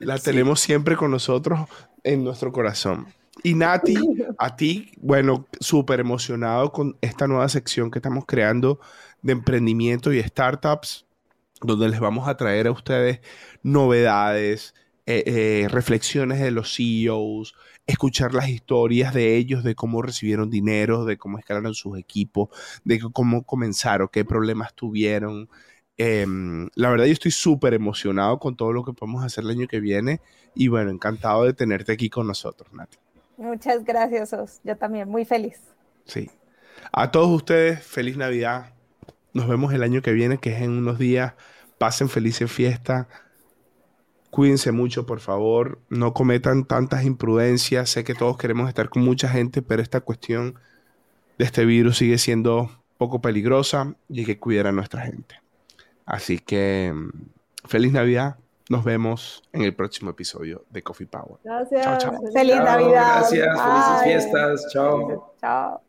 Speaker 1: La tenemos siempre con nosotros en nuestro corazón. Y Nati, a ti, bueno, súper emocionado con esta nueva sección que estamos creando de emprendimiento y startups, donde les vamos a traer a ustedes novedades, eh, eh, reflexiones de los CEOs, escuchar las historias de ellos, de cómo recibieron dinero, de cómo escalaron sus equipos, de cómo comenzaron, qué problemas tuvieron, Em, la verdad yo estoy súper emocionado con todo lo que podemos hacer el año que viene y bueno, encantado de tenerte aquí con nosotros, Nati.
Speaker 2: Muchas gracias, Os. Yo también, muy feliz.
Speaker 1: Sí. A todos ustedes, feliz Navidad. Nos vemos el año que viene, que es en unos días. Pasen felices fiestas. Cuídense mucho, por favor. No cometan tantas imprudencias. Sé que todos queremos estar con mucha gente, pero esta cuestión de este virus sigue siendo poco peligrosa y hay que cuidar a nuestra gente. Así que mm, feliz Navidad. Nos vemos en el próximo episodio de Coffee Power.
Speaker 3: Gracias.
Speaker 2: Feliz Navidad.
Speaker 4: Gracias. Felices fiestas. Chao.
Speaker 2: Chao.